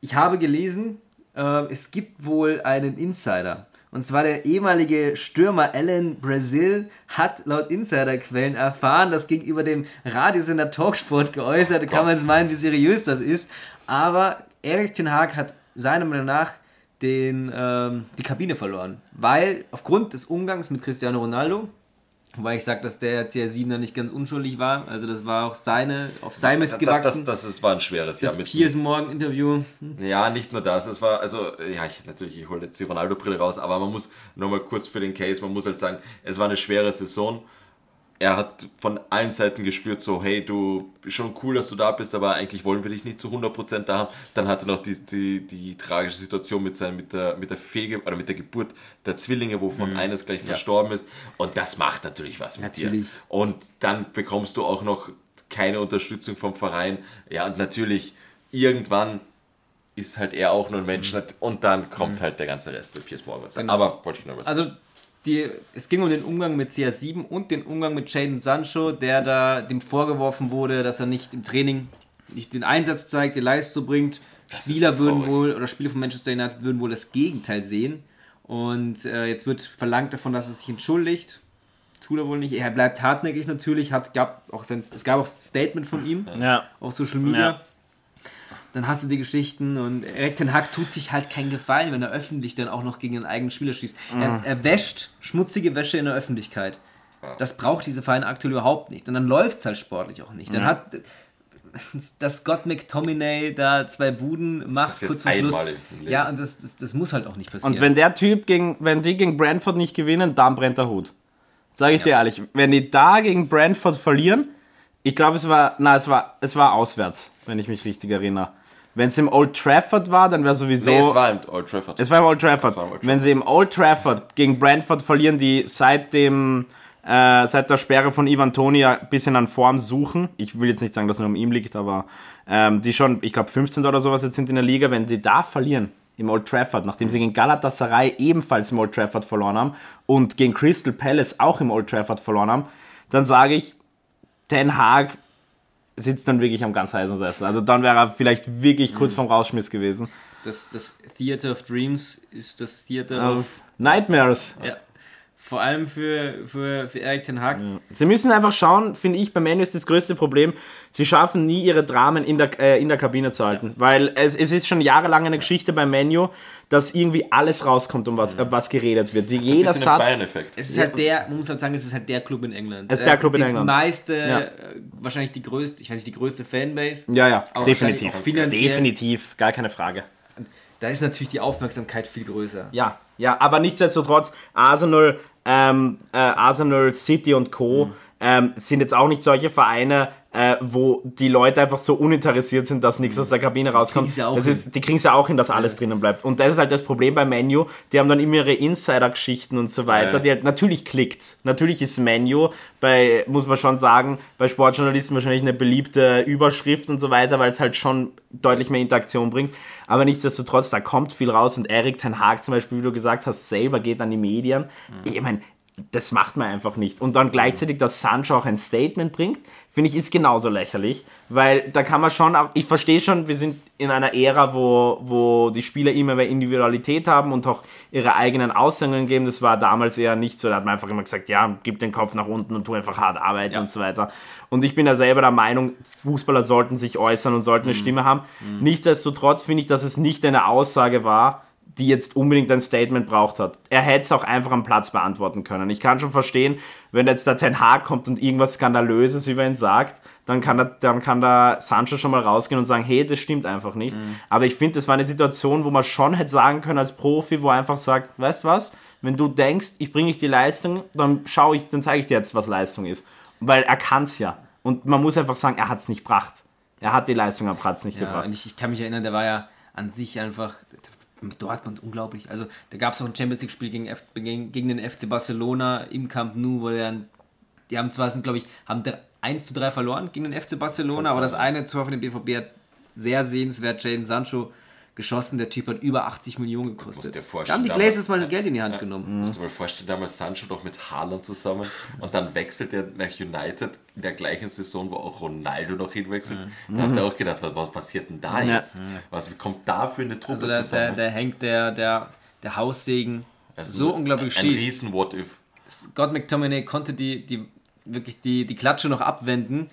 Ich habe gelesen, äh, es gibt wohl einen Insider. Und zwar der ehemalige Stürmer Alan Brazil hat laut Insiderquellen erfahren, das gegenüber dem Radiosender Talksport geäußert. Da kann man jetzt meinen, wie seriös das ist. Aber Erik Ten Hag hat seiner Meinung nach den, ähm, die Kabine verloren. Weil aufgrund des Umgangs mit Cristiano Ronaldo, wobei ich sage, dass der CR7er nicht ganz unschuldig war, also das war auch seine, auf sein Mist Das, gewachsen. das, das ist, war ein schweres Jahr das mit Piers Morgan Interview. Ja, nicht nur das. Es war, also, ja, ich, natürlich, ich hole jetzt die Ronaldo-Brille raus, aber man muss nochmal kurz für den Case, man muss halt sagen, es war eine schwere Saison. Er hat von allen Seiten gespürt, so, hey, du, schon cool, dass du da bist, aber eigentlich wollen wir dich nicht zu 100% da haben. Dann hat er noch die, die, die tragische Situation mit, seinem, mit, der, mit, der Fehlge oder mit der Geburt der Zwillinge, wovon eines gleich verstorben ist. Und das macht natürlich was mit Natürlich. dir. Und dann bekommst du auch noch keine Unterstützung vom Verein. Ja, und natürlich, irgendwann ist halt er auch nur ein Mensch. nicht? Und dann kommt halt der ganze Rest bei Piers Morgan. Aber wollte ich nur was Also die, es ging um den Umgang mit CR7 und den Umgang mit Jaden Sancho, der da dem vorgeworfen wurde, dass er nicht im Training nicht den Einsatz zeigt, die Leistung bringt. Das Spieler so würden wohl, oder Spieler von Manchester United würden wohl das Gegenteil sehen. Und äh, jetzt wird verlangt davon, dass er sich entschuldigt. Tut er wohl nicht. Er bleibt hartnäckig natürlich. Hat, gab auch sein, es gab auch ein Statement von ihm Ja. auf Social Media. Ja. Dann hast du die Geschichten und Erik Ten Hag tut sich halt keinen Gefallen, wenn er öffentlich dann auch noch gegen den eigenen Spieler schießt. Er, er wäscht schmutzige Wäsche in der Öffentlichkeit. Das braucht diese Verein aktuell überhaupt nicht. Und dann läuft es halt sportlich auch nicht. Dann hat dass Scott McTominay da zwei Buden macht, kurz vor Schluss. Ja, und das, das, das muss halt auch nicht passieren. Und wenn der Typ gegen, wenn die gegen Brentford nicht gewinnen, dann brennt der Hut. Sage ich dir ehrlich. Wenn die da gegen Brentford verlieren, ich glaube, es war, na, es war, es war auswärts, wenn ich mich richtig erinnere. Wenn es im Old Trafford war, dann wäre sowieso. Nee, es war im Old Trafford. Es war im Old Trafford. Im Old Trafford. Wenn sie im Old Trafford gegen Brentford verlieren, die seit dem äh, seit der Sperre von Ivan Toni ein bisschen an Form suchen. Ich will jetzt nicht sagen, dass es nur um ihm liegt, aber ähm, die schon, ich glaube 15 oder sowas jetzt sind in der Liga, wenn die da verlieren im Old Trafford, nachdem sie gegen Galatasaray ebenfalls im Old Trafford verloren haben und gegen Crystal Palace auch im Old Trafford verloren haben, dann sage ich, Ten Hag sitzt dann wirklich am ganz heißen Sessel. Also dann wäre er vielleicht wirklich kurz vorm Rausschmiss gewesen. das, das Theater of Dreams ist das Theater of. Nightmares. Ja. Vor allem für, für, für Erik Ten Hag. Sie müssen einfach schauen, finde ich, bei Manu ist das größte Problem, sie schaffen nie ihre Dramen in der, äh, in der Kabine zu halten. Weil es, es ist schon jahrelang eine Geschichte bei Menu, dass irgendwie alles rauskommt, um was, äh, was geredet wird. Die, Ein jeder Satz. Es ist halt der, man muss halt sagen, es ist halt der Club in England. Es ist der Club in die England. meiste, Ja. äh, wahrscheinlich die größte, ich weiß nicht, die größte Fanbase. Ja, ja, Aber definitiv. auch finanziell. Definitiv, gar keine Frage. Da ist natürlich die Aufmerksamkeit viel größer. Ja, ja, aber nichtsdestotrotz, Arsenal, ähm, äh, Arsenal, City und Co. Mhm. Ähm, sind jetzt auch nicht solche Vereine, äh, wo die Leute einfach so uninteressiert sind, dass nichts aus der Kabine rauskommt. kriegen's ja ist, die kriegen es ja auch hin, dass alles drinnen bleibt. Und das ist halt das Problem bei Menu. Die haben dann immer ihre Insider-Geschichten und so weiter. Ja. Die halt, natürlich klickt's. Natürlich ist Menu bei, muss man schon sagen, bei Sportjournalisten wahrscheinlich eine beliebte Überschrift und so weiter, weil es halt schon deutlich mehr Interaktion bringt. Aber nichtsdestotrotz, da kommt viel raus und Erik Ten Hag zum Beispiel, wie du gesagt hast, selber geht an die Medien. Ich meine, das macht man einfach nicht. Und dann gleichzeitig, dass Sancho auch ein Statement bringt, finde ich, ist genauso lächerlich. Weil da kann man schon auch, ich verstehe schon, wir sind in einer Ära, wo, wo die Spieler immer mehr Individualität haben und auch ihre eigenen Aussagungen geben. Das war damals eher nicht so. Da hat man einfach immer gesagt, ja, gib den Kopf nach unten und tu einfach hart arbeiten und so weiter. Und ich bin ja selber der Meinung, Fußballer sollten sich äußern und sollten eine Stimme haben. Nichtsdestotrotz finde ich, dass es nicht eine Aussage war, die jetzt unbedingt ein Statement braucht hat. Er hätte es auch einfach am Platz beantworten können. Ich kann schon verstehen, wenn jetzt der Ten Hag kommt und irgendwas Skandalöses über ihn sagt, dann kann, der, dann kann der Sancho schon mal rausgehen und sagen, hey, das stimmt einfach nicht. Aber ich finde, das war eine Situation, wo man schon hätte sagen können als Profi, wo er einfach sagt, weißt was, wenn du denkst, ich bringe nicht die Leistung, dann schau ich, dann zeige ich dir jetzt, was Leistung ist. Weil er kann es ja. Und man muss einfach sagen, er hat es nicht gebracht. Er hat die Leistung am Platz nicht Ja, gebracht. und ich, ich kann mich erinnern, der war ja an sich einfach mit Dortmund unglaublich. Also da gab es auch ein Champions League Spiel gegen, F, gegen, gegen den FC Barcelona im Camp Nou, wo der, die haben zwar sind glaube ich haben dr- 1 zu 3 verloren gegen den FC Barcelona, aber das eine Tor von dem BVB hat sehr sehenswert Jaden Sancho geschossen. Der Typ hat über 80 Millionen gekostet. dir Da vorstellen, haben die Glazers mal Geld in die Hand genommen. Musst du mal vorstellen, damals Sancho doch mit Haaland zusammen und dann wechselt er nach United in der gleichen Saison, wo auch Ronaldo noch hinwechselt. Da hast du auch gedacht, was, passiert denn da Ja. jetzt? Was kommt da für eine Truppe Also da, da, zusammen? da hängt der, der, der Haussegen Also so unglaublich Ein schief. riesen What-If. Scott McTominay konnte die, die wirklich die, die Klatsche noch abwenden.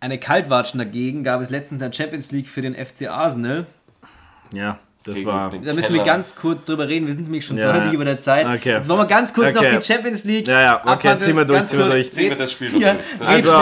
Eine Kaltwatschen dagegen gab es letztens in der Champions League für den FC Arsenal. Ja. Das Gegen war. Da müssen wir ganz kurz drüber reden. Wir sind nämlich schon Ja. deutlich über der Zeit. Okay. Jetzt wollen wir ganz kurz Okay. noch die Champions League. Ja, ja, okay, abhandeln. ziehen wir durch, Ganz ziehen wir durch. Ziehen wir das Spiel noch Ja. durch. Also,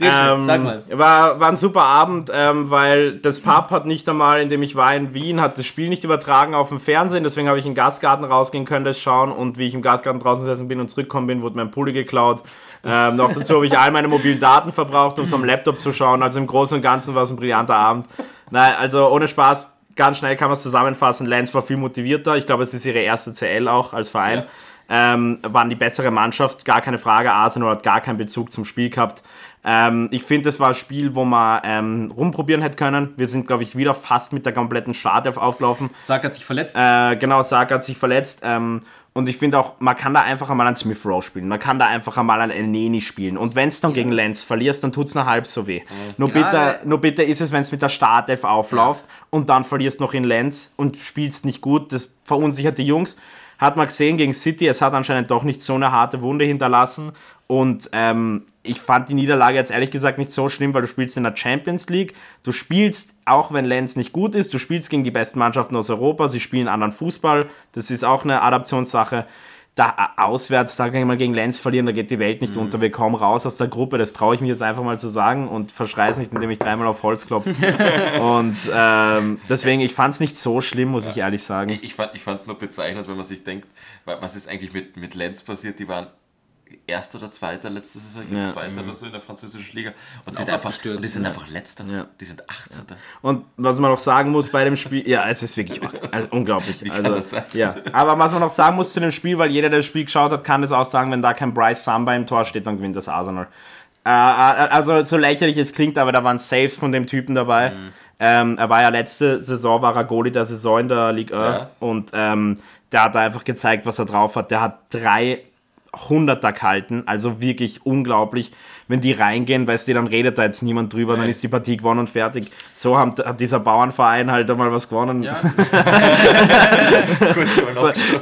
ähm, Sag mal. War, war ein super Abend, ähm, weil das Pub hat nicht einmal, in dem ich war in Wien, hat das Spiel nicht übertragen auf dem Fernsehen, deswegen habe ich in den Gastgarten rausgehen können, das schauen und wie ich im Gastgarten draußen gesessen bin und zurückgekommen bin, wurde mein Pulli geklaut. Ähm, noch dazu habe ich all meine mobilen Daten verbraucht, um es am Laptop zu schauen, also im Großen und Ganzen war es ein brillanter Abend. Nein, also ohne Spaß, ganz schnell kann man es zusammenfassen, Lens war viel motivierter, ich glaube es ist ihre erste CL auch als Verein. Ähm, waren die bessere Mannschaft, gar keine Frage. Arsenal hat gar keinen Bezug zum Spiel gehabt. Ähm, ich finde, das war ein Spiel, wo man ähm, rumprobieren hätte können. Wir sind, glaube ich, wieder fast mit der kompletten Startelf aufgelaufen. Sark hat sich verletzt. Äh, genau, Saka hat sich verletzt. Und ich finde auch, man kann da einfach einmal an Smith Rowe spielen. Man kann da einfach einmal an Elneny spielen. Und wenn es dann gegen Lenz verlierst, dann tut es nur halb so weh. Nur, Gerade- bitter, nur bitter ist es, wenn es mit der Startelf auflaufst und dann verlierst noch in Lenz und spielst nicht gut. Das verunsichert die Jungs. Hat man gesehen gegen City, es hat anscheinend doch nicht so eine harte Wunde hinterlassen. Und ähm, ich fand die Niederlage jetzt ehrlich gesagt nicht so schlimm, weil du spielst in der Champions League. Du spielst, auch wenn Lenz nicht gut ist, du spielst gegen die besten Mannschaften aus Europa. Sie spielen anderen Fußball. Das ist auch eine Adaptionssache. Da äh, auswärts, da mal gegen Lenz verlieren, da geht die Welt nicht unter. Wir kommen raus aus der Gruppe. Das traue ich mich jetzt einfach mal zu sagen und verschreie es nicht, indem ich dreimal auf Holz klopfe. und ähm, deswegen, ich fand es nicht so schlimm, muss ich ehrlich sagen. Ich fand es nur bezeichnend, wenn man sich denkt, wa- was ist eigentlich mit, mit Lenz passiert? Die waren Erster oder Zweiter letzte Saison, Ja. Zweiter oder so in der französischen Liga und sind, einfach, und die sind ne? einfach Letzter. Ja. Die sind 18. Und was man noch sagen muss bei dem Spiel, ja, es ist wirklich also unglaublich. Wie kann also, das sein? Ja, aber was man noch sagen muss zu dem Spiel, weil jeder, der das Spiel geschaut hat, kann das auch sagen, wenn da kein Bryce Samba im Tor steht, dann gewinnt das Arsenal. Äh, also so lächerlich es klingt, aber da waren Saves von dem Typen dabei. Mhm. Ähm, er war ja letzte Saison, war er Goalie der Saison in der Ligue 1 Ja. und ähm, der hat da einfach gezeigt, was er drauf hat. Der hat drei Hunderter gehalten, also wirklich unglaublich. Wenn die reingehen, weißt du, dann redet da jetzt niemand drüber, dann ist die Partie gewonnen und fertig. So haben, hat dieser Bauernverein halt einmal was gewonnen. ja.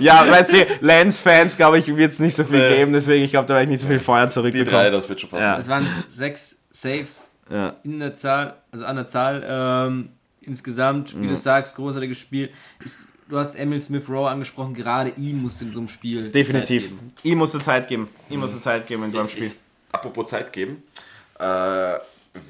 Ja, weißt du, Lens-Fans, glaube ich, wird es nicht so viel Nee. geben, deswegen, ich glaube, da werde ich nicht so viel Feuer Die zurückbekommen. drei, das wird schon passen. Ja. Es waren sechs Saves Ja. in der Zahl, also an der Zahl. Ähm, insgesamt, wie du sagst, großartiges Spiel. Ich, du hast Emil Smith Rowe angesprochen, gerade ihn musst du in so einem Spiel. Zeit Definitiv. geben. Ihm musst du Zeit geben. Ihm musst du Zeit geben in so einem Spiel. Ich, apropos Zeit geben, äh,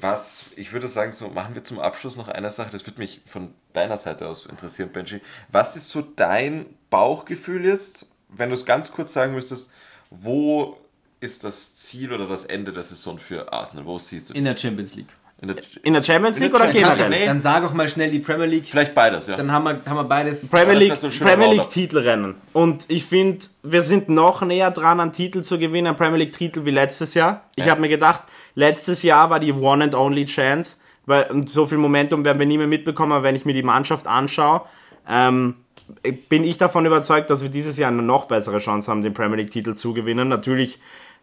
was ich würde sagen, so machen wir zum Abschluss noch eine Sache, das würde mich von deiner Seite aus interessieren, Benji. Was ist so dein Bauchgefühl jetzt, wenn du es ganz kurz sagen müsstest, wo ist das Ziel oder das Ende der Saison für Arsenal? Wo siehst du In der Champions League. In der, In der Champions In der League oder Champions generell? League? Nee. Dann sag auch mal schnell die Premier League. Vielleicht beides, ja. Dann haben wir, haben wir beides. Premier League, so Premier League. Titelrennen. Und ich finde, wir sind noch näher dran, einen Titel zu gewinnen, einen Premier League Titel wie letztes Jahr. Ich Ja. habe mir gedacht, letztes Jahr war die One and Only Chance, weil und so viel Momentum werden wir nie mehr mitbekommen, aber wenn ich mir die Mannschaft anschaue. Ähm, bin ich davon überzeugt, dass wir dieses Jahr eine noch bessere Chance haben, den Premier League Titel zu gewinnen. Natürlich,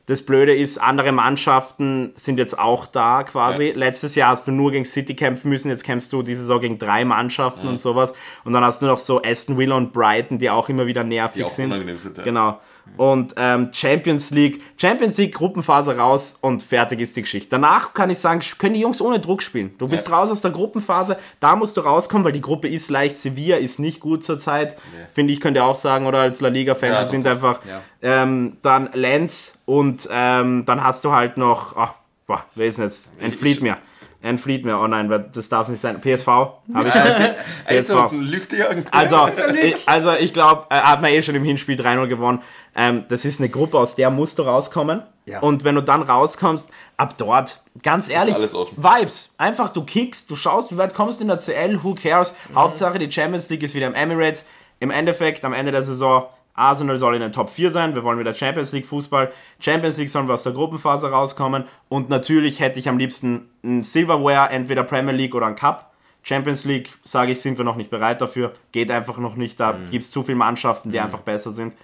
das Blöde ist, andere Mannschaften sind jetzt auch da quasi. Ja. Letztes Jahr hast du nur gegen City kämpfen müssen, jetzt kämpfst du diese Saison gegen drei Mannschaften und sowas. Und dann hast du noch so Aston Villa und Brighton, die auch immer wieder nervig Die auch sind. sind, ja. Genau. Und ähm, Champions League, Champions League Gruppenphase raus und fertig ist die Geschichte. Danach kann ich sagen, können die Jungs ohne Druck spielen. Du bist Ja. raus aus der Gruppenphase, da musst du rauskommen, weil die Gruppe ist leicht. Sevilla ist nicht gut zurzeit, finde ich, könnt ihr auch sagen, oder als La Liga-Fans, Ja, sie sind einfach. Ja. Ähm, dann Lenz und ähm, dann hast du halt noch, ach, boah, wer ist denn jetzt? Entflieht Ich- mir. Entflieht mir, oh nein, das darf nicht sein. PSV, habe ich halt. Also, lügt ihr irgendwie? Also, ich, also ich glaube, äh, hat man eh schon im Hinspiel 3-0 gewonnen. Ähm, das ist eine Gruppe, aus der musst du rauskommen. Ja. Und wenn du dann rauskommst, ab dort, ganz ehrlich, alles offen. Vibes. Einfach, du kickst, du schaust, wie weit kommst du in der CL, who cares? Mhm. Hauptsache, die Champions League ist wieder im Emirates. Im Endeffekt, am Ende der Saison, Arsenal soll in den Top 4 sein. Wir wollen wieder Champions League Fußball. Champions League sollen wir aus der Gruppenphase rauskommen. Und natürlich hätte ich am liebsten ein Silverware, entweder Premier League oder ein Cup. Champions League, sage ich, sind wir noch nicht bereit dafür. Geht einfach noch nicht. Da Mhm. gibt es zu viele Mannschaften, die einfach besser sind.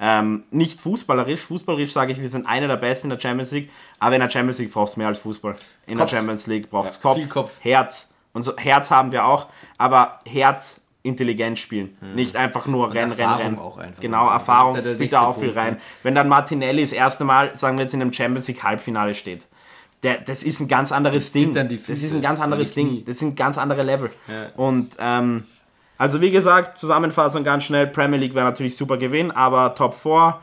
Ähm, nicht fußballerisch. Fußballerisch sage ich, wir sind einer der Besten in der Champions League. Aber in der Champions League brauchst du mehr als Fußball. In Kopf. der Champions League braucht es Ja, Kopf, Kopf. Herz. Und so, Herz haben wir auch. Aber Herz intelligent spielen. Nicht einfach nur rennen, rennen, Erfahrung rennen. auch einfach. Genau, Erfahrung ja spielt da auch viel rein. ne? Wenn dann Martinelli das erste Mal, sagen wir jetzt in einem Champions League Halbfinale steht, der, das ist ein ganz anderes Ding. das ist ein ganz anderes. Ding. Das sind ganz andere Level. Ja. Und ähm, Also wie gesagt, Zusammenfassung ganz schnell. Premier League wäre natürlich super Gewinn, aber Top 4,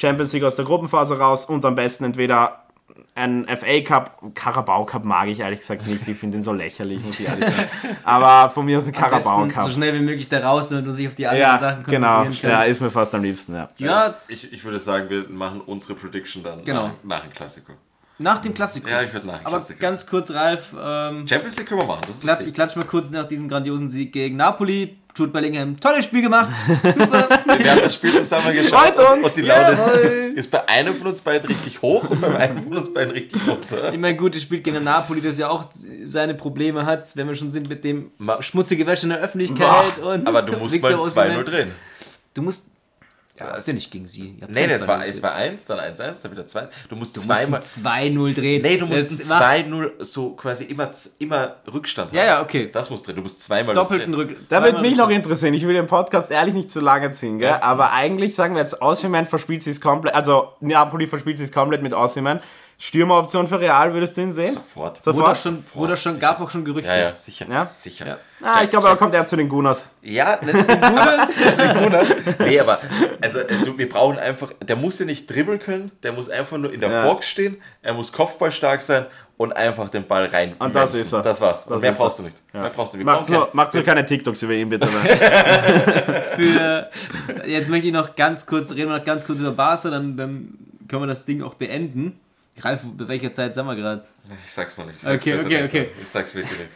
Champions League aus der Gruppenphase raus und am besten entweder ein FA Cup, Carabao Cup mag ich ehrlich gesagt nicht, ich finde den so lächerlich, muss ich ehrlich sagen. Aber von mir aus ein Carabao Cup. So schnell wie möglich da raus, damit man sich auf die anderen Ja, Sachen genau, konzentrieren ja, kann. ist mir fast am liebsten, ja. Ja, Ich, ich würde sagen, wir machen unsere Prediction dann Genau. nach, nach dem Klassiker. Nach dem Klassiker. Ja, ich würde nach dem Aber Klassiker. ganz kurz, Ralf, ähm, Champions League können wir machen. Das ist klatsch, okay. ich klatsche mal kurz nach diesem grandiosen Sieg gegen Napoli. Jude Bellingham, tolles Spiel gemacht. Super. Wir haben das Spiel zusammen geschaut und, und die Laune ist, ist, ist bei einem von uns beiden richtig hoch und beim einen von uns beiden richtig runter. Ich meine, gut, das spielt gegen Napoli, das ja auch seine Probleme hat, wenn wir schon sind mit dem Ma- schmutzige Wäsche in der Öffentlichkeit. und Aber du musst mal 2-0 Osimhen. drehen. Du musst. Ja, ist ja nicht gegen sie. Nee, nee, es war, 2-0 es war 1, dann 1-1, dann wieder 2. Du musst Du zweimal. musst ein 2-0 drehen. Nee, du musst Das ein macht 2-0 so quasi immer, immer Rückstand haben. Ja, ja, okay. Das musst du drehen. Du musst zweimal das Doppelten drehen. Rück. Da würde zweimal mich noch Rückstand. interessieren, ich will den Podcast ehrlich nicht zu lange ziehen, gell? aber eigentlich sagen wir jetzt, Osimhen verspielt sich komplett, also Napoli verspielt sich komplett mit Osimhen. Stürmeroption für Real, würdest du ihn sehen? Sofort. Sofort? Wurde schon, Sofort, wurde schon, gab auch schon Gerüchte. Ja, ja, sicher. Ja? Sicher. Ja. Ah, ich glaube, da kommt er zu den Gunas. Ja, ne, deswegen Gunas. Nee, aber also, äh, du, wir brauchen einfach, der muss ja nicht dribbeln können, der muss einfach nur in der Ja. Box stehen, er muss kopfballstark sein und einfach den Ball rein. Und das ist er. Das war's. Das und mehr ist brauchst er. du nicht. Mehr brauchst du. Keinen- macht's nur keine TikToks über ihn, bitte. Für, jetzt möchte ich noch ganz kurz, reden wir noch ganz kurz über Barca, dann, dann können wir das Ding auch beenden. Ralf, bei welcher Zeit sind wir gerade? Ich sag's noch nicht. Ich sag's Okay, okay, nicht. okay. Ich sag's wirklich nicht.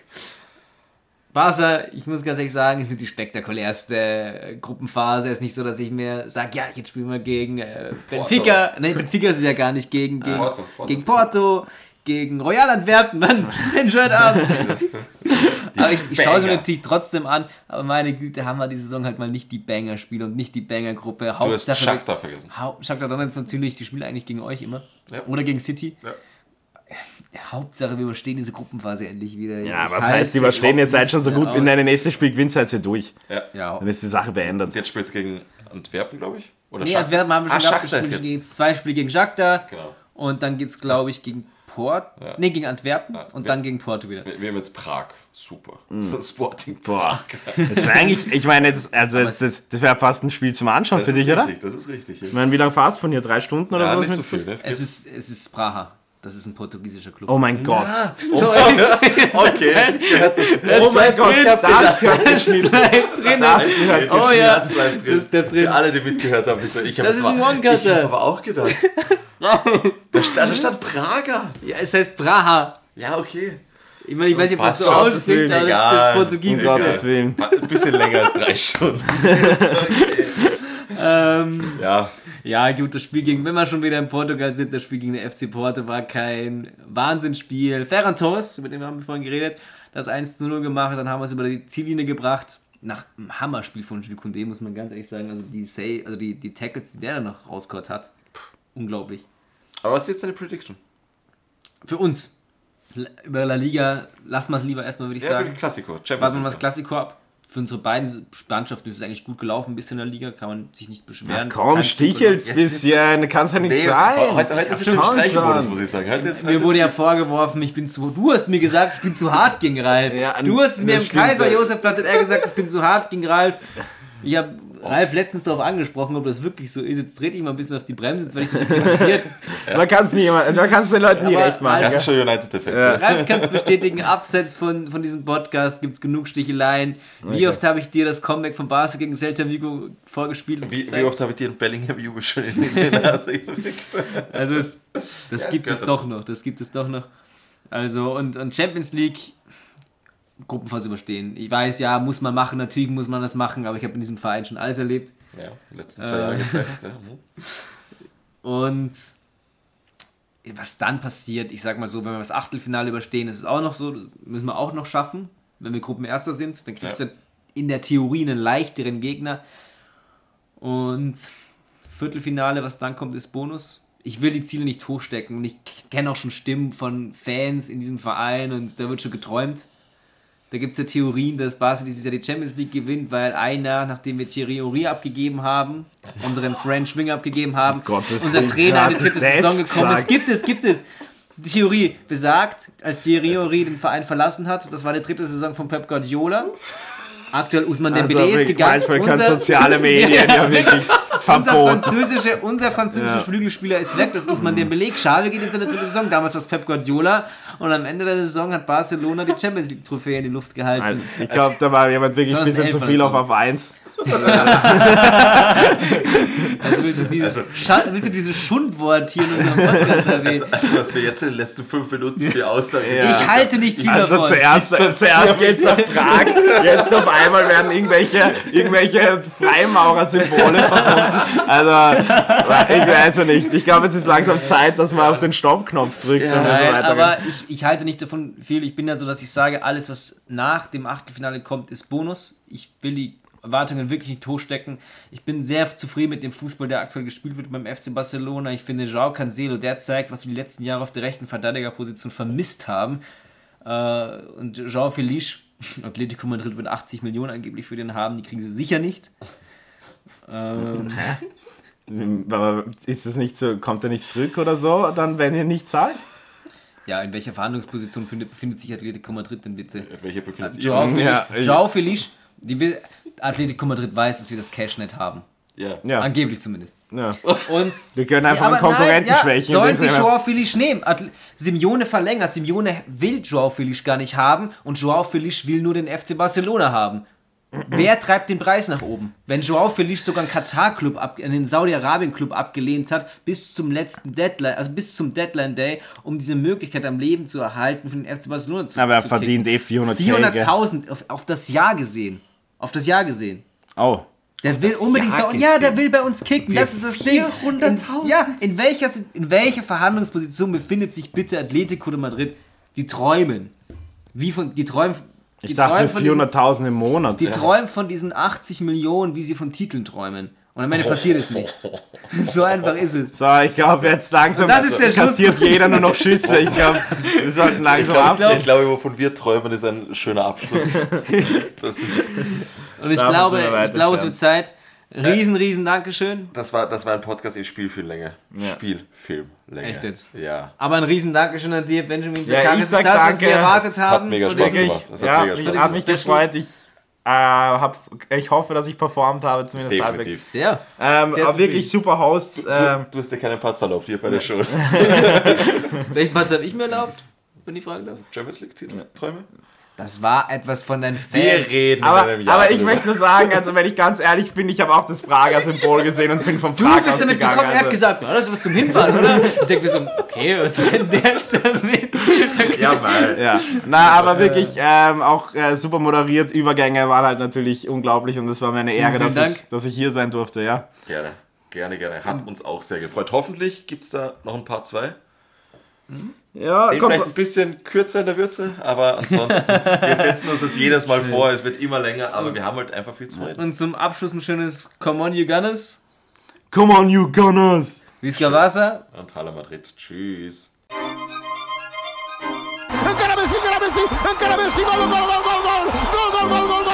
Barca, ich muss ganz ehrlich sagen, ist nicht die spektakulärste Gruppenphase. Es ist nicht so, dass ich mir sage, ja, jetzt spielen wir gegen äh, Benfica. Nein, Benfica ist ja gar nicht gegen, gegen, Porto, Porto. gegen Porto, gegen Royal Antwerpen. Mann, den schön ab. aber ich, ich schaue es mir natürlich trotzdem an. Aber meine Güte, haben wir die Saison halt mal nicht die Banger-Spiele und nicht die Banger-Gruppe. Du hast Schachter vergessen. Hau- Shakhtar Donetsk natürlich, die spielen eigentlich gegen euch immer. Ja. Oder gegen City. Ja. Hauptsache, wir überstehen diese Gruppenphase endlich wieder. Ja, Ich was heißt, die überstehen jetzt seid schon so gut, wenn deine nächste Spiel gewinnt, seid ihr durch. Ja, Dann ist die Sache beendet. Jetzt spielt's gegen Antwerpen, glaube ich. Oder Nee, Schachter? Antwerpen haben wir schon ah, gehabt. Jetzt. jetzt zwei Spiele gegen Shakhtar. Genau. Und dann geht es, glaube ich, gegen Port. Nee, gegen Antwerpen. und wir- dann gegen Porto wieder. Wir wir haben jetzt Prag. Super. Mhm. So Sporting Prag. Das wäre eigentlich, ich meine, das, also, das, das wäre fast ein Spiel zum Anschauen Das für ist dich, oder? richtig, das ist richtig. Ich meine, wie lange fahrst du von hier? Drei Stunden oder Ja, so? nicht so viel. ne? Es Es ist, es ist Praha. Das ist ein portugiesischer Club. Oh mein Gott. Okay. Gehört dazu. Oh mein Gott, das gehört geschnitten. drin. Das gehört Oh ja. Das bleibt drin. Das bleibt drin. Für alle, die mitgehört haben, ist ich hab Das ist zwar- ein One-Cutter. Ich habe aber auch gedacht. da, stand, da stand Prager. Ja, es heißt Praha. Ja, okay. Ich meine, ich weiß nicht, ob das so aussieht, aber das ist das Um. Gottes Willen. Ein bisschen länger als drei Stunden. Das ist okay. Ähm, Ja, Ja, gut, das Spiel gegen, wenn wir schon wieder in Portugal sind, das Spiel gegen den FC Porto war kein Wahnsinnsspiel. Ferran Torres, über den haben wir vorhin geredet, das 1 zu 0 gemacht, dann haben wir es über die Ziellinie gebracht. Nach einem Hammerspiel von Jules Koundé, muss man ganz ehrlich sagen. Also die Say, also die, die Tackles, die der dann noch rausgehört hat, unglaublich. aber was ist jetzt deine Prediction? Für uns. Über La Liga, lassen wir es lieber erstmal, würde ich Ja, für sagen. den Klassiko. Warten wir mal das Klassiko ab. Für unsere beiden Mannschaften ist es eigentlich gut gelaufen, ein bisschen in der Liga, kann man sich nicht beschweren. Komm, Kein stichelt's Jetzt bisschen. Kann's ja nicht Nee, sein. heute, heute ist es schon Streichmodus, schon. muss ich sagen. Heute ist, Mir heute wurde ist ja vorgeworfen, ich bin zu. Du hast mir gesagt, ich bin zu hart gegen Ralf. Ja, du hast mir im stimmt, Kaiser ja. Josefplatz hat er gesagt, ich bin zu hart gegen Ralf. Ich habe Ralf letztens darauf angesprochen, ob das wirklich so ist. Jetzt trete ich mal ein bisschen auf die Bremse, jetzt werde ich dafür kritisiert. Man nie, man kann's den Leuten nie Aber- recht machen. klassischer United-Effekt. Ralf kann es bestätigen, abseits von, von diesem Podcast gibt es genug Sticheleien. Wie oft habe ich dir das Comeback von Barca gegen Celta Vigo vorgespielt? und Wie, wie oft habe ich dir einen Bellingham-Jubel schon in die Nase gedrückt? Also es, das es gibt es doch noch, das gibt es doch noch. Also und, und Champions League Gruppenphase überstehen. Ich weiß, ja, muss man machen, natürlich muss man das machen, aber ich habe in diesem Verein schon alles erlebt. Ja, die letzten zwei Äh. Jahre gezeigt. Ja. hm. Und was dann passiert, ich sag mal so, wenn wir das Achtelfinale überstehen, ist es auch noch so, müssen wir auch noch schaffen. Wenn wir Gruppenerster sind, dann kriegst Ja. du in der Theorie einen leichteren Gegner. Und Viertelfinale, was dann kommt, ist Bonus. Ich will die Ziele nicht hochstecken und ich kenne auch schon Stimmen von Fans in diesem Verein und da wird schon geträumt. Da gibt es ja Theorien, dass Barca dieses Jahr die Champions League gewinnt, weil ein Jahr, nachdem wir Thierry Henry abgegeben haben, unseren French Winger abgegeben haben, Gottes unser Trainer in die dritte Saison gekommen ist. Gibt es, gibt es. Die Theorie besagt, als Thierry Henry den Verein verlassen hat, das war die dritte Saison von Pep Guardiola, Aktuell Usman Also Dembele ist gegangen. manchmal können Unser- soziale Medien ja wirklich Unser verboten. französische, unser französischer Ja. Flügelspieler ist weg, das muss man dem Beleg. Xavi geht in seine dritte Saison, damals war es Pep Guardiola und am Ende der Saison hat Barcelona die Champions League Trophäe in die Luft gehalten. Ich glaube, da war jemand wirklich ein bisschen 2011 zu viel auf auf 1. Also willst du dieses, Also- willst du dieses Schundwort hier in unserem Podcast erwähnen? Also, also, was wir jetzt in den letzten fünf Minuten für Aussagen Ja. ich halte nicht viel Also davon. zuerst, zuerst geht's nach Prag, jetzt auf einmal werden irgendwelche, irgendwelche Freimaurersymbole verbunden. Also, ich weiß ja nicht. Ich glaube, es ist langsam Zeit, dass man auf den Stoppknopf drückt. und so Nein, weiter. aber ich, ich halte nicht davon viel. Ich bin ja so, dass ich sage, alles, was nach dem Achtelfinale kommt, ist Bonus. Ich will die Erwartungen wirklich nicht hochstecken. Ich bin sehr zufrieden mit dem Fußball, der aktuell gespielt wird beim FC Barcelona. Ich finde, Joao Cancelo, der zeigt, was wir die letzten Jahre auf der rechten Verteidigerposition vermisst haben. Äh, und Joao Felice, Atletico Madrid wird 80 Millionen angeblich für den haben, die kriegen sie sicher nicht. Ähm, Aber ist es nicht so, kommt er nicht zurück oder so, dann wenn ihr nicht zahlt? ja, in welcher Verhandlungsposition findet, befindet sich Atletico Madrid denn bitte? Welche befindet sich? Joao Felice, Ja, Joao Felice die will, Atletico Madrid weiß, dass wir das Cashnet haben. Ja. Ja, Angeblich zumindest. ja. Und Wir können einfach aber einen Konkurrenten nein, ja, schwächen. Sollen sie Joao Felice nehmen? Atl Simeone verlängert. Simeone will Joao Felice gar nicht haben und Joao Felice will nur den FC Barcelona haben. Wer treibt den Preis nach oben? Wenn Joao Felice sogar einen Katar-Club, einen Saudi-Arabien-Club abgelehnt hat, bis zum letzten Deadline, also bis zum Deadline-Day, um diese Möglichkeit am Leben zu erhalten, für den FC Barcelona zu Aber er zu verdient kicken. eh 400 K, gell? 400.000 auf, auf das Jahr gesehen. Auf das Jahr gesehen. Oh, Der will unbedingt Jahr bei uns. Ja, der will bei uns kicken. Das ist das Ding. 400.000? In- Ja, in welcher, in welcher Verhandlungsposition befindet sich bitte Atletico de Madrid? Die träumen. Wie von, die träumen. Die ich dachte träumen von diesen, 400.000 im Monat. die träumen von diesen 80 Millionen, wie sie von Titeln träumen. Und am Ende passiert es nicht. So einfach ist es. So, ich glaube jetzt langsam Das ist der Schluss. kassiert jeder nur noch Schüsse. Ich glaube, wir sollten Ich langsam glaube, abgehen. ich glaube, wovon wir träumen, ist ein schöner Abschluss. Das, ist, Und ich glaube, ich glaube, es wird. Zeit. Riesen, riesen Dankeschön. das, war, das war ein Podcast in Spielfilmlänge. Spielfilmlänge. Echt jetzt? Ja. Aber ein riesen Dankeschön an dir, Benjamin Ja, Zakaris. ich das sag ist das, was danke. wir erwartet hat haben. mega von Spaß gemacht. Das hat ja, mega ich Spaß habe mich gefreut. Ich, hab, ich hoffe, dass ich performt habe, zumindest Definitiv. Sehr. halbwegs. Ähm, Sehr aber wirklich super Hosts. Ähm, Du hast dir keinen Patz erlaubt hier bei der Show. Welchen Platz habe ich mir erlaubt? Wenn ich fragen darf. Champions League-Titel? Träume? Das war etwas von deinen Wir Fans. reden aber, in einem Jahr aber ich möchte nur sagen, also wenn ich ganz ehrlich bin, ich habe auch das Prager Symbol gesehen und bin vom Du Prag bist damit ausgegangen, gekommen, er hat also- gesagt, na, das ist was zum Hinfahren, oder? Ich denke mir so, okay, was war denn der jetzt damit? Ja, mal. Ja, na, aber wirklich ähm, auch äh, super moderiert. Übergänge waren halt natürlich unglaublich und es war mir eine Ehre, dass ich, dass ich hier sein durfte, ja. Gerne, gerne, gerne. Hat uns auch sehr gefreut. Hoffentlich gibt es da noch ein paar zwei. Ja, Den vielleicht ein bisschen kürzer in der Würze, aber ansonsten, wir setzen uns das jedes Mal vor, es wird immer länger, aber wir haben halt einfach viel zu reden. Und zum Abschluss ein schönes Come on, you Gunners. come on, you Gunners! Visca Vasa. Und Hala Madrid. Tschüss. Encara Messi, encara Messi, encara Messi, gol, gol, gol, gol, gol, gol, gol, gol, gol, gol, gol, gol, gol, gol.